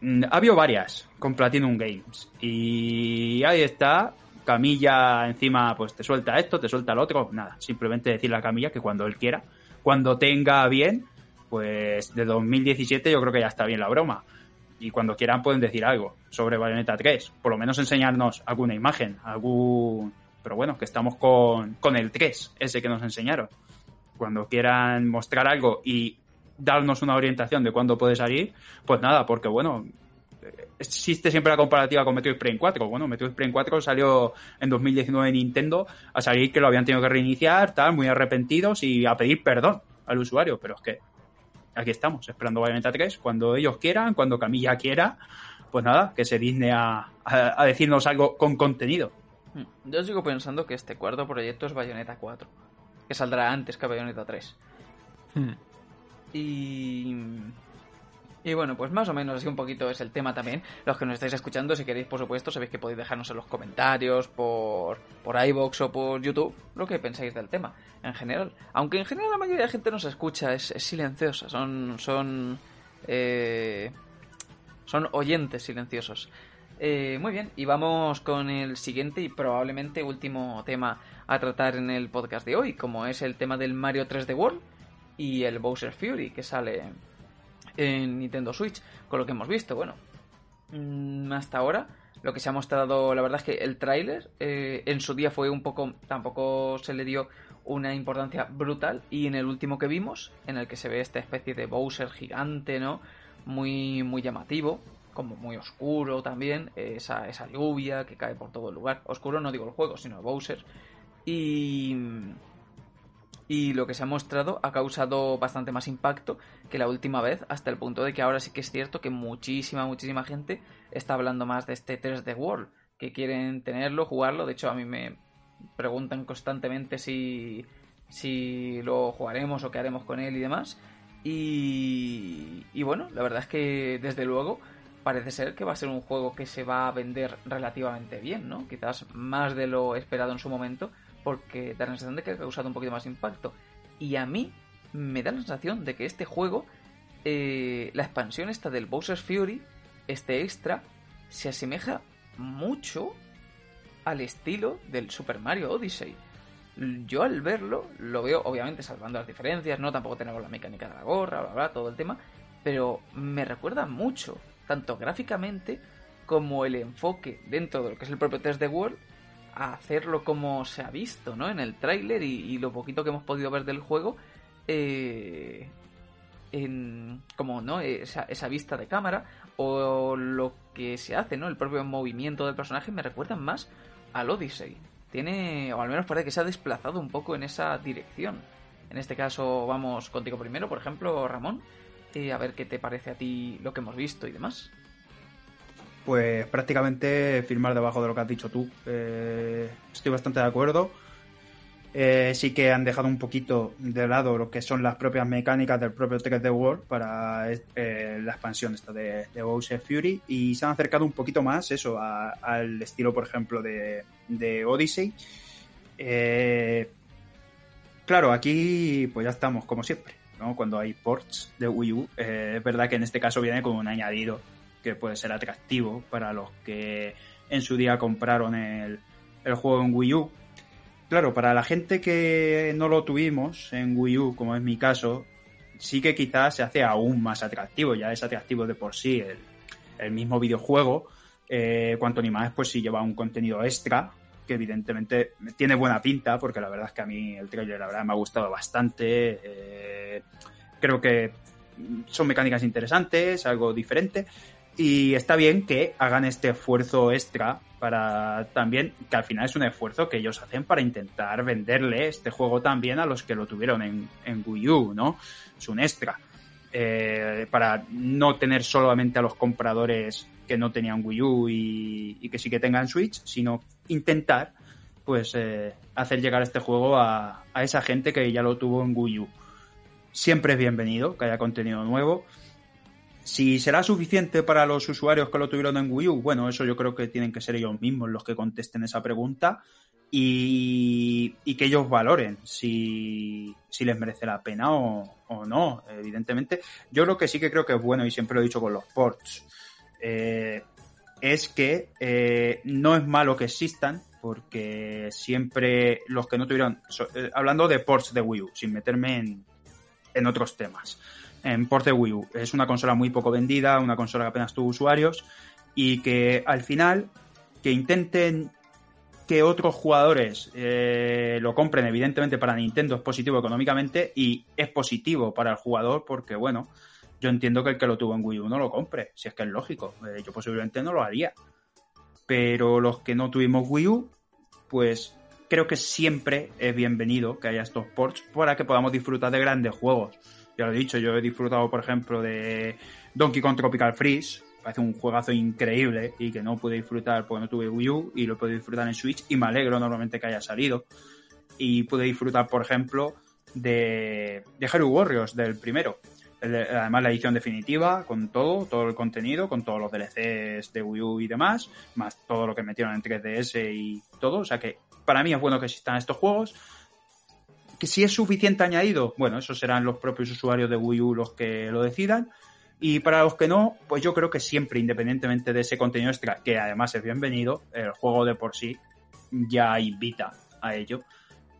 [SPEAKER 2] Ha habido varias con Platinum Games. Y ahí está. Camilla encima, pues te suelta esto, te suelta el otro. Nada, simplemente decirle a Camilla que cuando él quiera, cuando tenga bien, pues de 2017 yo creo que ya está bien la broma. Y cuando quieran pueden decir algo sobre Bayonetta 3. Por lo menos enseñarnos alguna imagen, algún... Pero bueno, que estamos con, con el 3, ese que nos enseñaron. Cuando quieran mostrar algo y darnos una orientación de cuándo puede salir, pues nada, porque bueno, existe siempre la comparativa con Metroid Prime 4. Bueno, Metroid Prime 4 salió en 2019 en Nintendo a salir que lo habían tenido que reiniciar, tal, muy arrepentidos y a pedir perdón al usuario, pero es que aquí estamos, esperando Bayonetta 3, cuando ellos quieran, cuando Camilla quiera, pues nada, que se digne a, a, a decirnos algo con contenido.
[SPEAKER 1] Yo sigo pensando que este cuarto proyecto es Bayonetta 4. que saldrá antes que Bayonetta 3.
[SPEAKER 4] Hmm.
[SPEAKER 1] Y... Y bueno, pues más o menos así un poquito es el tema también. Los que nos estáis escuchando, si queréis, por supuesto, sabéis que podéis dejarnos en los comentarios, por, por iVoox o por YouTube, lo que pensáis del tema, en general. Aunque en general la mayoría de gente nos escucha, es, es silenciosa, son... son eh, son oyentes silenciosos. Eh, muy bien, y vamos con el siguiente y probablemente último tema a tratar en el podcast de hoy, como es el tema del Mario 3D World y el Bowser Fury que sale en Nintendo Switch, con lo que hemos visto. Bueno, mm, hasta ahora lo que se ha mostrado, la verdad es que el tráiler eh, en su día fue un poco, tampoco se le dio una importancia brutal y en el último que vimos, en el que se ve esta especie de Bowser gigante, ¿no? Muy, muy llamativo, como muy oscuro también, esa, esa lluvia que cae por todo el lugar. Oscuro no digo el juego, sino Bowser. Y, y lo que se ha mostrado ha causado bastante más impacto que la última vez, hasta el punto de que ahora sí que es cierto que muchísima, muchísima gente está hablando más de este 3D World, que quieren tenerlo, jugarlo. De hecho, a mí me preguntan constantemente si, si lo jugaremos o qué haremos con él y demás. Y, y bueno, la verdad es que desde luego parece ser que va a ser un juego que se va a vender relativamente bien, ¿no? Quizás más de lo esperado en su momento, porque da la sensación de que ha causado un poquito más impacto. Y a mí me da la sensación de que este juego, eh, la expansión esta del Bowser's Fury, este extra, se asemeja mucho al estilo del Super Mario Odyssey. Yo al verlo, lo veo, obviamente salvando las diferencias, no tampoco tenemos la mecánica de la gorra, bla, bla, todo el tema, pero me recuerda mucho tanto gráficamente como el enfoque dentro de lo que es el propio test de World hacerlo como se ha visto ¿no? en el tráiler y, lo poquito que hemos podido ver del juego eh, en como no esa, esa, vista de cámara o lo que se hace no el propio movimiento del personaje me recuerdan más al Odyssey tiene o al menos parece que se ha desplazado un poco en esa dirección en este caso vamos contigo primero por ejemplo Ramón a ver qué te parece a ti lo que hemos visto y demás.
[SPEAKER 2] Pues prácticamente firmar debajo de lo que has dicho tú. Eh, estoy bastante de acuerdo. Eh, sí que han dejado un poquito de lado lo que son las propias mecánicas del propio Ticket de World para eh, la expansión esta de, de Bowser Fury y se han acercado un poquito más eso al estilo por ejemplo de, de Odyssey claro aquí pues ya estamos como siempre cuando hay ports de Wii U. Eh, es verdad que en este caso viene con un añadido que puede ser atractivo para los que en su día compraron el, el juego en Wii U. Claro, para la gente que no lo tuvimos en Wii U, como es mi caso, sí que quizás se hace aún más atractivo. Ya es atractivo de por sí el, el mismo videojuego. Eh, cuanto ni más, pues si lleva un contenido extra, que evidentemente tiene buena pinta, porque la verdad es que a mí el trailer la me ha gustado bastante. Eh, creo que son mecánicas interesantes, algo diferente. Y está bien que hagan este esfuerzo extra para también, que al final es un esfuerzo que ellos hacen para intentar venderle este juego también a los que lo tuvieron en, en Wii U, ¿no? Es un extra. Eh, para no tener solamente a los compradores que no tenían Wii U y, que sí que tengan Switch, sino intentar pues eh, hacer llegar este juego a, esa gente que ya lo tuvo en Wii U. Siempre es bienvenido que haya contenido nuevo. Si será suficiente para los usuarios que lo tuvieron en Wii U, bueno, eso yo creo que tienen que ser ellos mismos los que contesten esa pregunta y, que ellos valoren si, les merece la pena o, no, evidentemente. Yo lo que sí que creo que es bueno, y siempre lo he dicho con los ports, eh, es que eh, no es malo que existan, porque siempre los que no tuvieron, eh, hablando de ports de Wii U, sin meterme en otros temas, en ports de Wii U, es una consola muy poco vendida, una consola que apenas tuvo usuarios, y que al final, que intenten que otros jugadores lo compren, evidentemente para Nintendo es positivo económicamente y es positivo para el jugador porque, bueno, yo entiendo que el que lo tuvo en Wii U no lo compre, si es que es lógico. Eh, yo posiblemente no lo haría. Pero los que no tuvimos Wii U, pues creo que siempre es bienvenido que haya estos ports para que podamos disfrutar de grandes juegos. Ya lo he dicho, yo he disfrutado, por ejemplo, de Donkey Kong Tropical Freeze. Parece un juegazo increíble y que no pude disfrutar porque no tuve Wii U y lo puedo disfrutar en Switch y me alegro normalmente que haya salido. y pude disfrutar, por ejemplo, de, de Hero Warriors, del primero. además, la edición definitiva, con todo, todo el contenido, con todos los DLCs de Wii U y demás, más todo lo que metieron en 3DS y todo. O sea que para mí es bueno que existan estos juegos. Que si es suficiente añadido, bueno, eso serán los propios usuarios de Wii U los que lo decidan. Y para los que no, pues yo creo que siempre, independientemente de ese contenido extra, que además es bienvenido, el juego de por sí ya invita a ello.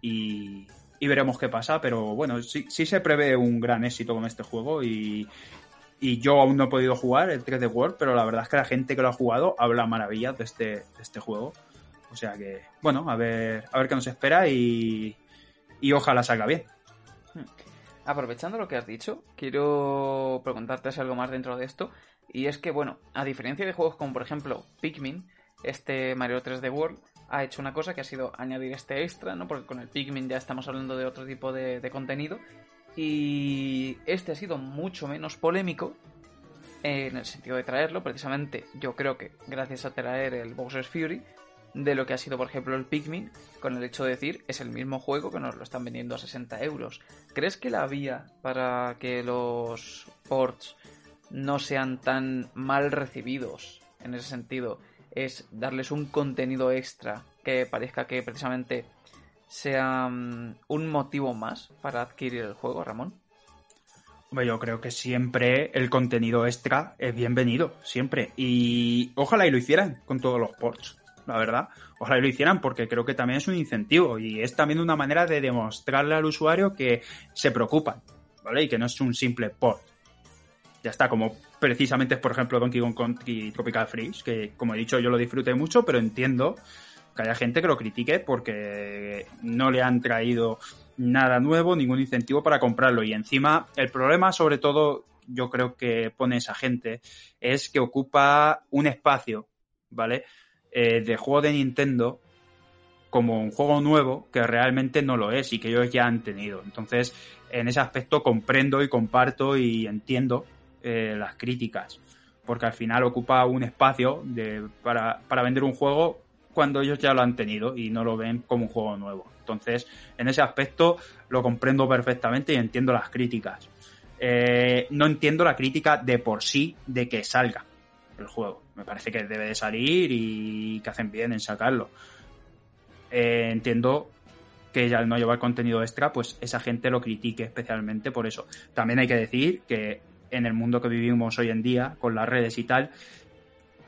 [SPEAKER 2] Y, veremos qué pasa, pero bueno, sí, sí se prevé un gran éxito con este juego y, yo aún no he podido jugar el 3D World, pero la verdad es que la gente que lo ha jugado habla maravillas de este, este juego. O sea que, bueno, a ver, a ver qué nos espera y, y ojalá salga bien.
[SPEAKER 1] Aprovechando lo que has dicho, quiero preguntarte algo más dentro de esto. Y es que, bueno, a diferencia de juegos como por ejemplo Pikmin, este Mario 3D World ha hecho una cosa que ha sido añadir este extra, ¿no? Porque con el Pikmin ya estamos hablando de otro tipo de, contenido. Y este ha sido mucho menos polémico en el sentido de traerlo. Precisamente yo creo que gracias a traer el Bowser's Fury, de lo que ha sido, por ejemplo, el Pikmin, con el hecho de decir es el mismo juego que nos lo están vendiendo a 60 euros. ¿Crees que la vía para que los ports no sean tan mal recibidos en ese sentido es darles un contenido extra que parezca que precisamente sea mm, un motivo más para adquirir el juego, Ramón?
[SPEAKER 2] Yo creo que siempre el contenido extra es bienvenido, siempre. Y ojalá y lo hicieran con todos los ports la verdad. Ojalá lo hicieran porque creo que también es un incentivo y es también una manera de demostrarle al usuario que se preocupan, ¿vale? Y que no es un simple port. Ya está, como precisamente es, por ejemplo, Donkey Kong Country Tropical Freeze, que como he dicho yo lo disfruté mucho, pero entiendo que haya gente que lo critique porque no le han traído nada nuevo, ningún incentivo para comprarlo. Y encima, el problema, sobre todo, yo creo que pone esa gente, es que ocupa un espacio, ¿vale? Eh, de juego de Nintendo como un juego nuevo que realmente no lo es y que ellos ya han tenido. Entonces, en ese aspecto comprendo y comparto y entiendo eh, las críticas, porque al final ocupa un espacio de, para, para vender un juego cuando ellos ya lo han tenido y no lo ven como un juego nuevo. Entonces, en ese aspecto lo comprendo perfectamente y entiendo las críticas. Eh, no entiendo la crítica de por sí de que salga el juego. Me parece que debe de salir y que hacen bien en sacarlo. Eh, entiendo que al no llevar contenido extra, pues esa gente lo critique especialmente por eso. También hay que decir que en el mundo que vivimos hoy en día, con las redes y tal,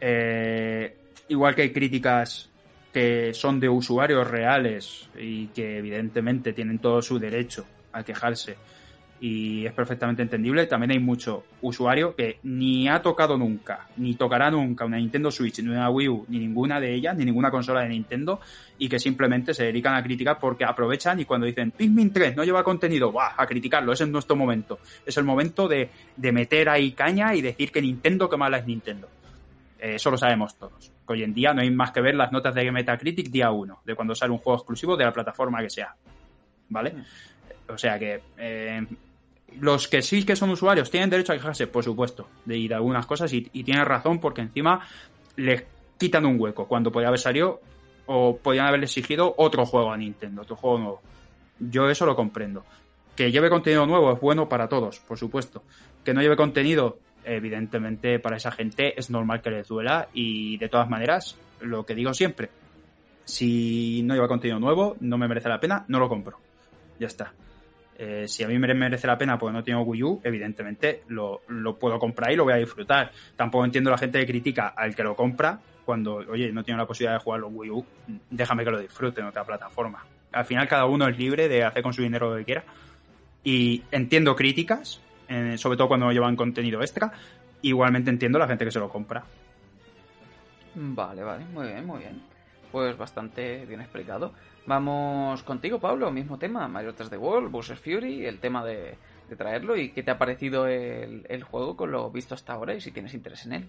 [SPEAKER 2] eh, igual que hay críticas que son de usuarios reales y que evidentemente tienen todo su derecho a quejarse y es perfectamente entendible. También hay mucho usuario que ni ha tocado nunca, ni tocará nunca una Nintendo Switch, ni una Wii U, ni ninguna de ellas, ni ninguna consola de Nintendo, y que simplemente se dedican a criticar porque aprovechan y cuando dicen Pikmin 3 no lleva contenido, ¡buah! a criticarlo, ese es nuestro momento. Es el momento de, de meter ahí caña y decir que Nintendo, que mala es Nintendo. Eh, eso lo sabemos todos. hoy en día no hay más que ver las notas de Metacritic día 1, de cuando sale un juego exclusivo de la plataforma que sea. ¿Vale? Mm. O sea que eh, los que sí que son usuarios tienen derecho a quejarse, por supuesto, de, de algunas cosas y, tienen razón porque encima les quitan un hueco cuando podía haber salido o podían haberle exigido otro juego a Nintendo, otro juego nuevo. Yo eso lo comprendo. Que lleve contenido nuevo es bueno para todos, por supuesto. Que no lleve contenido, evidentemente para esa gente es normal que les duela y de todas maneras, lo que digo siempre, si no lleva contenido nuevo, no me merece la pena, no lo compro. Ya está. Eh, si a mí me merece la pena porque no tengo Wii U, evidentemente lo, puedo comprar y lo voy a disfrutar. Tampoco entiendo la gente que critica al que lo compra cuando, oye, no tiene la posibilidad de jugarlo en Wii U, déjame que lo disfrute en otra plataforma. Al final cada uno es libre de hacer con su dinero lo que quiera. Y entiendo críticas, eh, sobre todo cuando llevan contenido extra. Igualmente entiendo la gente que se lo compra.
[SPEAKER 1] Vale, vale, muy bien, muy bien. Pues bastante bien explicado. Vamos contigo, Pablo, mismo tema, Mario 3D World, Bowser Fury, el tema de, traerlo y qué te ha parecido el, juego con lo visto hasta ahora y si tienes interés en él.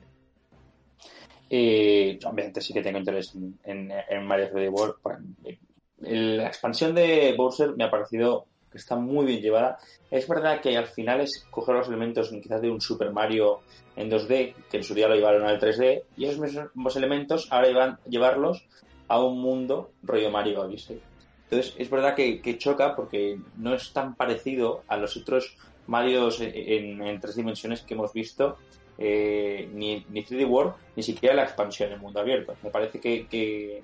[SPEAKER 3] Eh, obviamente sí que tengo interés en, Mario 3D World. Pues, eh, la expansión de Bowser me ha parecido que está muy bien llevada. Es verdad que al final es coger los elementos quizás de un Super Mario en 2D, que en su día lo llevaron al 3D, y esos mismos elementos ahora iban llevarlos a un mundo rollo Mario Odyssey. Entonces, es verdad que, choca porque no es tan parecido a los otros Mario en, tres dimensiones que hemos visto, eh, ni, ni 3D World, ni siquiera la expansión en mundo abierto. Me parece que,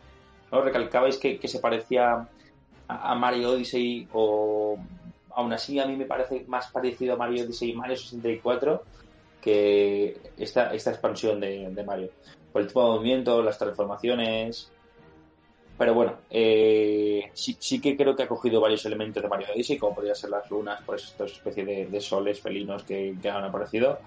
[SPEAKER 3] ¿no? recalcabais que, se parecía a, Mario Odyssey o aún así a mí me parece más parecido a Mario Odyssey y Mario 64 que esta, esta expansión de, de Mario. Por el tipo de movimiento, las transformaciones, pero bueno, eh, sí, sí, que creo que ha cogido varios elementos de Mario Odyssey, como podrían ser las lunas, pues esta especie de, soles felinos que, han aparecido.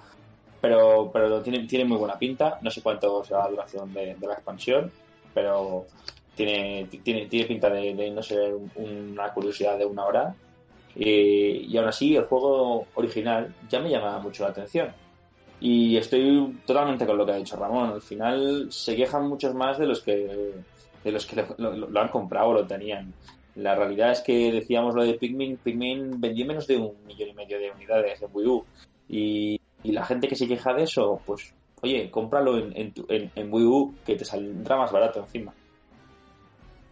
[SPEAKER 3] Pero, pero tiene, tiene muy buena pinta. No sé cuánto será la duración de, la expansión, pero tiene, tiene, tiene pinta de, no ser una curiosidad de una hora. Y aún así, el juego original ya me llama mucho la atención. Y estoy totalmente con lo que ha dicho Ramón. Al final se quejan muchos más de los que de los que lo, han comprado o lo tenían. La realidad es que decíamos lo de Pikmin, Pikmin vendió menos de un millón y medio de unidades en Wii U. Y, la gente que se queja de eso, pues, oye, cómpralo en, en, Wii U que te saldrá más barato encima.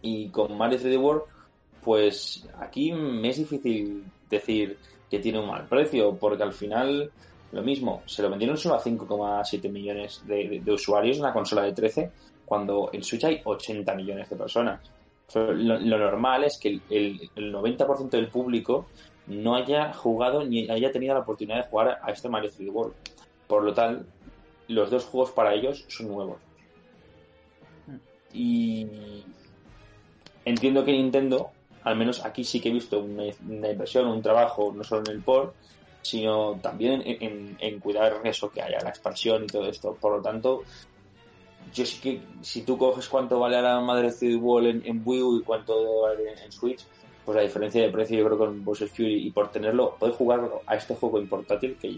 [SPEAKER 3] Y con Mario 3D World, pues aquí me es difícil decir que tiene un mal precio, porque al final lo mismo, se lo vendieron solo a 5,7 millones de, de, usuarios en una consola de 13 cuando en Switch hay 80 millones de personas. Lo, normal es que el, 90% del público no haya jugado ni haya tenido la oportunidad de jugar a este Mario 3D World. Por lo tal, los dos juegos para ellos son nuevos. Y entiendo que Nintendo, al menos aquí sí que he visto una, inversión, un trabajo, no solo en el port, sino también en, cuidar eso que haya, la expansión y todo esto. Por lo tanto, yo sí que si tú coges cuánto vale la madre de Wall en, Wii U y cuánto vale en, Switch, pues la diferencia de precio yo creo con Bowser Fury y por tenerlo, puedes jugar a este juego en portátil, que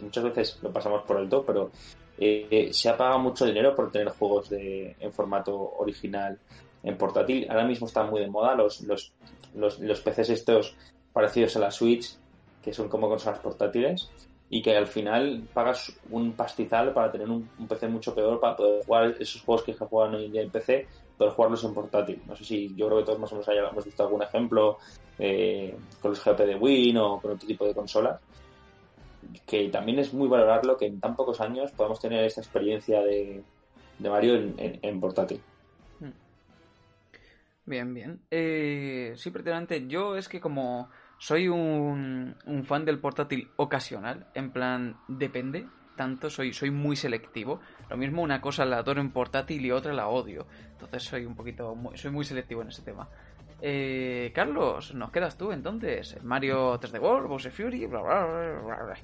[SPEAKER 3] muchas veces lo pasamos por alto, pero eh, se ha pagado mucho dinero por tener juegos de, en formato original en portátil. Ahora mismo están muy de moda los, los, los, los PCs estos parecidos a la Switch, que son como consolas portátiles y que al final pagas un pastizal para tener un, PC mucho peor para poder jugar esos juegos que juegan hoy en día en PC, poder jugarlos en portátil. No sé si yo creo que todos más o menos hemos visto algún ejemplo eh, con los GP de Win o con otro tipo de consolas, que también es muy valorarlo que en tan pocos años podamos tener esta experiencia de, Mario en, portátil. Hmm.
[SPEAKER 1] Bien, bien. Eh, sí, prácticamente yo es que como soy un, fan del portátil ocasional, en plan, depende, tanto, soy, soy muy selectivo. Lo mismo una cosa la adoro en portátil y otra la odio. Entonces soy un poquito, soy muy selectivo en ese tema. Eh, Carlos, nos quedas tú entonces. Mario 3D World, Bowser Fury, bla bla bla bla.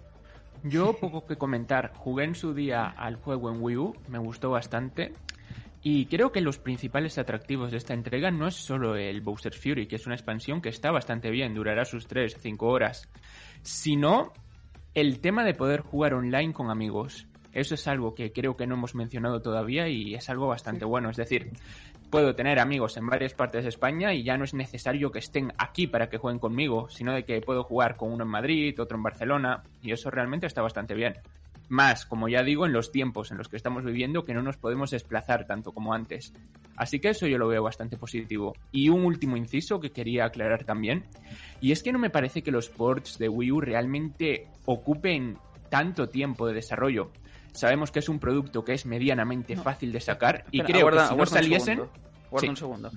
[SPEAKER 4] Yo poco que comentar. Jugué en su día al juego en Wii U, me gustó bastante. Y creo que los principales atractivos de esta entrega no es solo el Bowser Fury, que es una expansión que está bastante bien, durará sus 3-5 horas, sino el tema de poder jugar online con amigos. Eso es algo que creo que no hemos mencionado todavía y es algo bastante bueno. Es decir, puedo tener amigos en varias partes de España y ya no es necesario que estén aquí para que jueguen conmigo, sino de que puedo jugar con uno en Madrid, otro en Barcelona, y eso realmente está bastante bien. Más, como ya digo, en los tiempos en los que estamos viviendo que no nos podemos desplazar tanto como antes. Así que eso yo lo veo bastante positivo. Y un último inciso que quería aclarar también, y es que no me parece que los ports de Wii U realmente ocupen tanto tiempo de desarrollo. Sabemos que es un producto que es medianamente fácil de sacar y creo que si no saliesen...
[SPEAKER 1] Guarda un segundo.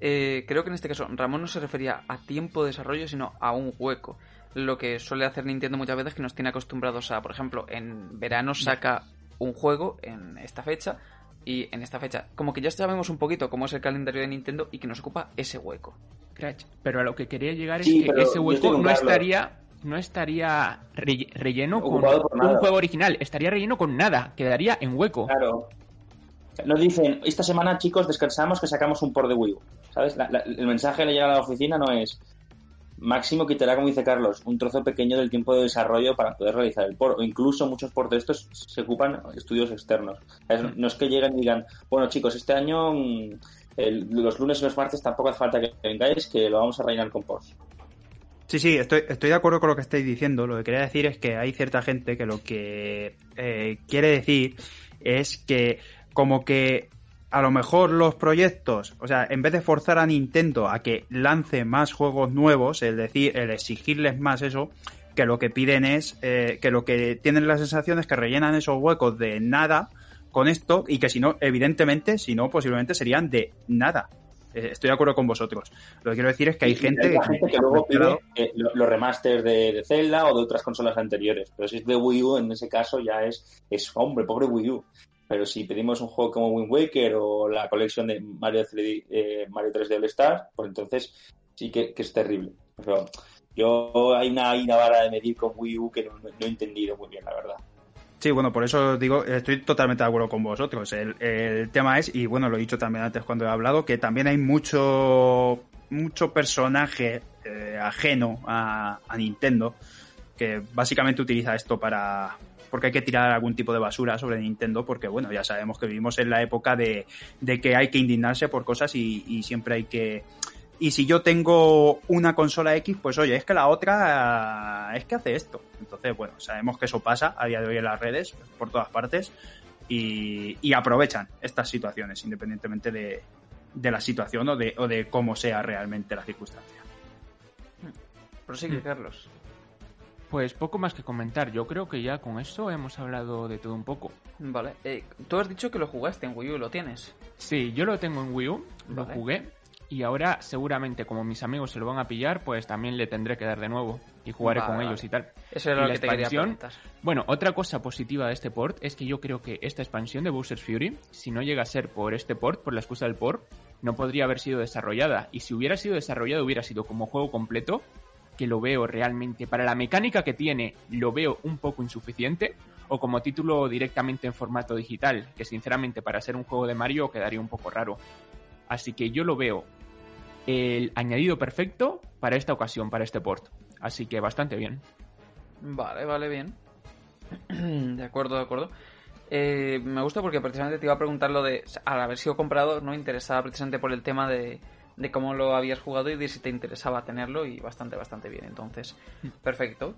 [SPEAKER 1] Eh, creo que en este caso Ramón no se refería a tiempo de desarrollo, sino a un hueco lo que suele hacer Nintendo muchas veces que nos tiene acostumbrados a, por ejemplo, en verano saca un juego en esta fecha y en esta fecha, como que ya sabemos un poquito cómo es el calendario de Nintendo y que nos ocupa ese hueco.
[SPEAKER 4] Pero a lo que quería llegar es que ese hueco no estaría no estaría relleno con un juego original, estaría relleno con nada, quedaría en hueco.
[SPEAKER 3] Claro. Nos dicen, esta semana chicos descansamos que sacamos un por de Wii U. ¿Sabes? el mensaje que le llega a la oficina no es máximo quitará, como dice Carlos, un trozo pequeño del tiempo de desarrollo para poder realizar el port. O incluso muchos ports de estos se ocupan estudios externos. No es que lleguen y digan, bueno chicos, este año mm, los lunes y los martes tampoco hace falta que vengáis, que lo vamos a reinar con ports.
[SPEAKER 2] Sí, sí, estoy, estoy de acuerdo con lo que estáis diciendo. Lo que quería decir es que hay cierta gente que lo que eh, quiere decir es que como que a lo mejor los proyectos, o sea, en vez de forzar a Nintendo a que lance más juegos nuevos, es decir, el exigirles más eso, que lo que piden es, eh, que lo que tienen la sensación es que rellenan esos huecos de nada con esto y que si no, evidentemente, si no, posiblemente serían de nada. Eh, estoy de acuerdo con vosotros. Lo que quiero decir es que hay gente,
[SPEAKER 3] hay gente que luego pide eh, lo- los remasters de, de Zelda o de otras consolas anteriores. Pero si es de Wii U, en ese caso ya es, es hombre, pobre Wii U. Pero si pedimos un juego como Wind Waker o la colección de Mario 3D, eh, Mario 3D All Star, pues entonces sí que, es terrible. Pero yo hay una, vara de medir con Wii U que no, no- he entendido muy bien, la verdad.
[SPEAKER 2] Sí, bueno, por eso digo, estoy totalmente de acuerdo con vosotros. El, tema es, y bueno, lo he dicho también antes cuando he hablado, que también hay mucho, mucho personaje eh, ajeno a Nintendo que básicamente utiliza esto para porque hay que tirar algún tipo de basura sobre Nintendo porque bueno ya sabemos que vivimos en la época de, de que hay que indignarse por cosas y, y siempre hay que y si yo tengo una consola X pues oye es que la otra eh, es que hace esto entonces bueno sabemos que eso pasa a día de hoy en las redes por todas partes y, y aprovechan estas situaciones independientemente de, de la situación o de, o de cómo sea realmente la circunstancia
[SPEAKER 1] Prosigue,
[SPEAKER 4] Mm.
[SPEAKER 1] Carlos.
[SPEAKER 4] Pues poco más que comentar. Yo creo que ya con eso hemos hablado de todo un poco.
[SPEAKER 1] Vale. Eh, tú has dicho que lo jugaste en Wii U, ¿lo tienes?
[SPEAKER 4] Sí, yo lo tengo en Wii U, lo jugué. Y ahora, seguramente, como mis amigos se lo van a pillar, pues también le tendré que dar de nuevo. Y jugaré
[SPEAKER 1] Vale,
[SPEAKER 4] con
[SPEAKER 1] vale.
[SPEAKER 4] ellos y tal.
[SPEAKER 1] Eso era
[SPEAKER 4] ¿Y
[SPEAKER 1] lo
[SPEAKER 4] la
[SPEAKER 1] que te quería preguntar.
[SPEAKER 4] Bueno, otra cosa positiva de este port es que yo creo que esta expansión de Bowser's Fury, si no llega a ser por este port, por la excusa del port, no podría haber sido desarrollada. Y si hubiera sido desarrollada, hubiera sido como juego completo, que lo veo realmente, para la mecánica que tiene, lo veo un poco insuficiente, o como título directamente en formato digital, que sinceramente para ser un juego de Mario quedaría un poco raro. Así que yo lo veo el añadido perfecto para esta ocasión, para este port. Así que bastante bien.
[SPEAKER 1] Vale, vale, bien. de acuerdo, de acuerdo. Eh, me gusta porque precisamente te iba a preguntar lo de, al haber sido comprado, no interesaba precisamente por el tema de, de cómo lo habías jugado y de si te interesaba tenerlo y bastante, bastante bien. Entonces, perfecto.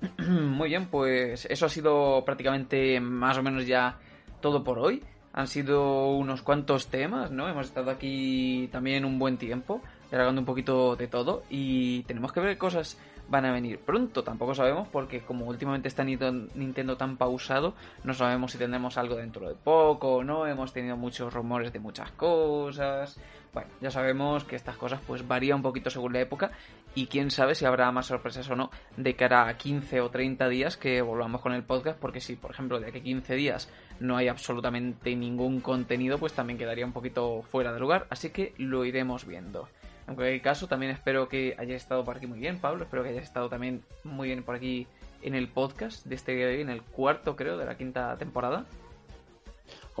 [SPEAKER 1] Muy bien, pues eso ha sido prácticamente más o menos ya todo por hoy. Han sido unos cuantos temas, ¿no? Hemos estado aquí también un buen tiempo, alargando un poquito de todo y tenemos que ver cosas van a venir pronto. Tampoco sabemos porque como últimamente está Nintendo tan pausado, no sabemos si tendremos algo dentro de poco no. Hemos tenido muchos rumores de muchas cosas. Bueno, ya sabemos que estas cosas pues varían un poquito según la época y quién sabe si habrá más sorpresas o no de cara a 15 o 30 días que volvamos con el podcast porque si por ejemplo de aquí a 15 días no hay absolutamente ningún contenido pues también quedaría un poquito fuera de lugar así que lo iremos viendo. En cualquier caso también espero que hayas estado por aquí muy bien Pablo espero que hayas estado también muy bien por aquí en el podcast de este en el cuarto creo de la quinta temporada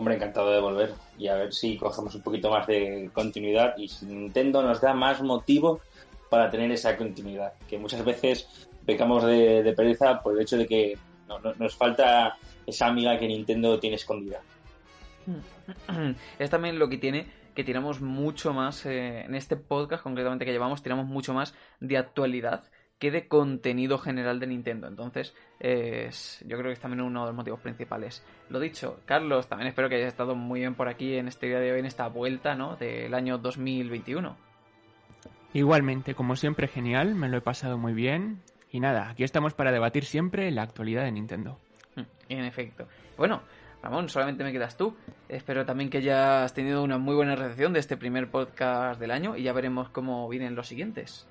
[SPEAKER 3] Hombre, encantado de volver y a ver si cogemos un poquito más de continuidad y si Nintendo nos da más motivo para tener esa continuidad. Que muchas veces pecamos de, pereza por el hecho de que no- no- nos falta esa amiga que Nintendo tiene escondida.
[SPEAKER 1] es también lo que tiene que tiramos mucho más eh, en este podcast concretamente que llevamos tiramos mucho más de actualidad que de contenido general de Nintendo entonces es, yo creo que es también uno de los motivos principales lo dicho Carlos también espero que hayas estado muy bien por aquí en este día de hoy en esta vuelta ¿no? del año 2021
[SPEAKER 4] Igualmente, como siempre, genial, me lo he pasado muy bien. Y nada, aquí estamos para debatir siempre la actualidad de Nintendo.
[SPEAKER 1] Mm, En efecto. Bueno, Ramón, solamente me quedas tú. Espero también que hayas tenido una muy buena recepción de este primer podcast del año y ya veremos cómo vienen los siguientes.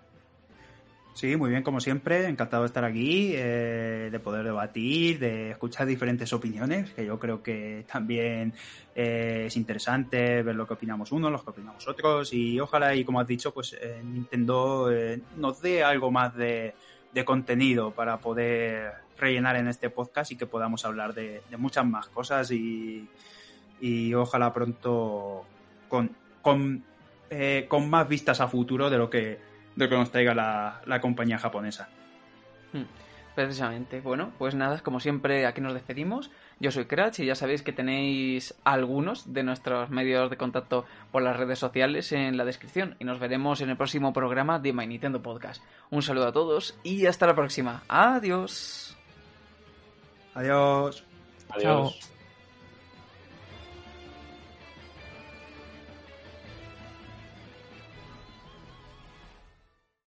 [SPEAKER 2] Sí, muy bien, como siempre. Encantado de estar aquí, eh, de poder debatir, de escuchar diferentes opiniones, que yo creo que también eh, es interesante ver lo que opinamos unos, lo que opinamos otros. Y ojalá, y como has dicho, pues eh, Nintendo eh, nos dé algo más de, de contenido para poder rellenar en este podcast y que podamos hablar de, de muchas más cosas y, y ojalá pronto con, con, con más vistas a futuro de lo que de lo que nos traiga la, la compañía japonesa.
[SPEAKER 1] Hmm, Precisamente. Bueno, pues nada, como siempre, aquí nos despedimos. Yo soy Cratch y ya sabéis que tenéis algunos de nuestros medios de contacto por las redes sociales en la descripción. Y nos veremos en el próximo programa de My Nintendo Podcast. Un saludo a todos y hasta la próxima. Adiós.
[SPEAKER 2] Adiós.
[SPEAKER 3] Adiós.
[SPEAKER 4] Chao.